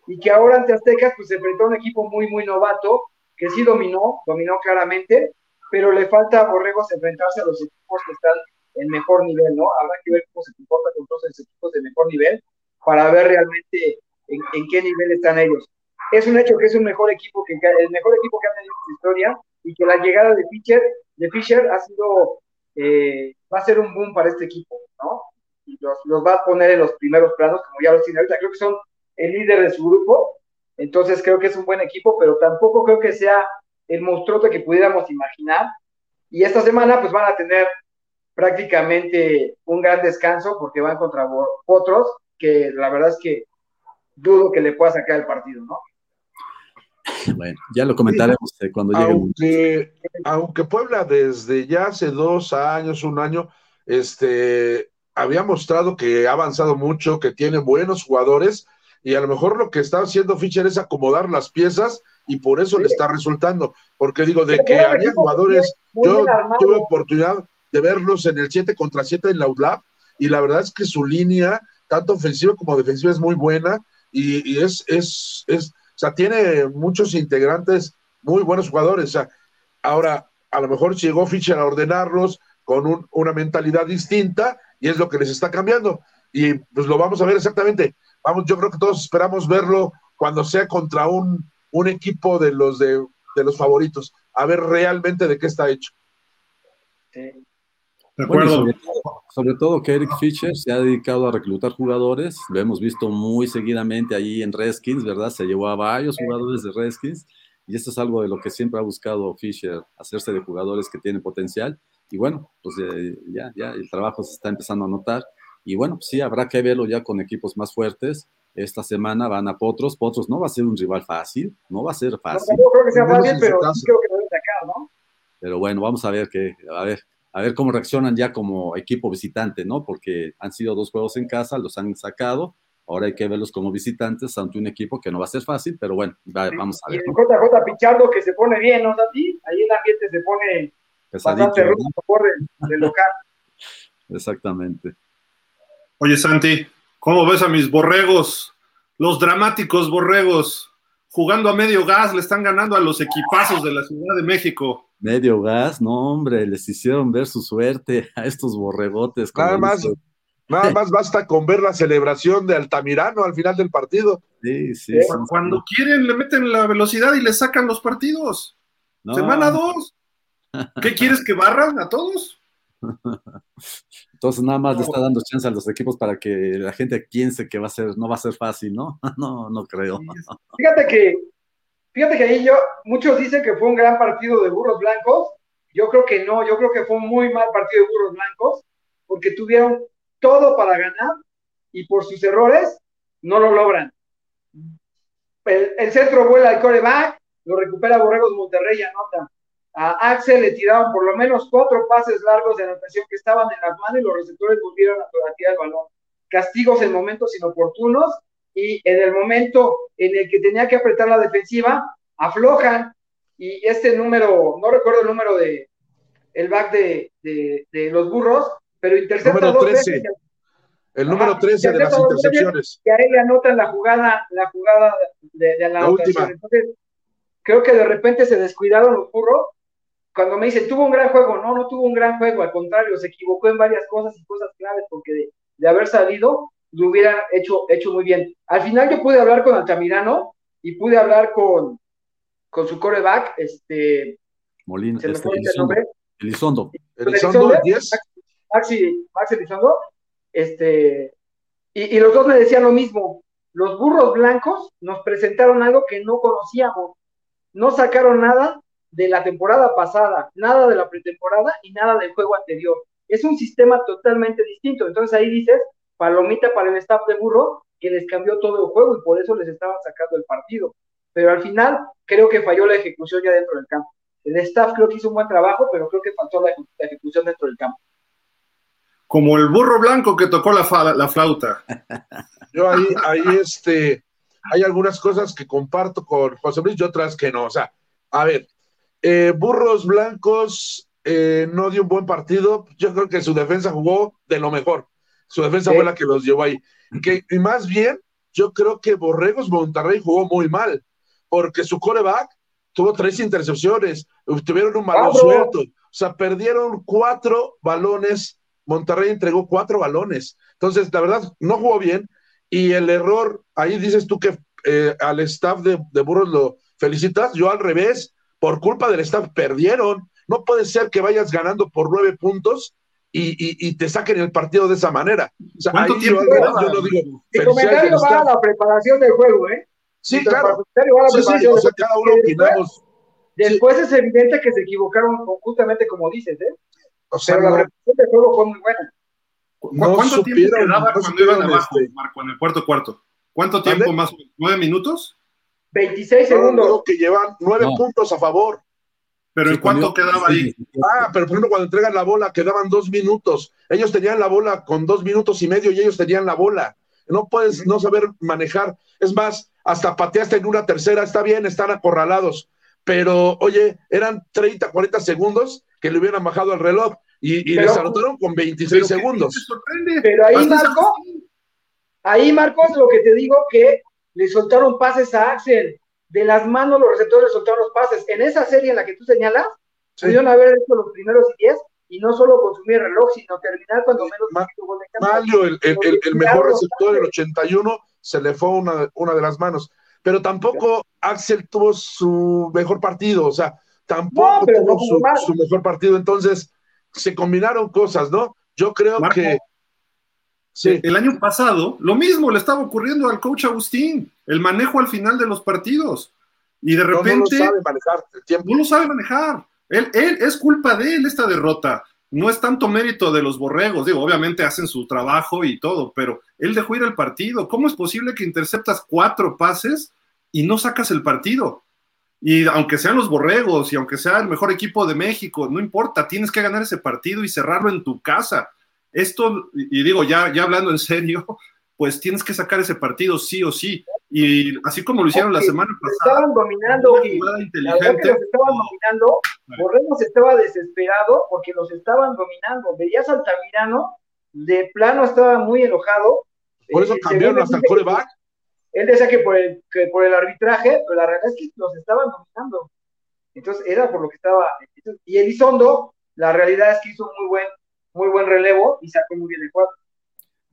y que ahora ante Aztecas pues se enfrentó a un equipo muy, muy novato, que sí dominó, dominó claramente, pero le falta a Borregos enfrentarse a los equipos que están en mejor nivel, ¿no? Habrá que ver cómo se comporta con todos esos equipos de mejor nivel para ver realmente en, en, qué nivel están ellos. Es un hecho que es un mejor equipo que el mejor equipo que ha tenido en su historia y que la llegada de Fischer, de Fischer ha sido eh, va a ser un boom para este equipo, ¿no? y los, los, va a poner en los primeros planos, como ya lo tiene ahorita. Creo que son el líder de su grupo, entonces creo que es un buen equipo, pero tampoco creo que sea el monstruote que pudiéramos imaginar. Y esta semana, pues van a tener prácticamente un gran descanso porque van contra otros que la verdad es que dudo que le pueda sacar el partido, ¿no? Bueno, ya lo comentaremos sí, cuando llegue. Aunque, aunque Puebla desde ya hace dos años, un año, este, había mostrado que ha avanzado mucho, que tiene buenos jugadores y a lo mejor lo que está haciendo Fischer es acomodar las piezas y por eso sí. le está resultando. Porque digo, de que había jugadores, yo tuve oportunidad de verlos en el 7 contra 7 en la UDLAP y la verdad es que su línea, tanto ofensiva como defensiva, es muy buena y, y es, es, es, o sea, tiene muchos integrantes muy buenos jugadores. O sea, ahora, a lo mejor llegó Fischer a ordenarlos con un, una mentalidad distinta y es lo que les está cambiando. Y pues lo vamos a ver exactamente. Vamos, yo creo que todos esperamos verlo cuando sea contra un, un equipo de los de, de, los favoritos, a ver realmente de qué está hecho. Sí. Bueno, sobre, todo, sobre, todo, que Eric Fischer se ha dedicado a reclutar jugadores, lo hemos visto muy seguidamente ahí en Redskins, ¿verdad? Se llevó a varios jugadores de Redskins y esto es algo de lo que siempre ha buscado Fischer, hacerse de jugadores que tienen potencial y bueno, pues eh, ya, ya el trabajo se está empezando a notar. Y bueno, pues sí, habrá que verlo ya con equipos más fuertes. Esta semana van a Potros. Potros no va a ser un rival fácil, no va a ser fácil. No, no creo que sea fácil, pero sí creo que deben sacar, ¿no? Pero bueno, vamos a ver qué, a ver, a ver cómo reaccionan ya como equipo visitante, ¿no? Porque han sido dos juegos en casa, los han sacado. Ahora hay que verlos como visitantes ante un equipo que no va a ser fácil, pero bueno, va, vamos a ver. Y el JJ Pichardo que se pone bien, ¿no, Santi? Ahí el ambiente se pone Bastante rudo por el, el local. Exactamente. Oye, Santi, ¿cómo ves a mis borregos? Los dramáticos borregos, jugando a medio gas, le están ganando a los equipazos de la Ciudad de México. Medio gas, no, hombre, les hicieron ver su suerte a estos borregotes. Nada más, nada más basta con ver la celebración de Altamirano al final del partido. Sí, sí. Cuando sí. quieren, le meten la velocidad y le sacan los partidos. No. Semana dos. ¿Qué quieres que barran a todos? Entonces nada más no. le está dando chance a los equipos para que la gente piense que va a ser, no va a ser fácil, ¿no? No, no creo. Fíjate que, fíjate que ahí yo, muchos dicen que fue un gran partido de burros blancos. Yo creo que no, yo creo que fue un muy mal partido de burros blancos, porque tuvieron todo para ganar y por sus errores no lo logran. El, centro vuela al coreback, lo recupera Borregos Monterrey y anota a Axel le tiraron por lo menos cuatro pases largos de anotación que estaban en las manos y los receptores volvieron a tirar el balón. Castigos en momentos inoportunos y en el momento en el que tenía que apretar la defensiva, aflojan y este número, no recuerdo el número de el back de, de, de los burros, pero intercepta número dos 13. veces. El número 13 de las intercepciones. Y ahí le anotan la jugada, la jugada de, de la, la última. Entonces, creo que de repente se descuidaron los burros cuando me dicen, tuvo un gran juego, no, no tuvo un gran juego, al contrario, se equivocó en varias cosas y cosas claves, porque de, de haber salido, lo hubiera hecho, hecho muy bien. Al final yo pude hablar con Altamirano y pude hablar con, con su coreback, este... Molina, se me este, fue el Elizondo. nombre. Elizondo. Elizondo, el 10. Maxi, Maxi Elizondo, este, y, y los dos me decían lo mismo. Los burros blancos nos presentaron algo que no conocíamos. No sacaron nada de la temporada pasada, nada de la pretemporada y nada del juego anterior. Es un sistema totalmente distinto. Entonces ahí dices, palomita para el staff de burro, que les cambió todo el juego y por eso les estaban sacando el partido. Pero al final creo que falló la ejecución ya dentro del campo. El staff creo que hizo un buen trabajo, pero creo que faltó la, la ejecución dentro del campo. Como el burro blanco que tocó la, fa- la flauta. Yo ahí, ahí, este, hay algunas cosas que comparto con José Luis y otras que no. O sea, a ver, eh, Burros Blancos eh, no dio un buen partido. Yo creo que su defensa jugó de lo mejor. Su defensa Sí. fue la que los llevó ahí. Que, y más bien, yo creo que Borregos Monterrey jugó muy mal, porque su coreback tuvo tres intercepciones, tuvieron un balón suelto. O sea, perdieron cuatro balones. Monterrey entregó cuatro balones. Entonces, la verdad, no jugó bien. Y el error, ahí dices tú que eh, al staff de, de Burros lo felicitas. Yo al revés, por culpa del staff perdieron. No puede ser que vayas ganando por nueve puntos y, y- y te saquen el partido de esa manera. O sea, ahí ¿Cuánto yo, tiempo yo no digo felicidades comentario va a la preparación del juego, ¿eh? Sí, claro. comentario va a la Sí, sí, preparación o del sea, juego. cada uno Y después- opinamos. Después es evidente que se equivocaron justamente como dices, ¿eh? O sea, Pero la preparación del juego fue muy buena. ¿Cu- No ¿Cuánto tiempo quedaba no cuando iban abajo, este- Marco, en el cuarto cuarto? ¿Cuánto tiempo ¿Mande? más? ¿Nueve minutos? 26 no, segundos. no, que llevan nueve No. puntos a favor. ¿Pero en cuánto cuando- quedaba ahí? Ah, pero por ejemplo, cuando entregan la bola, quedaban dos minutos. Ellos tenían la bola con dos minutos y medio y ellos tenían la bola. No puedes no saber manejar. Es más, hasta pateaste en una tercera, está bien, están acorralados. Pero, oye, eran 30, 40 segundos que le hubieran bajado el reloj y, y Pero- les anotaron con 26 ¿Pero qué segundos. te? Pero ahí, Marco, ahí, Marcos, lo que te digo que le soltaron pases a Axel. De las manos los receptores soltaron los pases. En esa serie en la que tú señalas, Sí. pudieron haber hecho los primeros 10 y no solo consumir el reloj, sino terminar cuando menos Ma-. Mario, el, el- el- el mejor receptor, el 81, se le fue una, una de las manos. Pero tampoco Axel tuvo su mejor partido, o sea, tampoco No, tuvo no su, su mejor partido. Entonces, se combinaron cosas, ¿no? Yo creo Marco. que. Sí, El año pasado, lo mismo le estaba ocurriendo al coach Agustín, el manejo al final de los partidos. Y de no, no lo repente sabe manejar el tiempo. no lo sabe manejar. Él, él es culpa de él esta derrota. No es tanto mérito de los borregos. Digo, obviamente hacen su trabajo y todo, pero él dejó ir el partido. ¿Cómo es posible que interceptas cuatro pases y no sacas el partido? Y aunque sean los borregos y aunque sea el mejor equipo de México, no importa, tienes que ganar ese partido y cerrarlo en tu casa. Esto, y digo, ya, ya hablando en serio, pues tienes que sacar ese partido sí o sí. Y así como lo hicieron la semana Los pasada, estaban dominando, jugada La verdad que inteligente. los estaban dominando. Borrego estaba desesperado porque los estaban dominando. Veías al Altamirano, de plano estaba muy enojado. Por eso Eh, cambiaron hasta el coreback. Él decía que por, el, que por el arbitraje, pero la realidad es que los estaban dominando. Entonces era por lo que estaba. Y Elizondo, la realidad es que hizo muy buen, muy buen relevo y sacó muy bien el cuadro.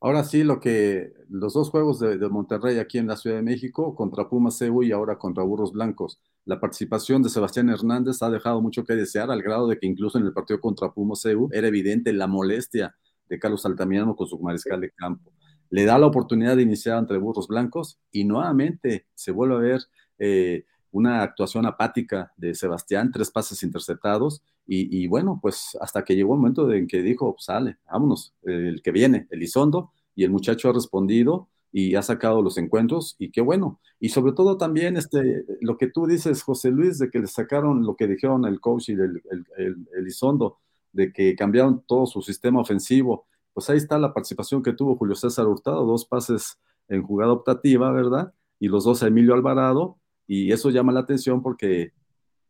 Ahora sí, lo que los dos juegos de, Monterrey aquí en la Ciudad de México, contra Pumas CU y ahora contra Burros Blancos, la participación de Sebastián Hernández ha dejado mucho que desear, al grado de que incluso en el partido contra Pumas CU era evidente la molestia de Carlos Altamirano con su mariscal de campo. Le da la oportunidad de iniciar entre Burros Blancos y nuevamente se vuelve a ver eh, una actuación apática de Sebastián, tres pases interceptados, y, bueno, pues hasta que llegó el momento en que dijo, sale, vámonos, el que viene, Elizondo, y el muchacho ha respondido y ha sacado los encuentros, y qué bueno. Y sobre todo también este, lo que tú dices, José Luis, de que le sacaron lo que dijeron el coach y el, el, el, Elizondo, de que cambiaron todo su sistema ofensivo, pues ahí está la participación que tuvo Julio César Hurtado, dos pases en jugada optativa, ¿verdad? Y los dos a Emilio Alvarado, y eso llama la atención porque,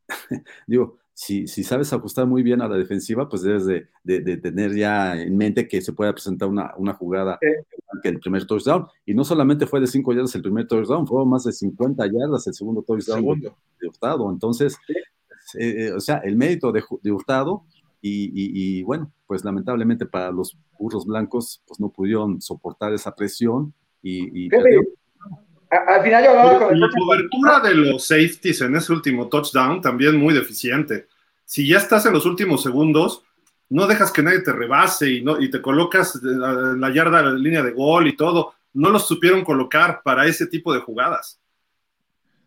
digo, si, si, sabes ajustar muy bien a la defensiva, pues debes de, de, de tener ya en mente que se pueda presentar una, una jugada sí. que el primer touchdown. Y no solamente fue de 5 yardas el primer touchdown, fue más de 50 yardas el segundo touchdown segundo. De, Hurtado. Entonces, sí. eh, o sea, el mérito de, de Hurtado y, y, y, bueno, pues lamentablemente para los burros blancos, pues no pudieron soportar esa presión y, y al final yo hablaba con La cobertura de los safeties en ese último touchdown también muy deficiente. Si ya estás en los últimos segundos, no dejas que nadie te rebase y, no, y te colocas en la yarda, la línea de gol y todo. No los supieron colocar para ese tipo de jugadas.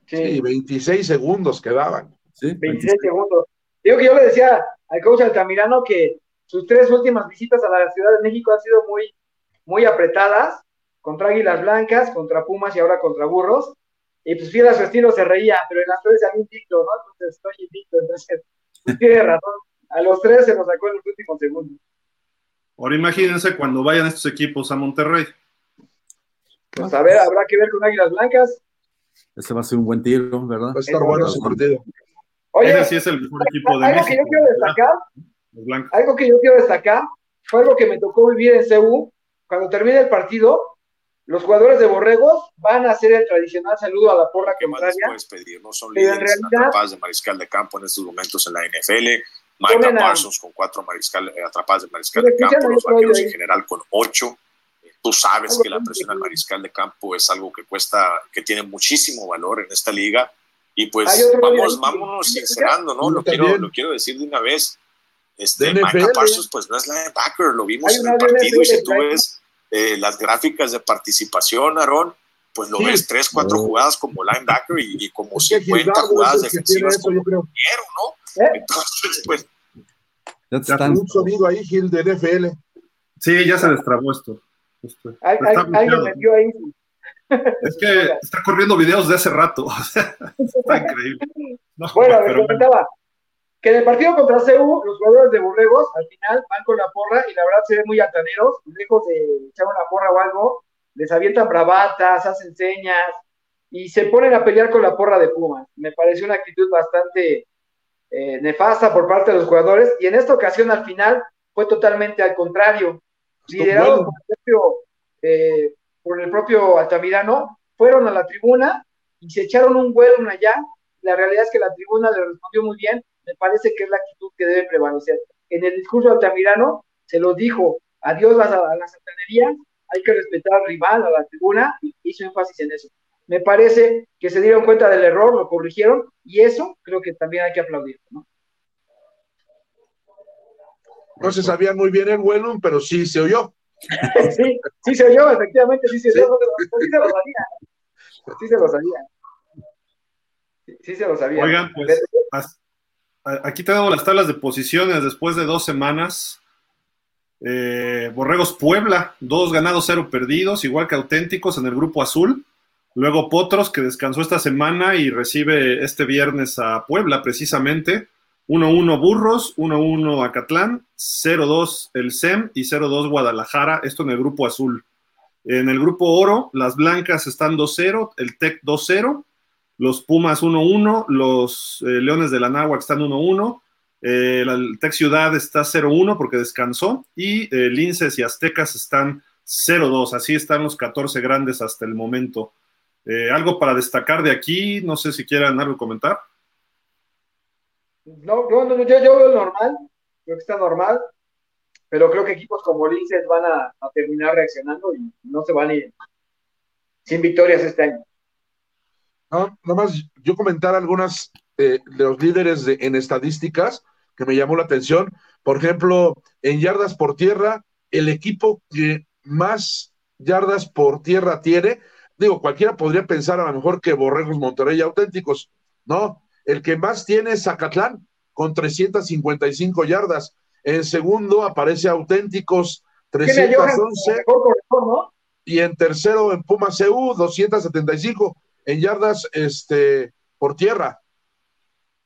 Sí, 26 segundos quedaban. ¿Sí? 26 segundos. Digo que yo le decía al coach Altamirano que sus tres últimas visitas a la Ciudad de México han sido muy, muy apretadas, contra Águilas Blancas, contra Pumas y ahora contra Burros. Y pues fiel a su estilo se reía, pero en las tres se había invicto, ¿no? Entonces estoy invicto, entonces pues, tiene razón. A los tres se nos sacó en los últimos segundos. Ahora imagínense cuando vayan estos equipos a Monterrey. Pues a ver, habrá que ver con Águilas Blancas. Ese va a ser un buen tiro, ¿verdad? Va a estar bueno ese partido. Oye, Ese sí es el mejor equipo de algo México. Que yo quiero destacar, algo que yo quiero destacar fue algo que me tocó vivir en CU. Cuando termine el partido, los jugadores de Borregos van a hacer el tradicional saludo a la porra ¿Qué contraria. más les puedes pedir? No son líderes en atrapadas de mariscal de campo en estos momentos en la NFL. Micah Parsons con cuatro mariscal, eh, atrapadas de mariscal de campo, los vaqueros en general con ocho. Tú sabes que la presión al mariscal de campo es algo que cuesta, que tiene muchísimo valor en esta liga. Y pues vamos, vámonos sincerando, ¿no? Lo quiero, lo quiero decir de una vez. Este, Micah Parsons, pues no es linebacker, lo vimos en el partido y si tú ves eh, las gráficas de participación, Aaron, pues lo sí. ves tres, cuatro no. jugadas como linebacker y, y como 50 jugadas defensivas como creo. ¿no? ¿Eh? Entonces, pues. Ya. Un sonido ahí, Gil, de NFL. Sí, ya se destrabó esto. esto Alguien metió ahí. Es que está corriendo videos de hace rato. está increíble. No, bueno, les comentaba que en el partido contra CEU, los jugadores de Borregos al final van con la porra y la verdad se ven muy altaneros, lejos de echar una porra o algo, les avientan bravatas, hacen señas y se ponen a pelear con la porra de Pumas. Me pareció una actitud bastante eh, nefasta por parte de los jugadores y en esta ocasión al final fue totalmente al contrario. Liderados por el propio, eh, por el propio Altamirano, fueron a la tribuna y se echaron un vuelo allá. La realidad es que la tribuna le respondió muy bien. Me parece que es la actitud que debe prevalecer. En el discurso de Altamirano se lo dijo, adiós a, a las santanerías, hay que respetar al rival, a la tribuna, y hizo énfasis en eso. Me parece que se dieron cuenta del error, lo corrigieron, y eso creo que también hay que aplaudir, ¿no? No se sabía muy bien el vuelo, pero sí se oyó. sí, sí se oyó, efectivamente, sí se oyó, sí, sí se lo sabía. Sí se lo sabía. Sí, sí se lo sabía. Oigan, pues, aquí tenemos las tablas de posiciones después de dos semanas. Eh, Borregos Puebla, dos ganados, cero perdidos, igual que auténticos en el grupo azul. Luego Potros, que descansó esta semana y recibe este viernes a Puebla, precisamente. 1-1 Burros, 1-1 Acatlán, 0-2 el SEM y 0-2 Guadalajara, esto en el grupo azul. En el grupo oro, las blancas están 2-0, el TEC 2-0, los Pumas 1-1, los eh, Leones de la Náhuac están 1-1, eh, el TEC Ciudad está 0-1 porque descansó y eh, Linces y Aztecas están 0-2, así están los 14 grandes hasta el momento. Eh, algo para destacar de aquí, no sé si quieran algo comentar. No, no, no yo, yo, veo normal, creo que está normal, pero creo que equipos como Linces van a, a, terminar reaccionando y no se van a ir sin victorias este año. No, nomás yo comentar algunas eh, de los líderes de, en estadísticas que me llamó la atención. Por ejemplo, en yardas por tierra, el equipo que más yardas por tierra tiene, digo, cualquiera podría pensar a lo mejor que Borregos Monterrey auténticos, ¿no? El que más tiene es Zacatlán, con 355 yardas. En segundo aparece Auténticos, 311. ¿no? Y en tercero en Pumas CU, 275 en yardas este, por tierra.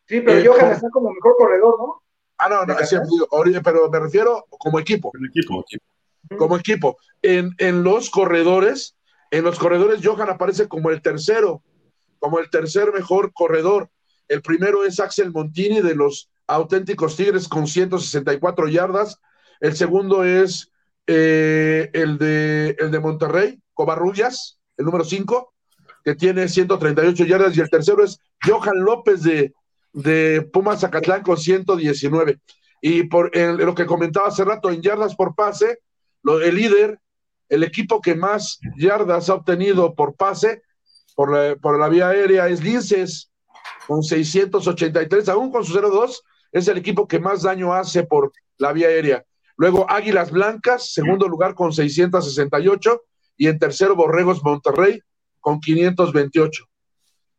Sí, pero eh, Johan está como mejor corredor, ¿no? Ah, no, no, sí, pero me refiero como equipo. Como equipo. Como equipo. En, en los corredores, en los corredores, Johan aparece como el tercero, como el tercer mejor corredor. El primero es Axel Montini de los auténticos Tigres con 164 yardas. El segundo es eh, el, de, el de Monterrey, Covarrubias, el número 5, que tiene 138 yardas. Y el tercero es Johan López de, de Pumas Zacatlán con 119. Y por lo que comentaba hace rato, en yardas por pase, lo, el líder, el equipo que más yardas ha obtenido por pase, por la, por la vía aérea es Linces, con 683, aún con su 0-2, es el equipo que más daño hace por la vía aérea. Luego Águilas Blancas, segundo lugar con 668, y en tercero Borregos Monterrey con 528.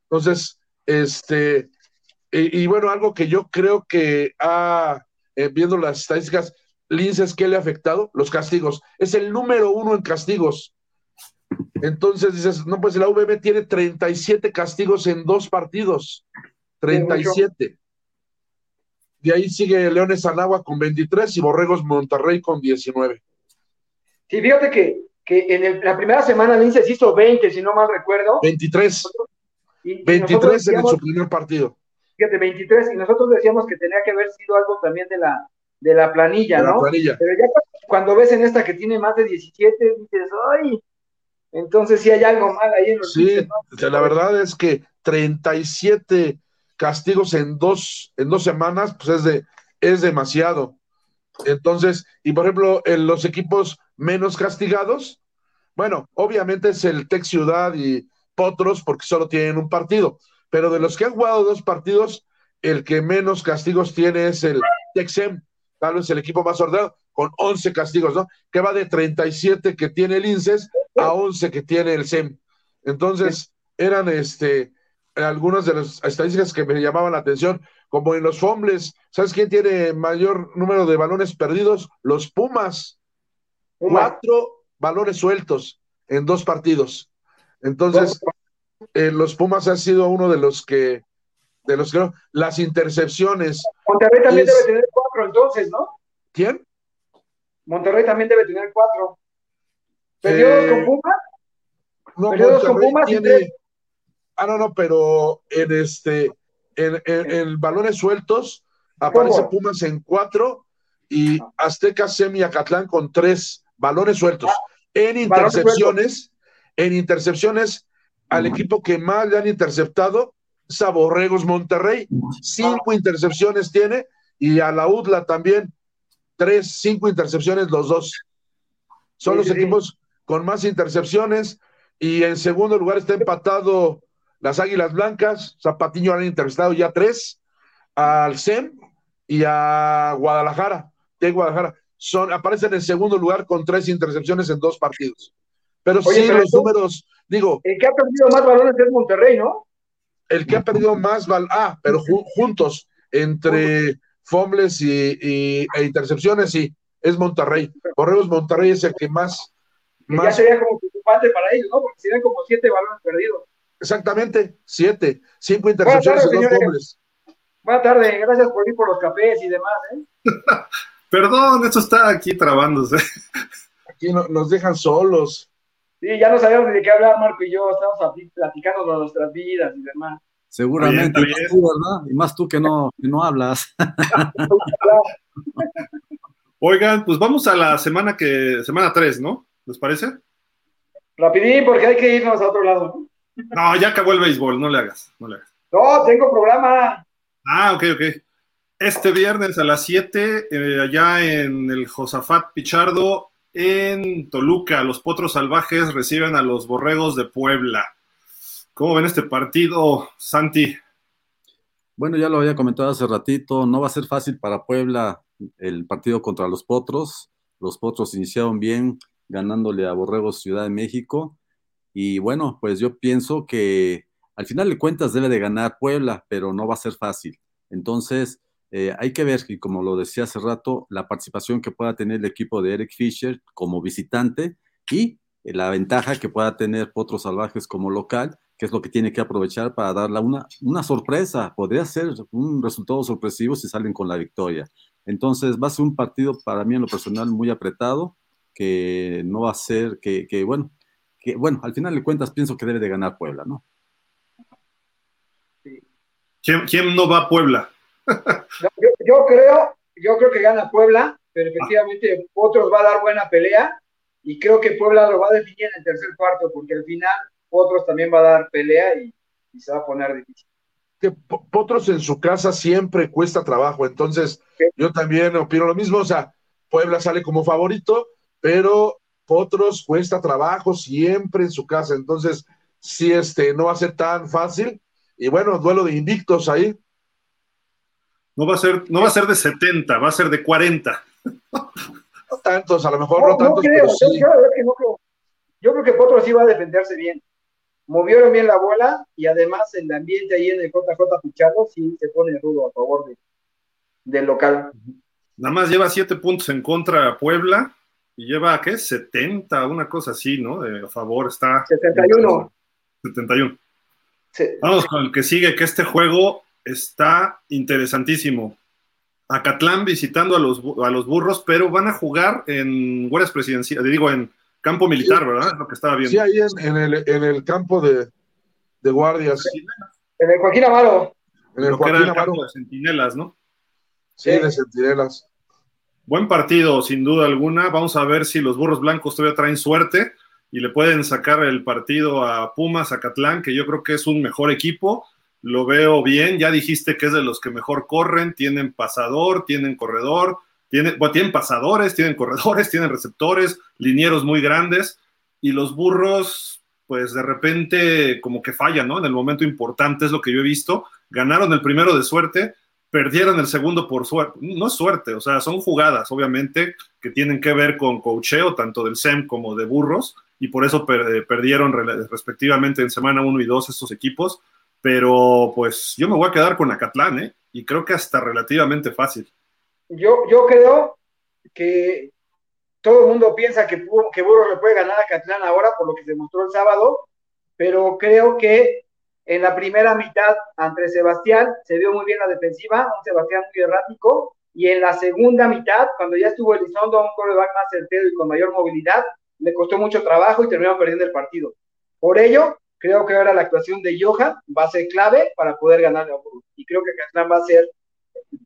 Entonces, este, y, bueno, algo que yo creo que ha, eh, viendo las estadísticas, Linces, ¿qué le ha afectado? Los castigos. Es el número uno en castigos. Entonces dices, no, pues la VM tiene 37 castigos en dos partidos. 37. De ahí sigue Leones Anagua con 23 y Borregos Monterrey con 19. Sí, fíjate que, que en la primera semana Linces hizo 20, si no mal recuerdo. 23. 23 en su primer partido. Fíjate, 23, y nosotros decíamos que tenía que haber sido algo también de la, de la planilla, ¿no? Pero ya cuando ves en esta que tiene más de 17, dices, ¡ay! Entonces sí hay algo mal ahí en los Sí, la verdad es que 37 castigos en dos, en dos semanas, pues es, de, es demasiado. Entonces, y por ejemplo, en los equipos menos castigados, bueno, obviamente es el Tech Ciudad y Potros porque solo tienen un partido, pero de los que han jugado dos partidos, el que menos castigos tiene es el Texem, tal vez el equipo más ordenado, con 11 castigos, ¿no? Que va de 37 que tiene el INSES a 11 que tiene el SEM. Entonces, eran este, algunas de las estadísticas que me llamaban la atención, como en los fombles, ¿sabes quién tiene mayor número de balones perdidos? Los Pumas. Cuatro balones sueltos en dos partidos. Entonces, eh, los Pumas han sido uno de los que, de los que las intercepciones. Monterrey también debe tener cuatro entonces, ¿no? ¿Quién? Monterrey también debe tener cuatro. ¿Perdió eh, con Pumas? No, ¿Perdió con Pumas tiene... Ah, no, no, pero en este, en, balones sueltos aparece Pumas en cuatro y Azteca Semi Acatlán con tres balones sueltos. Ah, en intercepciones, en intercepciones, al equipo que más le han interceptado, Saborregos Monterrey, cinco intercepciones tiene, y a la UDLA también, tres, cinco intercepciones los dos. Son los equipos con más intercepciones, y en segundo lugar está empatado las Águilas Blancas, Zapatiño han interceptado ya tres, al SEM y a Guadalajara, de Guadalajara. Son, aparecen en segundo lugar con tres intercepciones en dos partidos. Pero sí, los números, digo. El que ha perdido más balones es Monterrey, ¿no? El que ha perdido más balones, ah, pero juntos, entre fombles y, e intercepciones, sí, es Monterrey. Correos Monterrey es el que más. más... Ya sería como preocupante para ellos, ¿no? Porque serían como siete balones perdidos. Exactamente, siete, cinco intercepciones y dos fombles. Buenas tardes, gracias por ir por los cafés y demás, ¿eh? Perdón, esto está aquí trabándose. Aquí nos dejan solos. Sí, ya no sabemos de qué hablar, Marco y yo, estamos aquí platicando de nuestras vidas y demás. Seguramente, y más tú, ¿verdad? Y más tú que no, que no hablas. Oigan, pues vamos a la semana que, semana 3, ¿no? ¿Les parece? Rapidín, porque hay que irnos a otro lado, ¿no? No, ya acabó el béisbol, no le hagas, no le hagas. No, tengo programa. Ah, ok, ok. Este viernes a las 7, eh, allá en el Josafat Pichardo, en Toluca, los Potros Salvajes reciben a los Borregos de Puebla. ¿Cómo ven este partido, Santi? Bueno, ya lo había comentado hace ratito, no va a ser fácil para Puebla el partido contra los Potros. Los Potros iniciaron bien ganándole a Borregos Ciudad de México. Y bueno, pues yo pienso que al final de cuentas debe de ganar Puebla, pero no va a ser fácil. Entonces, eh, hay que ver, y como lo decía hace rato, la participación que pueda tener el equipo de Eric Fisher como visitante y la ventaja que pueda tener Potros Salvajes como local, que es lo que tiene que aprovechar para darle una, una sorpresa. Podría ser un resultado sorpresivo si salen con la victoria. Entonces va a ser un partido para mí en lo personal muy apretado, que no va a ser, que, que bueno, que bueno, al final de cuentas pienso que debe de ganar Puebla, ¿no? ¿Quién, quién no va a Puebla? yo, creo, yo creo que gana Puebla, pero efectivamente Potros va a dar buena pelea y creo que Puebla lo va a definir en el tercer cuarto, porque al final Potros también va a dar pelea y, se va a poner difícil. Que Potros en su casa siempre cuesta trabajo, entonces yo también opino lo mismo, o sea, Puebla sale como favorito, pero Potros cuesta trabajo siempre en su casa, entonces sí este, no va a ser tan fácil. Y bueno, duelo de invictos ahí. No va a ser, no va a ser de 70, va a ser de 40. No tantos, a lo mejor no, tantos, creo, pero sí. Yo, creo, que Potro sí va a defenderse bien. Movieron bien la bola y además el ambiente ahí en el JJ Pichardo sí se pone rudo a favor de, del local. Nada más lleva siete puntos en contra Puebla y lleva, ¿qué? 70, una cosa así, ¿no? De, a favor está. 71. 71. Vamos con el que sigue, que este juego está interesantísimo. Acatlán visitando a los, a los burros, pero van a jugar en guardias presidenciales, digo, en campo militar, ¿verdad? lo que estaba viendo. Sí, ahí en, el, en el, campo de, de, guardias. En el Joaquín Amaro. En el Joaquín Amaro. campo de centinelas, ¿no? Sí, de centinelas. Buen partido, sin duda alguna. Vamos a ver si los burros blancos todavía traen suerte y le pueden sacar el partido a Pumas, a Catlán, que yo creo que es un mejor equipo. Lo veo bien, ya dijiste que es de los que mejor corren, tienen pasador, tienen corredor, tienen, tienen pasadores, tienen corredores, tienen receptores, linieros muy grandes, y los burros, pues de repente como que fallan, ¿no? En el momento importante es lo que yo he visto. Ganaron el primero de suerte, perdieron el segundo por suerte. No es suerte, o sea, son jugadas, obviamente, que tienen que ver con cocheo, tanto del SEM como de burros, y por eso eh, perdieron respectivamente en semana 1 y 2 estos equipos. Pero pues yo me voy a quedar con Acatlán, ¿eh? Y creo que hasta relativamente fácil. Yo, yo creo que todo el mundo piensa que, que Burros le puede ganar a Acatlán ahora por lo que se mostró el sábado, pero creo que en la primera mitad ante Sebastián se vio muy bien la defensiva, un Sebastián muy errático, y en la segunda mitad, cuando ya estuvo Elizondo, un coreback más certero y con mayor movilidad, le costó mucho trabajo y terminó perdiendo el partido. Por ello, creo que ahora la actuación de Johan va a ser clave para poder Burgos. Y creo que Catlán va a ser,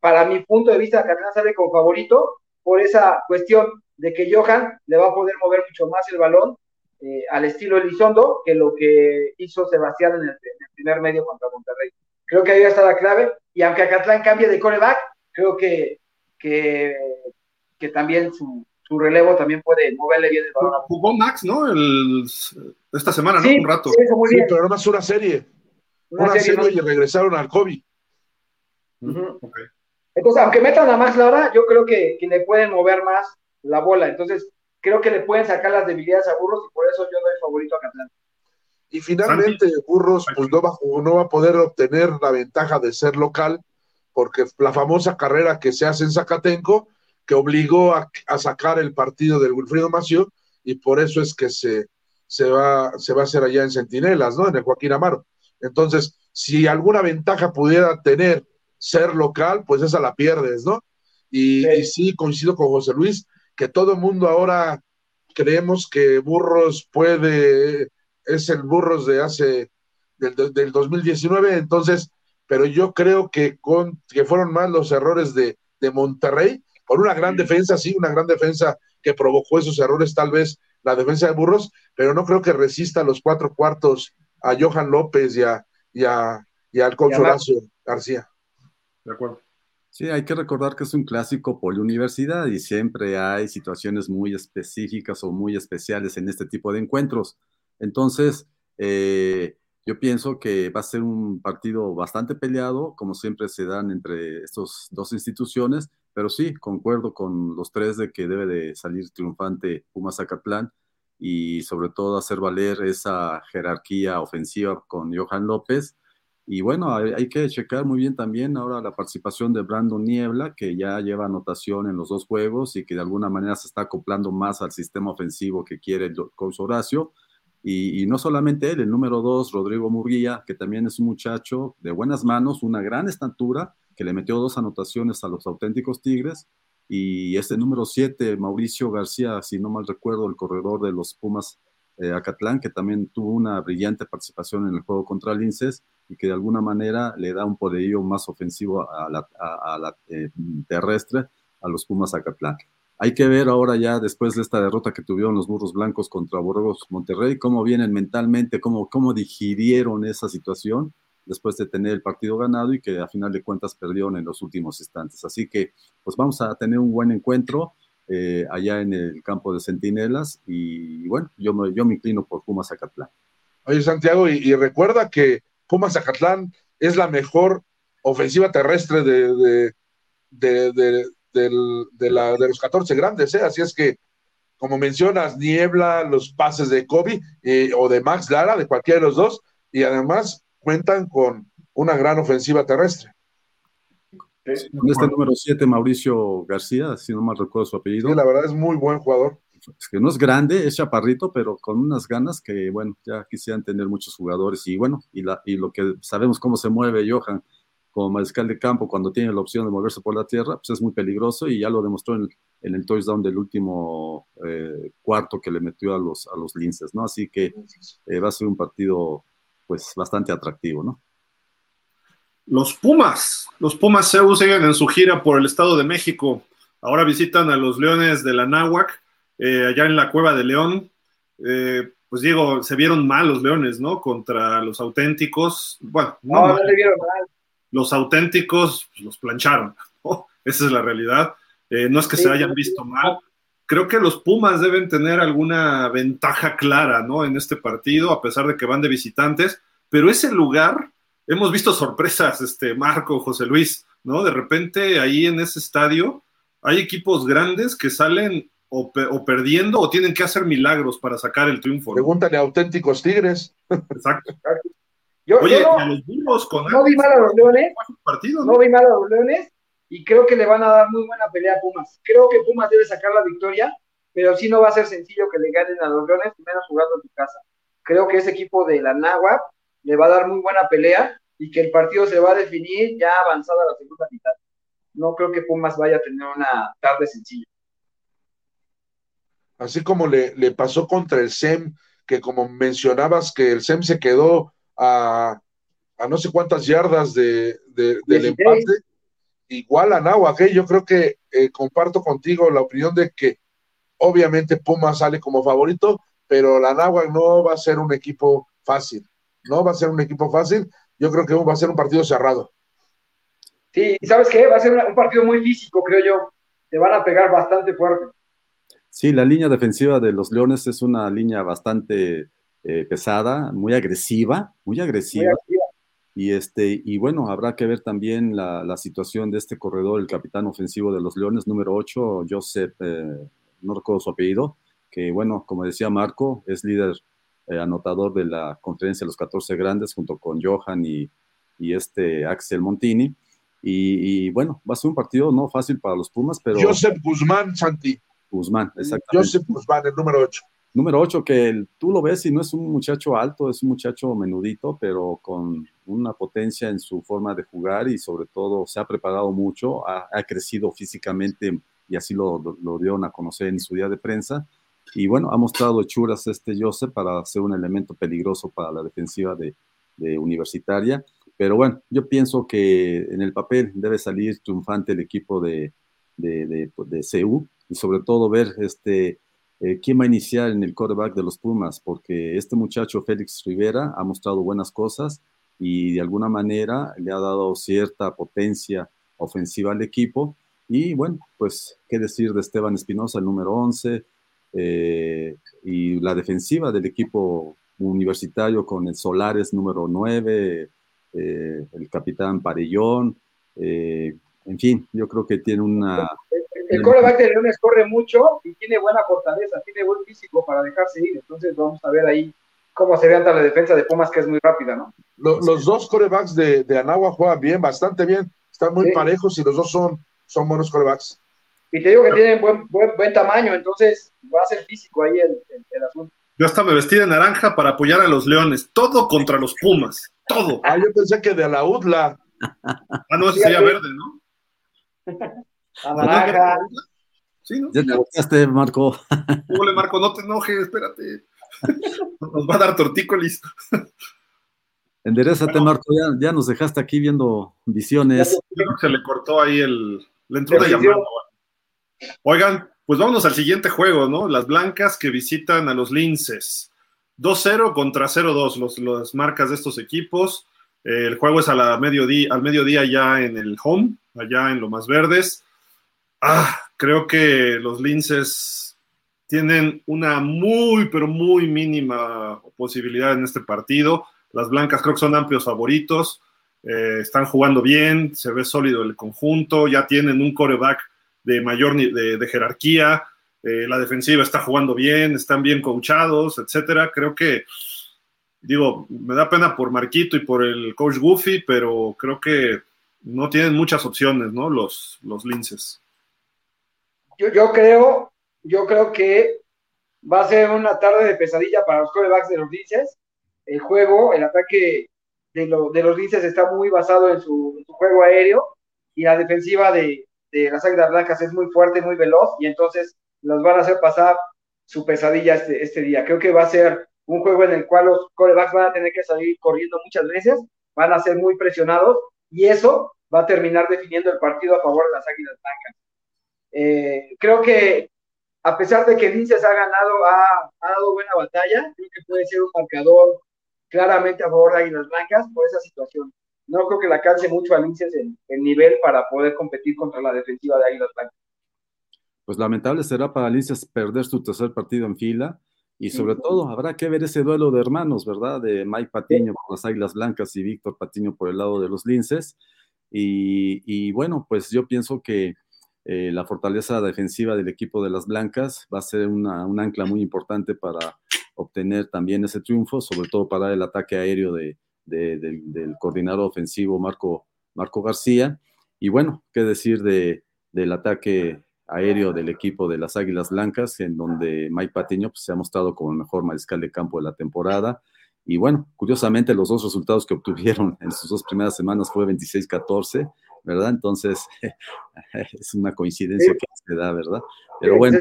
para mi punto de vista, Catlán sale como favorito por esa cuestión de que Johan le va a poder mover mucho más el balón eh, al estilo Elizondo que lo que hizo Sebastián en el, primer medio contra Monterrey. Creo que ahí está la clave. Y aunque Catlán cambie de coreback, creo que, que también su, su relevo también puede moverle bien el balón. Jugó Max, ¿no? El, esta semana, ¿no? Un rato. Sí, muy bien. pero más una serie. Una, serie, y regresaron al COVID. Entonces, aunque metan a Max Lara, yo creo que, que, le pueden mover más la bola. Entonces, creo que le pueden sacar las debilidades a Burros y por eso yo doy favorito a Catlán. Y finalmente, Burros pues no va, no va a poder obtener la ventaja de ser local, porque la famosa carrera que se hace en Zacatenco, que obligó a, sacar el partido del Wilfrido Macio y por eso es que se, se, va, se va a hacer allá en Centinelas, ¿no? En el Joaquín Amaro. Entonces, si alguna ventaja pudiera tener ser local, pues esa la pierdes, ¿no? Y sí. coincido con José Luis, que todo el mundo ahora creemos que Burros puede, es el Burros de hace, del, del 2019, entonces, pero yo creo que, con, que fueron más los errores de, de Monterrey por una gran defensa, sí, una gran defensa que provocó esos errores, tal vez la defensa de Burros, pero no creo que resista los cuatro cuartos a Johan López y, a, y, al coach Horacio García. De acuerdo. Sí, hay que recordar que es un clásico universidad y siempre hay situaciones muy específicas o muy especiales en este tipo de encuentros. Entonces, eh, yo pienso que va a ser un partido bastante peleado, como siempre se dan entre estas dos instituciones, pero sí, concuerdo con los tres de que debe de salir triunfante Pumas Zacatlán y sobre todo hacer valer esa jerarquía ofensiva con Johan López. Y bueno, hay, que checar muy bien también ahora la participación de Brandon Niebla, que ya lleva anotación en los dos juegos y que de alguna manera se está acoplando más al sistema ofensivo que quiere el coach Horacio. Y, no solamente él, el número dos, Rodrigo Murguía, que también es un muchacho de buenas manos, una gran estatura, que le metió dos anotaciones a los auténticos Tigres. Y este número siete, Mauricio García, si no mal recuerdo, el corredor de los Pumas eh, Acatlán, que también tuvo una brillante participación en el juego contra Linces y que de alguna manera le da un poderío más ofensivo a la, eh, terrestre a los Pumas Acatlán. Hay que ver ahora ya, después de esta derrota que tuvieron los burros blancos contra Borregos Monterrey, cómo vienen mentalmente, cómo, cómo digirieron esa situación después de tener el partido ganado y que a final de cuentas perdieron en los últimos instantes. Así que pues vamos a tener un buen encuentro eh, allá en el campo de Centinelas y bueno, yo me, yo me inclino por Pumas Zacatlán. Oye, Santiago, y, recuerda que Pumas Zacatlán es la mejor ofensiva terrestre de, de, los 14 grandes, ¿eh? Así es que, como mencionas, Niebla, los pases de Kobe eh, o de Max Lara, de cualquiera de los dos, y además cuentan con una gran ofensiva terrestre. Este número 7, Mauricio García, si no mal recuerdo su apellido. Sí, la verdad es muy buen jugador. Es que no es grande, es chaparrito, pero con unas ganas que, bueno, ya quisieran tener muchos jugadores. Y bueno, y, la, y lo que sabemos cómo se mueve Johan como mariscal de campo cuando tiene la opción de moverse por la tierra, pues es muy peligroso y ya lo demostró en el, el touchdown del último eh, cuarto que le metió a los, a los linces, ¿no? Así que eh, va a ser un partido, pues, bastante atractivo, ¿no? Los Pumas, los Pumas CEU siguen en su gira por el Estado de México. Ahora visitan a los Leones de la Náhuac, eh, allá en la Cueva de León. Eh, pues digo, se vieron mal los Leones, ¿no? Contra los auténticos. Bueno, no, no, se vieron mal. Los auténticos pues, los plancharon. Esa es la realidad. Eh, no es que se hayan visto mal. Creo que los Pumas deben tener alguna ventaja clara, ¿no? En este partido, a pesar de que van de visitantes. Pero ese lugar hemos visto sorpresas, este Marco, José Luis, ¿no? De repente ahí en ese estadio hay equipos grandes que salen o, perdiendo o tienen que hacer milagros para sacar el triunfo. Pregúntale a auténticos Tigres. Exacto. Oye, no, a los burros con no vi mal a los Leones, partido, ¿no? vi mal a los Leones y creo que le van a dar muy buena pelea a Pumas. Creo que Pumas debe sacar la victoria, pero sí no va a ser sencillo que le ganen a los Leones, menos jugando en su casa. Creo que ese equipo de la Nahua le va a dar muy buena pelea y que el partido se va a definir ya avanzada la segunda mitad. No creo que Pumas vaya a tener una tarde sencilla. Así como le, le pasó contra el SEM, que como mencionabas que el SEM se quedó a, a no sé cuántas yardas de, del empate, igual a Nahuatl, ¿eh? yo creo que eh, comparto contigo la opinión de que obviamente Pumas sale como favorito, pero la Nahuatl no va a ser un equipo fácil no va a ser un equipo fácil. Yo creo que va a ser un partido cerrado. Sí, y sabes qué, va a ser un partido muy físico, creo yo. Te van a pegar bastante fuerte. Sí, la línea defensiva de los Leones es una línea bastante eh, pesada, muy agresiva, muy agresiva. Y, este, y bueno, habrá que ver también la, situación de este corredor, el capitán ofensivo de los Leones, número 8, Joseph, eh, no recuerdo su apellido, que bueno, como decía Marco, es líder eh, anotador de la conferencia de los 14 grandes junto con Johan y, este Axel Montini. Y, bueno, va a ser un partido no fácil para los Pumas, pero... Joseph Guzmán, Santi. Guzmán, exactamente. Joseph Guzmán, el número 8. Número 8, que tú lo ves y no es un muchacho alto, es un muchacho menudito, pero con una potencia en su forma de jugar y sobre todo se ha preparado mucho, ha, crecido físicamente y así lo, lo, dieron a conocer en su día de prensa y bueno, ha mostrado hechuras este Joseph para ser un elemento peligroso para la defensiva de, Universitaria. Pero bueno, yo pienso que en el papel debe salir triunfante el equipo de, de, de, CU y sobre todo ver este, eh, quién va a iniciar en el quarterback de los Pumas, porque este muchacho Félix Rivera ha mostrado buenas cosas y de alguna manera le ha dado cierta potencia ofensiva al equipo. Y bueno, pues qué decir de Esteban Espinosa, el número 11, eh, y la defensiva del equipo universitario con el Solares número 9, eh, el capitán Parellón, eh, en fin, yo creo que tiene una... El, coreback de Leones corre mucho y tiene buena fortaleza, tiene buen físico para dejarse ir, entonces vamos a ver ahí cómo se ve ante la defensa de Pumas, que es muy rápida, ¿no? Los, dos corebacks de, de Anagua juegan bien, bastante bien, están muy parejos y los dos son, son buenos corebacks. Y te digo que tienen buen, buen, tamaño, entonces va a ser físico ahí el, el, asunto. Yo hasta me vestí de naranja para apoyar a los leones. Todo contra los Pumas. Todo. Ah, yo pensé que de la UDLA. Ah, no, ese sería verde, ¿no? A naranja. Sí, ¿no? Ya te gustaste, Marco. Hola, Marco, no te enojes, espérate. Nos va a dar tortícolis. Enderezate, Marco, ya, ya, nos dejaste aquí viendo visiones. se le cortó ahí el. Le entró de llamada. Oigan, pues vámonos al siguiente juego, ¿no? Las blancas que visitan a los linces. 2-0 contra 0-2, las marcas de estos equipos. el juego es a la mediodía, al mediodía ya en el home, allá en lo más verdes. Ah, creo que los linces tienen una muy, pero muy mínima posibilidad en este partido. Las blancas creo que son amplios favoritos, eh, están jugando bien, se ve sólido el conjunto, ya tienen un coreback de mayor de, jerarquía, eh, la defensiva está jugando bien, están bien coachados, etcétera. Creo que, digo, me da pena por Marquito y por el coach Goofy, pero creo que no tienen muchas opciones, ¿no? Los, los linces. Yo, yo creo, yo creo que va a ser una tarde de pesadilla para los corebacks de los linces. El juego, el ataque de, de los linces está muy basado en su, juego aéreo y la defensiva de, de las Águilas Blancas es muy fuerte, muy veloz y entonces los van a hacer pasar su pesadilla este, este día. Creo que va a ser un juego en el cual los corebacks van a tener que salir corriendo muchas veces, van a ser muy presionados y eso va a terminar definiendo el partido a favor de las Águilas Blancas. Eh, creo que a pesar de que Linces ha ganado, ha, dado buena batalla, creo que puede ser un marcador claramente a favor de Águilas Blancas por esa situación. No creo que la alcance mucho a Linces el, el nivel para poder competir contra la defensiva de Águilas Blancas. Pues lamentable será para Linces perder su tercer partido en fila y sobre todo habrá que ver ese duelo de hermanos, ¿verdad? De Mike Patiño por las Águilas Blancas y Víctor Patiño por el lado de los Linces. Y, bueno, pues yo pienso que eh, la fortaleza defensiva del equipo de las Blancas va a ser una, un ancla muy importante para obtener también ese triunfo, sobre todo para el ataque aéreo de, del coordinador ofensivo Marco, Marco García. Y bueno, qué decir de, del ataque aéreo del equipo de las Águilas Blancas, en donde Mike Patiño pues, se ha mostrado como el mejor mariscal de campo de la temporada. Y bueno, curiosamente los dos resultados que obtuvieron en sus dos primeras semanas fue 26-14, ¿verdad? Entonces, es una coincidencia que se da, ¿verdad? Pero bueno,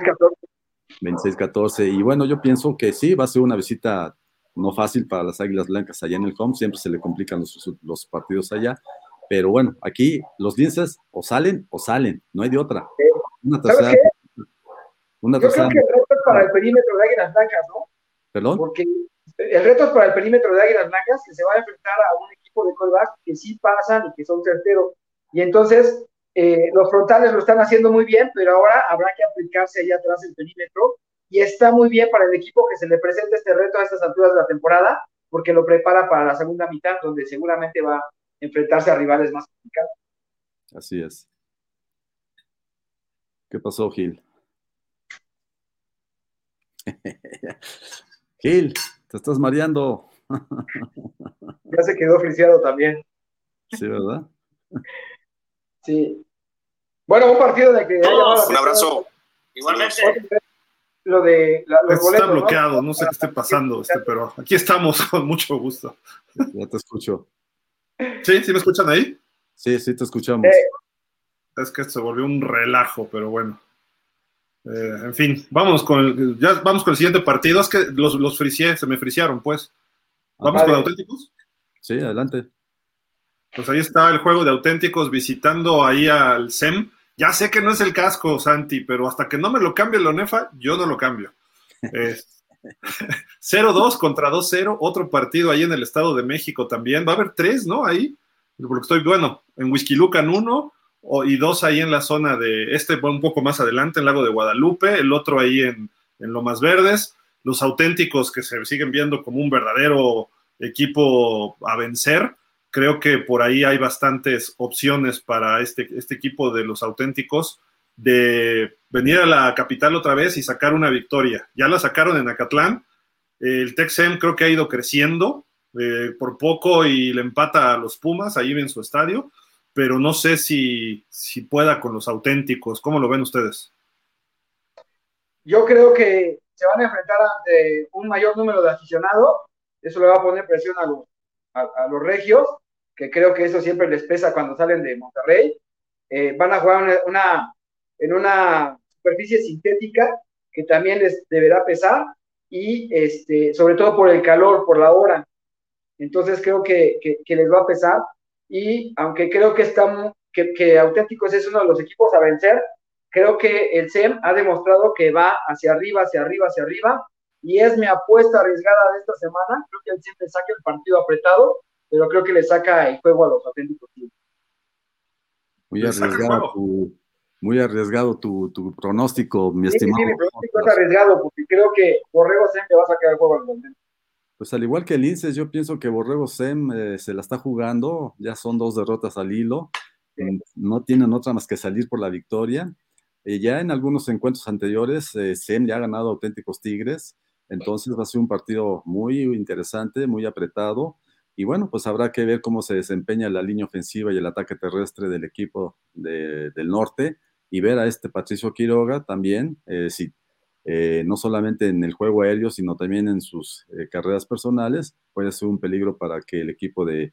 26-14. Y bueno, yo pienso que sí, va a ser una visita no fácil para las Águilas Blancas allá en el home, siempre se le complican los, los partidos allá. Pero bueno, aquí los linces o salen o salen, no hay de otra. Una tercera. Una Yo creo que el reto es para el perímetro de Águilas Blancas, ¿no? ¿Perdón? Porque el reto es para el perímetro de Águilas Blancas, que se va a enfrentar a un equipo de callback que sí pasan y que son certeros. Y entonces, eh, los frontales lo están haciendo muy bien, pero ahora habrá que aplicarse allá atrás el perímetro. Y está muy bien para el equipo que se le presente este reto a estas alturas de la temporada, porque lo prepara para la segunda mitad, donde seguramente va a enfrentarse a rivales más complicados. Así es. ¿Qué pasó, Gil? Gil, te estás mareando. ya se quedó friciado también. Sí, ¿verdad? Sí. Bueno, un partido de que. un abrazo. Igualmente. Lo de Está bloqueado, ¿no? sé qué esté pasando, este, pero aquí estamos con mucho gusto. Ya te escucho. ¿Sí? ¿Sí me escuchan ahí? Sí, sí, te escuchamos. Es que se volvió un relajo, pero bueno. Eh, en fin, vamos con el, ya vamos con el siguiente partido. Es que los, los fricié, se me friciaron, pues. ¿Vamos con auténticos? Sí, adelante. Pues ahí está el juego de auténticos visitando ahí al SEM. Ya sé que no es el casco, Santi, pero hasta que no me lo cambie el Onefa, yo no lo cambio. 0-2 contra 2-0, otro partido ahí en el Estado de México también. Va a haber tres, ¿no? Ahí, porque estoy, bueno, en Whisky Lucan uno, y dos ahí en la zona de, este un poco más adelante, en Lago de Guadalupe, el otro ahí en, en Lomas Verdes, los auténticos que se siguen viendo como un verdadero equipo a vencer. Creo que por ahí hay bastantes opciones para este, este equipo de los auténticos de venir a la capital otra vez y sacar una victoria. Ya la sacaron en Acatlán. El Texem creo que ha ido creciendo eh, por poco y le empata a los Pumas ahí en su estadio pero no sé si, si pueda con los auténticos. ¿Cómo lo ven ustedes? Yo creo que se van a enfrentar ante un mayor número de aficionados. Eso le va a poner presión a los, a, los regios, que creo que eso siempre les pesa cuando salen de Monterrey. Eh, van a jugar una, en una superficie sintética que también les deberá pesar y este, sobre todo por el calor, por la hora. Entonces creo que, que les va a pesar y aunque creo que, estamos, que, que Auténticos es uno de los equipos a vencer, creo que el SEM ha demostrado que va hacia arriba, hacia arriba, hacia arriba, y es mi apuesta arriesgada de esta semana. Creo que el SEM le saca el partido apretado, pero creo que le saca el juego a los auténticos. Muy arriesgada tu, muy arriesgado tu, tu pronóstico, mi estimado. Sí, mi pronóstico es arriesgado porque creo que Borrego Sem va a sacar el juego al momento. Pues al igual que el Inces, yo pienso que Borrego Sem eh, se la está jugando, ya son dos derrotas al hilo, no tienen otra más que salir por la victoria. Eh, ya en algunos encuentros anteriores, eh, Sem ya ha ganado auténticos Tigres, entonces va a ser un partido muy interesante, muy apretado. Y bueno, pues habrá que ver cómo se desempeña la línea ofensiva y el ataque terrestre del equipo del norte y ver a este Patricio Quiroga también, eh, si, eh, no solamente en el juego aéreo, sino también en sus eh, carreras personales, puede ser un peligro para que el equipo de,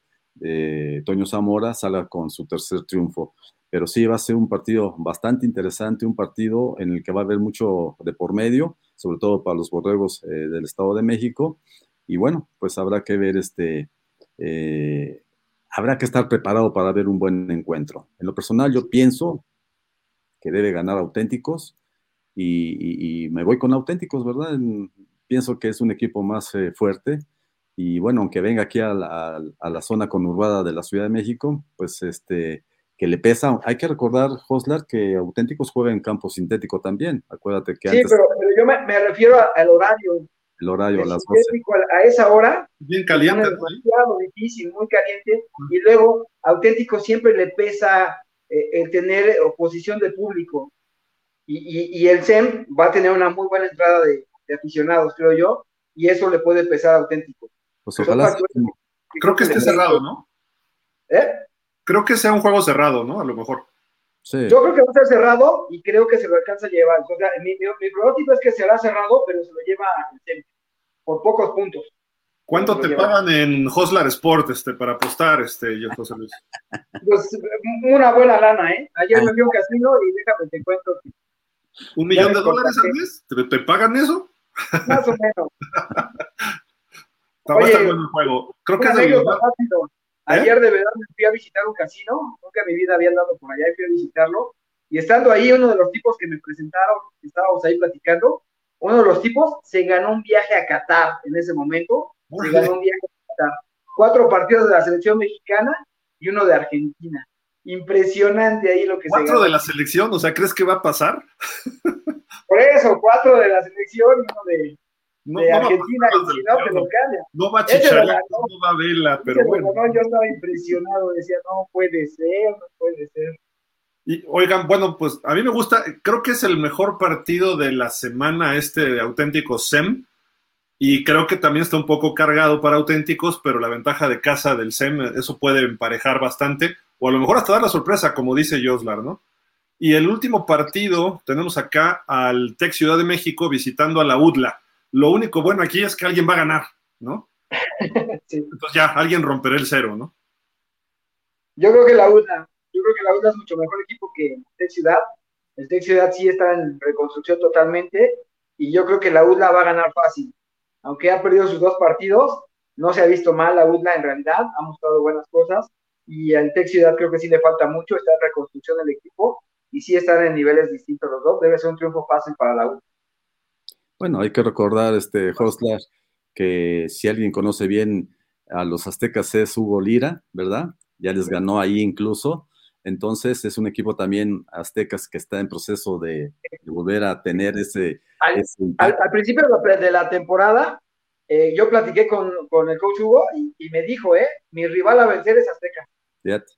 Toño Zamora salga con su tercer triunfo. Pero sí va a ser un partido bastante interesante, un partido en el que va a haber mucho de por medio, sobre todo para los borregos del Estado de México. Y bueno, pues habrá que ver este, eh, habrá que estar preparado para ver un buen encuentro. En lo personal, yo pienso que debe ganar auténticos y, me voy con auténticos, ¿verdad? pienso que es un equipo más eh, fuerte y bueno, aunque venga aquí a la, zona conurbada de la Ciudad de México, pues este que le pesa. Hay que recordar, Hoslar, que Auténticos juega en campo sintético también. Acuérdate que sí, pero, yo me, refiero al horario el horario a las 12. A esa hora. Bien caliente. Es demasiado difícil, muy caliente. Y luego, auténtico siempre le pesa eh, el tener oposición de público. Y, y, el SEM va a tener una muy buena entrada de, aficionados, creo yo. Y eso le puede pesar auténtico. Pues ojalá. Creo que esté cerrado, ¿no? ¿Eh? Creo que sea un juego cerrado, ¿no? A lo mejor. Yo creo que va a ser cerrado y creo que se lo alcanza a llevar. O sea, mi, mi, pronóstico es que será cerrado, pero se lo lleva por pocos puntos. ¿Cuánto te pagan en Hoslar Sport este, para apostar, este, yo, José Luis? Pues una buena lana, ¿eh? Ayer me vi un casino y déjame te cuento. ¿Un millón de dólares al mes? ¿Te, pagan eso? Más o menos. Está Oye, bueno el juego. Creo que es el ¿Eh? Ayer de verdad me fui a visitar un casino, nunca en mi vida había andado por allá y fui a visitarlo. Y estando ahí, uno de los tipos que me presentaron, estábamos ahí platicando, uno de los tipos se ganó un viaje a Qatar en ese momento. Se ganó un viaje a Qatar. Cuatro partidos de la selección mexicana y uno de Argentina. Impresionante ahí lo que se ¿Cuatro de la selección? O sea, ¿crees que va a pasar? Por eso, cuatro de la selección uno de, no, de Argentina si no, te lo cambia. No va a chichar, no va a verla, pero bueno. yo estaba impresionado, decía, no puede ser, no puede ser. Y oigan, bueno, pues a mí me gusta, creo que es el mejor partido de la semana este de auténticos SEM. Y creo que también está un poco cargado para auténticos, pero la ventaja de casa del SEM, eso puede emparejar bastante, o a lo mejor hasta dar la sorpresa, como dice Joslar, ¿no? Y el último partido, tenemos acá al Tec Ciudad de México visitando a la UDLA. Lo único bueno aquí es que alguien va a ganar, ¿no? Entonces ya, alguien romperá el cero, ¿no? Yo creo que la UDLA, yo creo que la UDLA es mucho mejor equipo que Tec Ciudad. El Tec Ciudad sí está en reconstrucción totalmente y yo creo que la UDLA va a ganar fácil. Aunque ha perdido sus dos partidos, no se ha visto mal la UDLA en realidad, ha mostrado buenas cosas y al Tec Ciudad creo que sí le falta mucho, está en reconstrucción el equipo y sí están en niveles distintos los dos. Debe ser un triunfo fácil para la UDLA. Bueno, hay que recordar, este Hostler, que si alguien conoce bien a los aztecas es Hugo Lira, ¿verdad? Ya les ganó ahí incluso. Entonces es un equipo también aztecas que está en proceso de, volver a tener ese... Al, principio de la, temporada, eh, yo platiqué con, el coach Hugo y, me dijo, eh, mi rival a vencer es Azteca.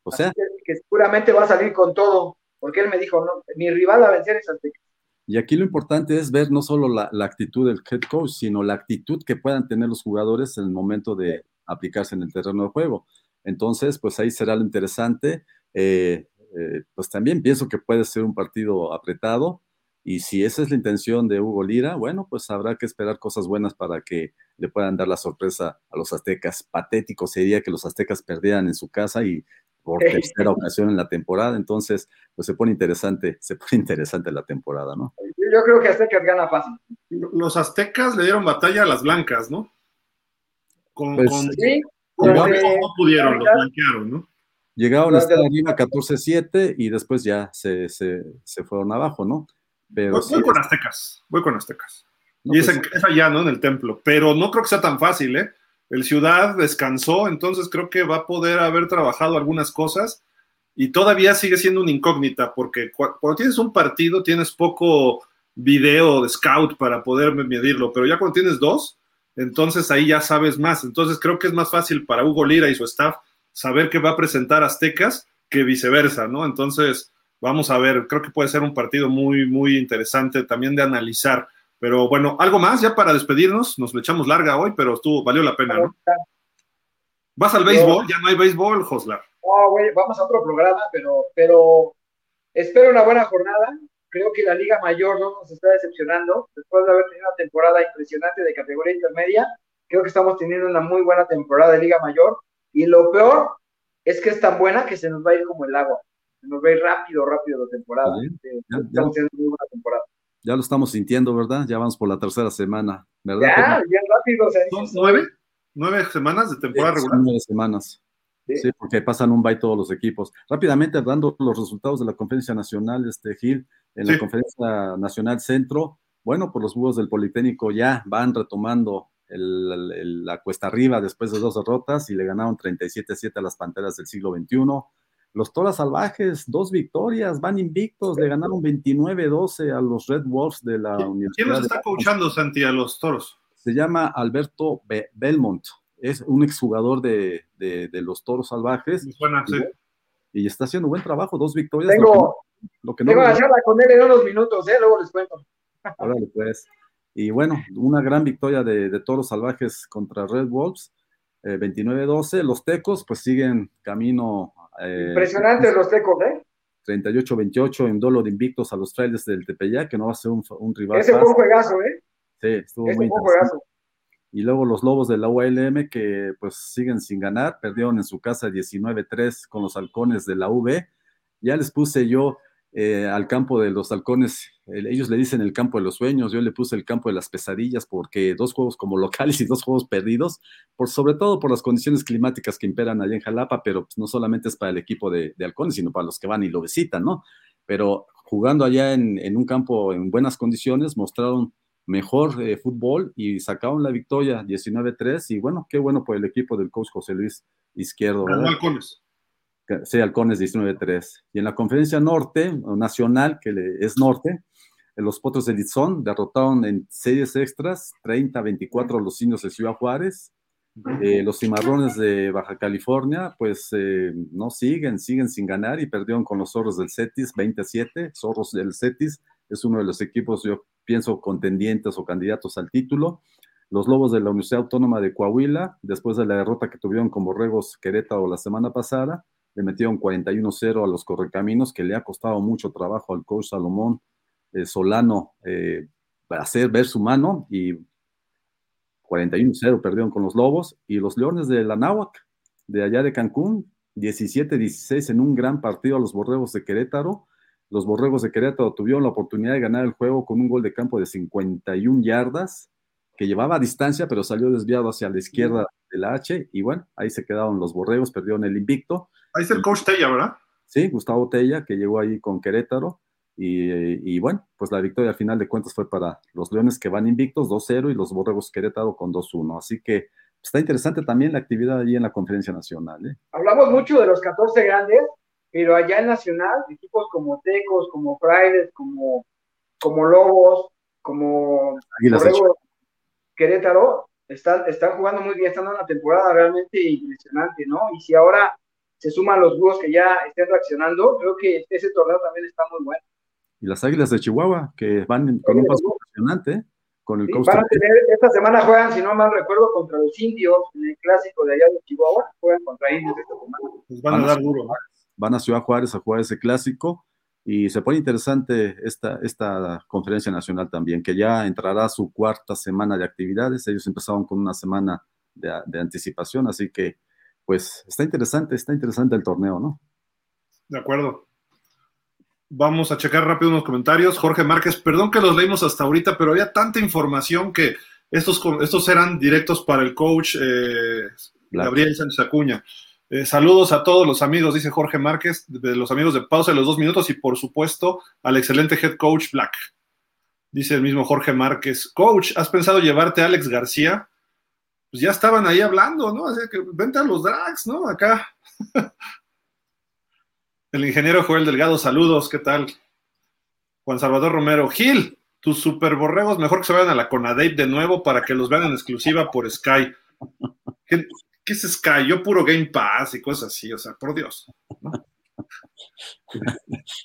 O sea... Que, seguramente va a salir con todo, porque él me dijo, no, mi rival a vencer es Azteca. Y aquí lo importante es ver no solo la, actitud del head coach, sino la actitud que puedan tener los jugadores en el momento de aplicarse en el terreno de juego. Entonces, pues ahí será lo interesante. Eh, eh, pues también pienso que puede ser un partido apretado. Y si esa es la intención de Hugo Lira, bueno, pues habrá que esperar cosas buenas para que le puedan dar la sorpresa a los aztecas. Patético sería que los aztecas perdieran en su casa y por tercera ocasión en la temporada, entonces pues se pone interesante, se pone interesante la temporada, ¿no? Yo creo que Aztecas gana fácil. Los aztecas le dieron batalla a las blancas, ¿no? Con, pues, sí, no pudieron, los blanquearon, ¿no? Llegaron hasta arriba 14-7 y después ya se, se, se, fueron abajo, ¿no? Pero voy, con Aztecas, voy con Aztecas. Y es, pues es allá, ¿no? En el templo. Pero no creo que sea tan fácil, ¿eh? El Ciudad descansó, entonces creo que va a poder haber trabajado algunas cosas y todavía sigue siendo una incógnita, porque cuando tienes un partido tienes poco video de scout para poder medirlo, pero ya cuando tienes dos, entonces ahí ya sabes más. Entonces creo que es más fácil para Hugo Lira y su staff saber que va a presentar Aztecas que viceversa, ¿no? Entonces, vamos a ver, creo que puede ser un partido muy, muy interesante también de analizar. Pero bueno, algo más ya para despedirnos, nos le echamos larga hoy, pero estuvo, valió la pena, ¿no? ¿Vas al béisbol? ¿Ya no hay béisbol, Joslar? No, güey, vamos a otro programa, pero, pero espero una buena jornada. Creo que la Liga Mayor no nos está decepcionando. Después de haber tenido una temporada impresionante de categoría intermedia, creo que estamos teniendo una muy buena temporada de Liga Mayor. Y lo peor es que es tan buena que se nos va a ir como el agua. Se nos va a ir rápido, rápido la temporada. estamos teniendo muy buena temporada. Ya lo estamos sintiendo, ¿verdad? Ya vamos por la tercera semana, ¿verdad? Ya, ya rápido. ¿Son nueve? ¿Nueve semanas de temporada regular? Nueve semanas. Sí. porque pasan un bye todos los equipos. Rápidamente, dando los resultados de la conferencia nacional, este Gil, en la conferencia nacional centro, bueno, pues los búhos del Politécnico ya van retomando la cuesta arriba después de dos derrotas y le ganaron 37-7 a las Panteras del siglo XXI. Los Toras Salvajes, dos victorias, van invictos, le ganaron 29-12 a los Red Wolves de la Universidad. ¿Quién los está coachando, Santi, a los Toros? Se llama Alberto Belmont es un exjugador de, de, de los Toros Salvajes. y, está haciendo buen trabajo, dos victorias. Tengo, lo que no, tengo charla con él en unos minutos, ¿eh? luego les cuento. Órale, pues. Y bueno, una gran victoria de, de Toros Salvajes contra Red Wolves, 29-12. Eh, los Tecos, pues siguen camino. Eh, Impresionantes los Tecos, ¿eh? 38-28 en dolo de invictos a los trailers del Tepeyac, que no va a ser un, un rival. Ese fue un juegazo, ¿eh? Sí, estuvo muy interesante. Y luego los Lobos de la ULM que pues siguen sin ganar, perdieron en su casa 19-3 con los halcones de la V. Ya les puse yo eh, al campo de los halcones, ellos le dicen el campo de los sueños, yo le puse el campo de las pesadillas porque dos juegos como locales y dos juegos perdidos, por, sobre todo por las condiciones climáticas que imperan allá en Jalapa, pero pues, no solamente es para el equipo de, halcones, sino para los que van y lo visitan, ¿no? Pero jugando allá en, en un campo en buenas condiciones, mostraron mejor eh, fútbol y sacaron la victoria 19-3 y bueno, qué bueno por el equipo del coach José Luis Izquierdo. ¿verdad? Halcones. Sí, Halcones 19-3. Y en la conferencia norte, nacional, que es norte, los Potros de Lizón derrotaron en series extras 30-24 a los indios de Ciudad Juárez. Eh, los cimarrones de Baja California, pues eh, no siguen, siguen sin ganar y perdieron con los zorros del Cetis 27. Zorros del Cetis es uno de los equipos, yo pienso, contendientes o candidatos al título. Los Lobos de la Universidad Autónoma de Coahuila, después de la derrota que tuvieron con Borregos Querétaro la semana pasada, le metieron 41-0 a los Correcaminos, que le ha costado mucho trabajo al coach Salomón Solano eh, hacer ver su mano y 41-0 perdieron con los Lobos. Y los Leones de la Náhuac, de allá de Cancún, 17-16 en un gran partido a los Borregos de Querétaro los Borregos de Querétaro tuvieron la oportunidad de ganar el juego con un gol de campo de 51 yardas, que llevaba a distancia, pero salió desviado hacia la izquierda de la H. Y bueno, ahí se quedaron los Borregos, perdieron el invicto. Ahí es el coach Tella, ¿verdad? Sí, Gustavo Tella, que llegó ahí con Querétaro. Y, bueno, pues la victoria al final de cuentas fue para los Leones que van invictos 2-0 y los Borregos Querétaro con 2-1. Así que está interesante también la actividad allí en la conferencia nacional. ¿eh? Hablamos mucho de los 14 grandes, pero allá en Nacional, equipos como Tecos, como Frailes, como, como Lobos, como Querétaro, están, están jugando muy bien, están en una temporada realmente impresionante, ¿no? Y si ahora se suman los búhos que ya estén reaccionando, creo que ese torneo también está muy bueno. Y las Águilas de Chihuahua, que van con un paso impresionante, ¿eh? con el van a tener, Esta semana juegan, si no mal recuerdo, contra los indios, en el clásico de allá de Chihuahua, juegan contra indios esta semana. Pues van a dar duro, ¿no? van a Ciudad Juárez a jugar ese clásico y se pone interesante esta, esta conferencia nacional también, que ya entrará su cuarta semana de actividades. Ellos empezaron con una semana de, anticipación, así que pues está interesante, está interesante el torneo, ¿no? De acuerdo. Vamos a checar rápido unos comentarios. Jorge Márquez, perdón que los leímos hasta ahorita, pero había tanta información que estos, estos eran directos para el coach eh, Gabriel Sánchez Acuña. Eh, saludos a todos los amigos, dice Jorge Márquez, de los amigos de Pausa de los dos minutos y por supuesto al excelente head coach Black. Dice el mismo Jorge Márquez, coach, ¿has pensado llevarte a Alex García? Pues ya estaban ahí hablando, ¿no? Así que vente a los drags, ¿no? Acá. El ingeniero Joel Delgado, saludos, ¿qué tal? Juan Salvador Romero, Gil, tus super borregos, mejor que se vayan a la Conadate de nuevo para que los vean en exclusiva por Sky. ¿Qué, es Sky? Yo puro Game Pass y cosas así, o sea, por Dios.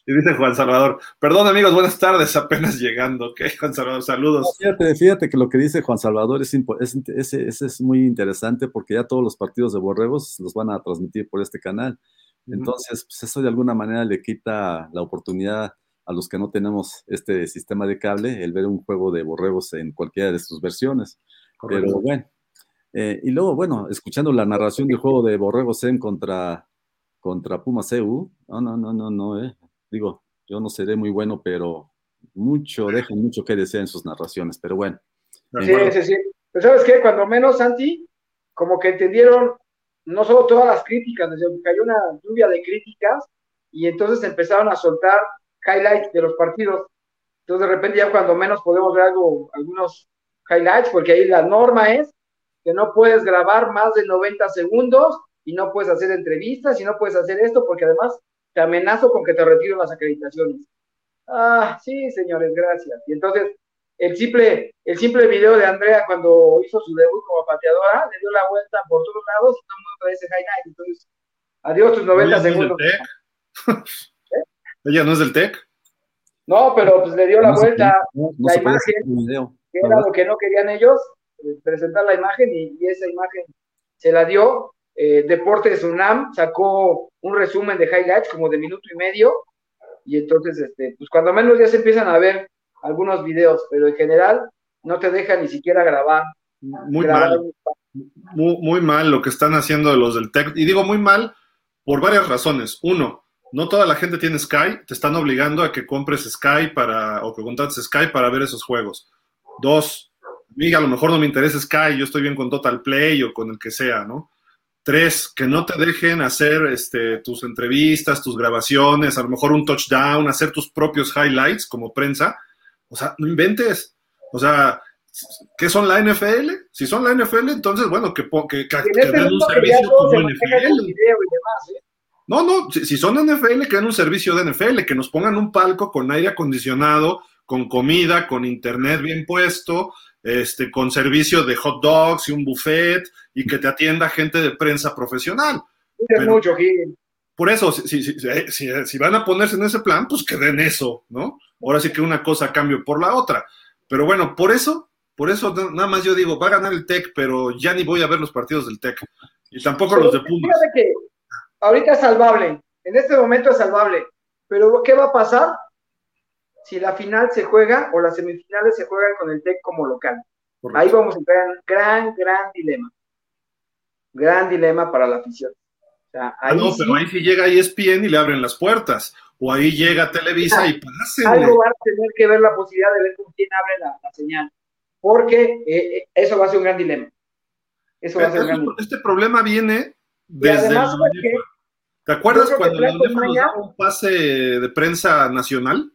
y dice Juan Salvador, perdón amigos, buenas tardes, apenas llegando. Ok, Juan Salvador, saludos. fíjate, fíjate que lo que dice Juan Salvador es, es, muy interesante porque ya todos los partidos de borregos los van a transmitir por este canal. Entonces, pues eso de alguna manera le quita la oportunidad a los que no tenemos este sistema de cable el ver un juego de borregos en cualquiera de sus versiones. Pero bueno, eh, y luego, bueno, escuchando la narración del juego de borregos en contra, contra Puma CU, no, no, no, no, no, eh. digo, yo no seré muy bueno, pero mucho, dejan mucho que desear en sus narraciones, pero bueno. Sí, sí, sí. Pero ¿sabes qué? Cuando menos, Santi, como que entendieron no solo todas las críticas, desde que cayó una lluvia de críticas y entonces empezaron a soltar highlights de los partidos. Entonces de repente ya cuando menos podemos ver algo, algunos highlights, porque ahí la norma es que no puedes grabar más de 90 segundos y no puedes hacer entrevistas y no puedes hacer esto porque además te amenazo con que te retiro las acreditaciones. Ah, sí, señores, gracias. Y entonces el simple, el simple video de Andrea cuando hizo su debut como pateadora, le dio la vuelta por todos lados y todo el mundo ese highlight. Entonces, adiós tus 90 segundos. ¿Eh? ¿Ella no es del TEC? No, pero pues le dio la vuelta, la imagen, que era lo que no querían ellos, eh, presentar la imagen y, esa imagen se la dio. Eh, Deportes UNAM sacó un resumen de highlights como de minuto y medio y entonces, este, pues cuando menos ya se empiezan a ver algunos videos, pero en general no te deja ni siquiera grabar. Muy mal. Muy, mal lo que están haciendo los del TEC. Y digo muy mal por varias razones. Uno, no toda la gente tiene Sky, te están obligando a que compres Sky para, o que contrates Sky para ver esos juegos. Dos, a lo mejor no me interesa Sky, yo estoy bien con Total Play o con el que sea, ¿no? Tres, que no te dejen hacer este, tus entrevistas, tus grabaciones, a lo mejor un touchdown, hacer tus propios highlights como prensa, o sea, no inventes. O sea, ¿qué son la NFL? Si son la NFL, entonces, bueno, que, que, que, que den un servicio como NFL. ¿eh? No, no, si, son NFL, que den un servicio de NFL, que nos pongan un palco con aire acondicionado, con comida, con internet bien puesto, este, con servicio de hot dogs y un buffet, y que te atienda gente de prensa profesional. mucho, por eso, si, si, si, van a ponerse en ese plan, pues que den eso, ¿no? Ahora sí que una cosa cambio por la otra. Pero bueno, por eso, por eso nada más yo digo, va a ganar el TEC, pero ya ni voy a ver los partidos del TEC. Y tampoco los de Pumas. Que ahorita es salvable, en este momento es salvable. Pero ¿qué va a pasar si la final se juega o las semifinales se juegan con el TEC como local? Ahí vamos a entrar en un gran, gran dilema. Gran dilema para la afición. ah, no, pero ahí sí llega ESPN y le abren las puertas o ahí llega Televisa y pasa. Algo va a tener que ver la posibilidad de ver con quién abre la, señal, porque eh, eh, eso va a ser un gran dilema. Eso va a ser un gran dilema. Este problema viene desde. ¿Te acuerdas cuando le un pase de prensa nacional?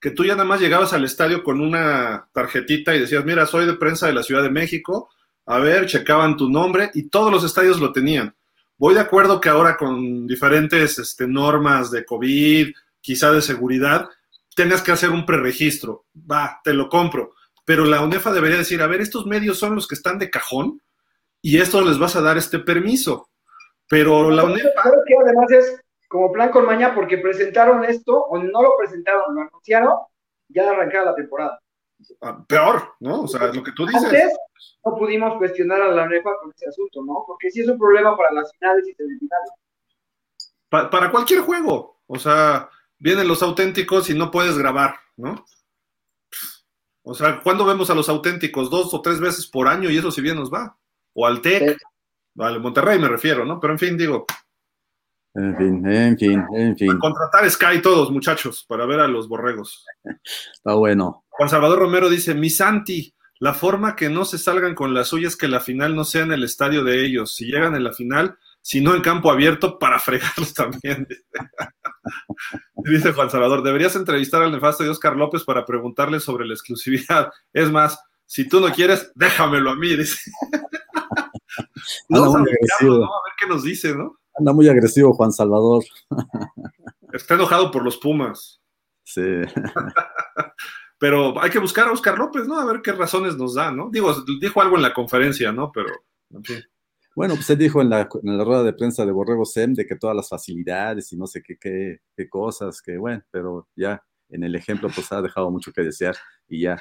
Que tú ya nada más llegabas al estadio con una tarjetita y decías, mira, soy de prensa de la Ciudad de México, a ver, checaban tu nombre y todos los estadios lo tenían. Voy de acuerdo que ahora con diferentes este, normas de COVID, quizá de seguridad, tengas que hacer un preregistro. Va, te lo compro. Pero la UNEFA debería decir, a ver, estos medios son los que están de cajón y esto les vas a dar este permiso. Pero la UNEFA... Creo que además es como plan con maña porque presentaron esto, o no lo presentaron, lo anunciaron, ya arrancada la temporada. Ah, peor, ¿no? O sea, lo que tú dices. Antes no pudimos cuestionar a la UNEFA con ese asunto, ¿no? Porque sí es un problema para las finales y semifinales. para cualquier juego, o sea, vienen los auténticos y no puedes grabar, ¿no? O sea, ¿cuándo vemos a los auténticos? Dos o tres veces por año y eso si bien nos va. O al TEC, al Monterrey me refiero, ¿no? Pero en fin, digo. En fin, en fin, en fin. contratar Sky todos, muchachos, para ver a los borregos. Está bueno. Juan Salvador Romero dice, mi Santi, la forma que no se salgan con las suyas que la final no sea en el estadio de ellos. Si llegan en la final, si no en campo abierto, para fregarlos también. Dice Juan Salvador, deberías entrevistar al nefasto de Oscar López para preguntarle sobre la exclusividad. Es más, si tú no quieres, déjamelo a mí, dice. Anda muy agresivo. A ver qué nos dice, ¿no? Anda muy agresivo Juan Salvador. Está enojado por los Pumas. Sí. Pero hay que buscar a Oscar López, ¿no? A ver qué razones nos da, ¿no? Digo, dijo algo en la conferencia, ¿no? Pero, en fin. Bueno, pues él dijo en la, en la rueda de prensa de Borrego Sem de que todas las facilidades y no sé qué, qué, qué cosas, que bueno, pero ya en el ejemplo pues ha dejado mucho que desear y ya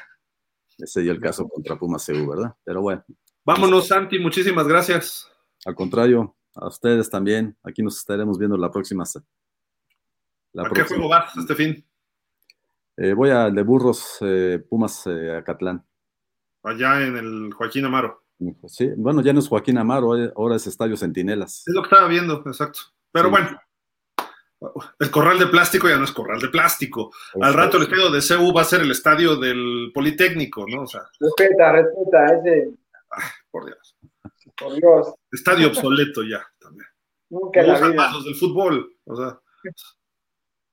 ese dio el caso contra Pumas CU, ¿verdad? Pero bueno. Vámonos, Santi, muchísimas gracias. Al contrario, a ustedes también. Aquí nos estaremos viendo la próxima. La ¿A qué juego vas este fin? Eh, voy al de Burros eh, Pumas eh, Acatlán. Allá en el Joaquín Amaro. Sí, bueno, ya no es Joaquín Amaro, ahora es Estadio Centinelas. Es lo que estaba viendo, exacto. Pero bueno, el corral de plástico ya no es corral de plástico. Al rato el estadio de CEU va a ser el estadio del Politécnico, ¿no? O sea, respeta, respeta, ese. por Dios. Por Dios. Estadio obsoleto ya también. Nunca la vida. los del fútbol, o sea.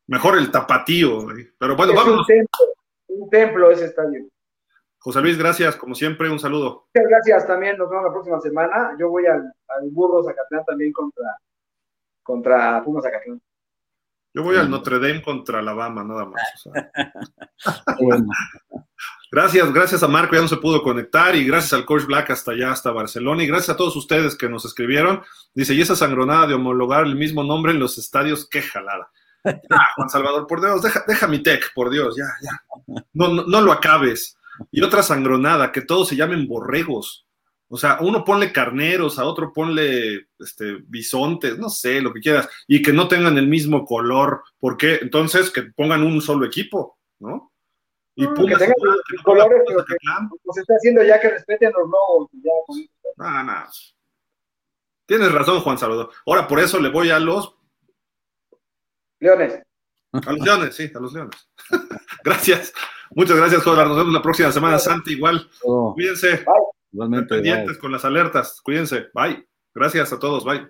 Mejor el tapatío. Pero bueno, es vamos. Un templo, un templo ese estadio. José Luis, gracias, como siempre, un saludo. Muchas gracias también, nos vemos la próxima semana. Yo voy al, al Burro Zacatlán también contra, contra Pumas Zacatlán. Yo voy al Notre Dame contra Alabama, nada más. bueno. Gracias, gracias a Marco, ya no se pudo conectar, y gracias al Coach Black hasta allá, hasta Barcelona, y gracias a todos ustedes que nos escribieron. Dice, y esa sangronada de homologar el mismo nombre en los estadios, qué jalada. Ah, Juan Salvador, por Dios, deja, deja mi tech, por Dios, ya, ya. No, no, no, lo acabes. Y otra sangronada, que todos se llamen borregos. O sea, uno ponle carneros, a otro ponle este, bisontes, no sé, lo que quieras, y que no tengan el mismo color. ¿Por qué? Entonces, que pongan un solo equipo, ¿no? Y no, que tengan los colores, pero que pues, se está haciendo ya que respeten los logos. Ya, no, no. Tienes razón, Juan Salvador. Ahora, por eso le voy a los Leones. A los Leones, sí, a los Leones. gracias. Muchas gracias, Joder. Nos vemos la próxima semana, Santi. Igual. Cuídense. Igualmente. Pendientes con las alertas. Cuídense. Bye. Gracias a todos. Bye.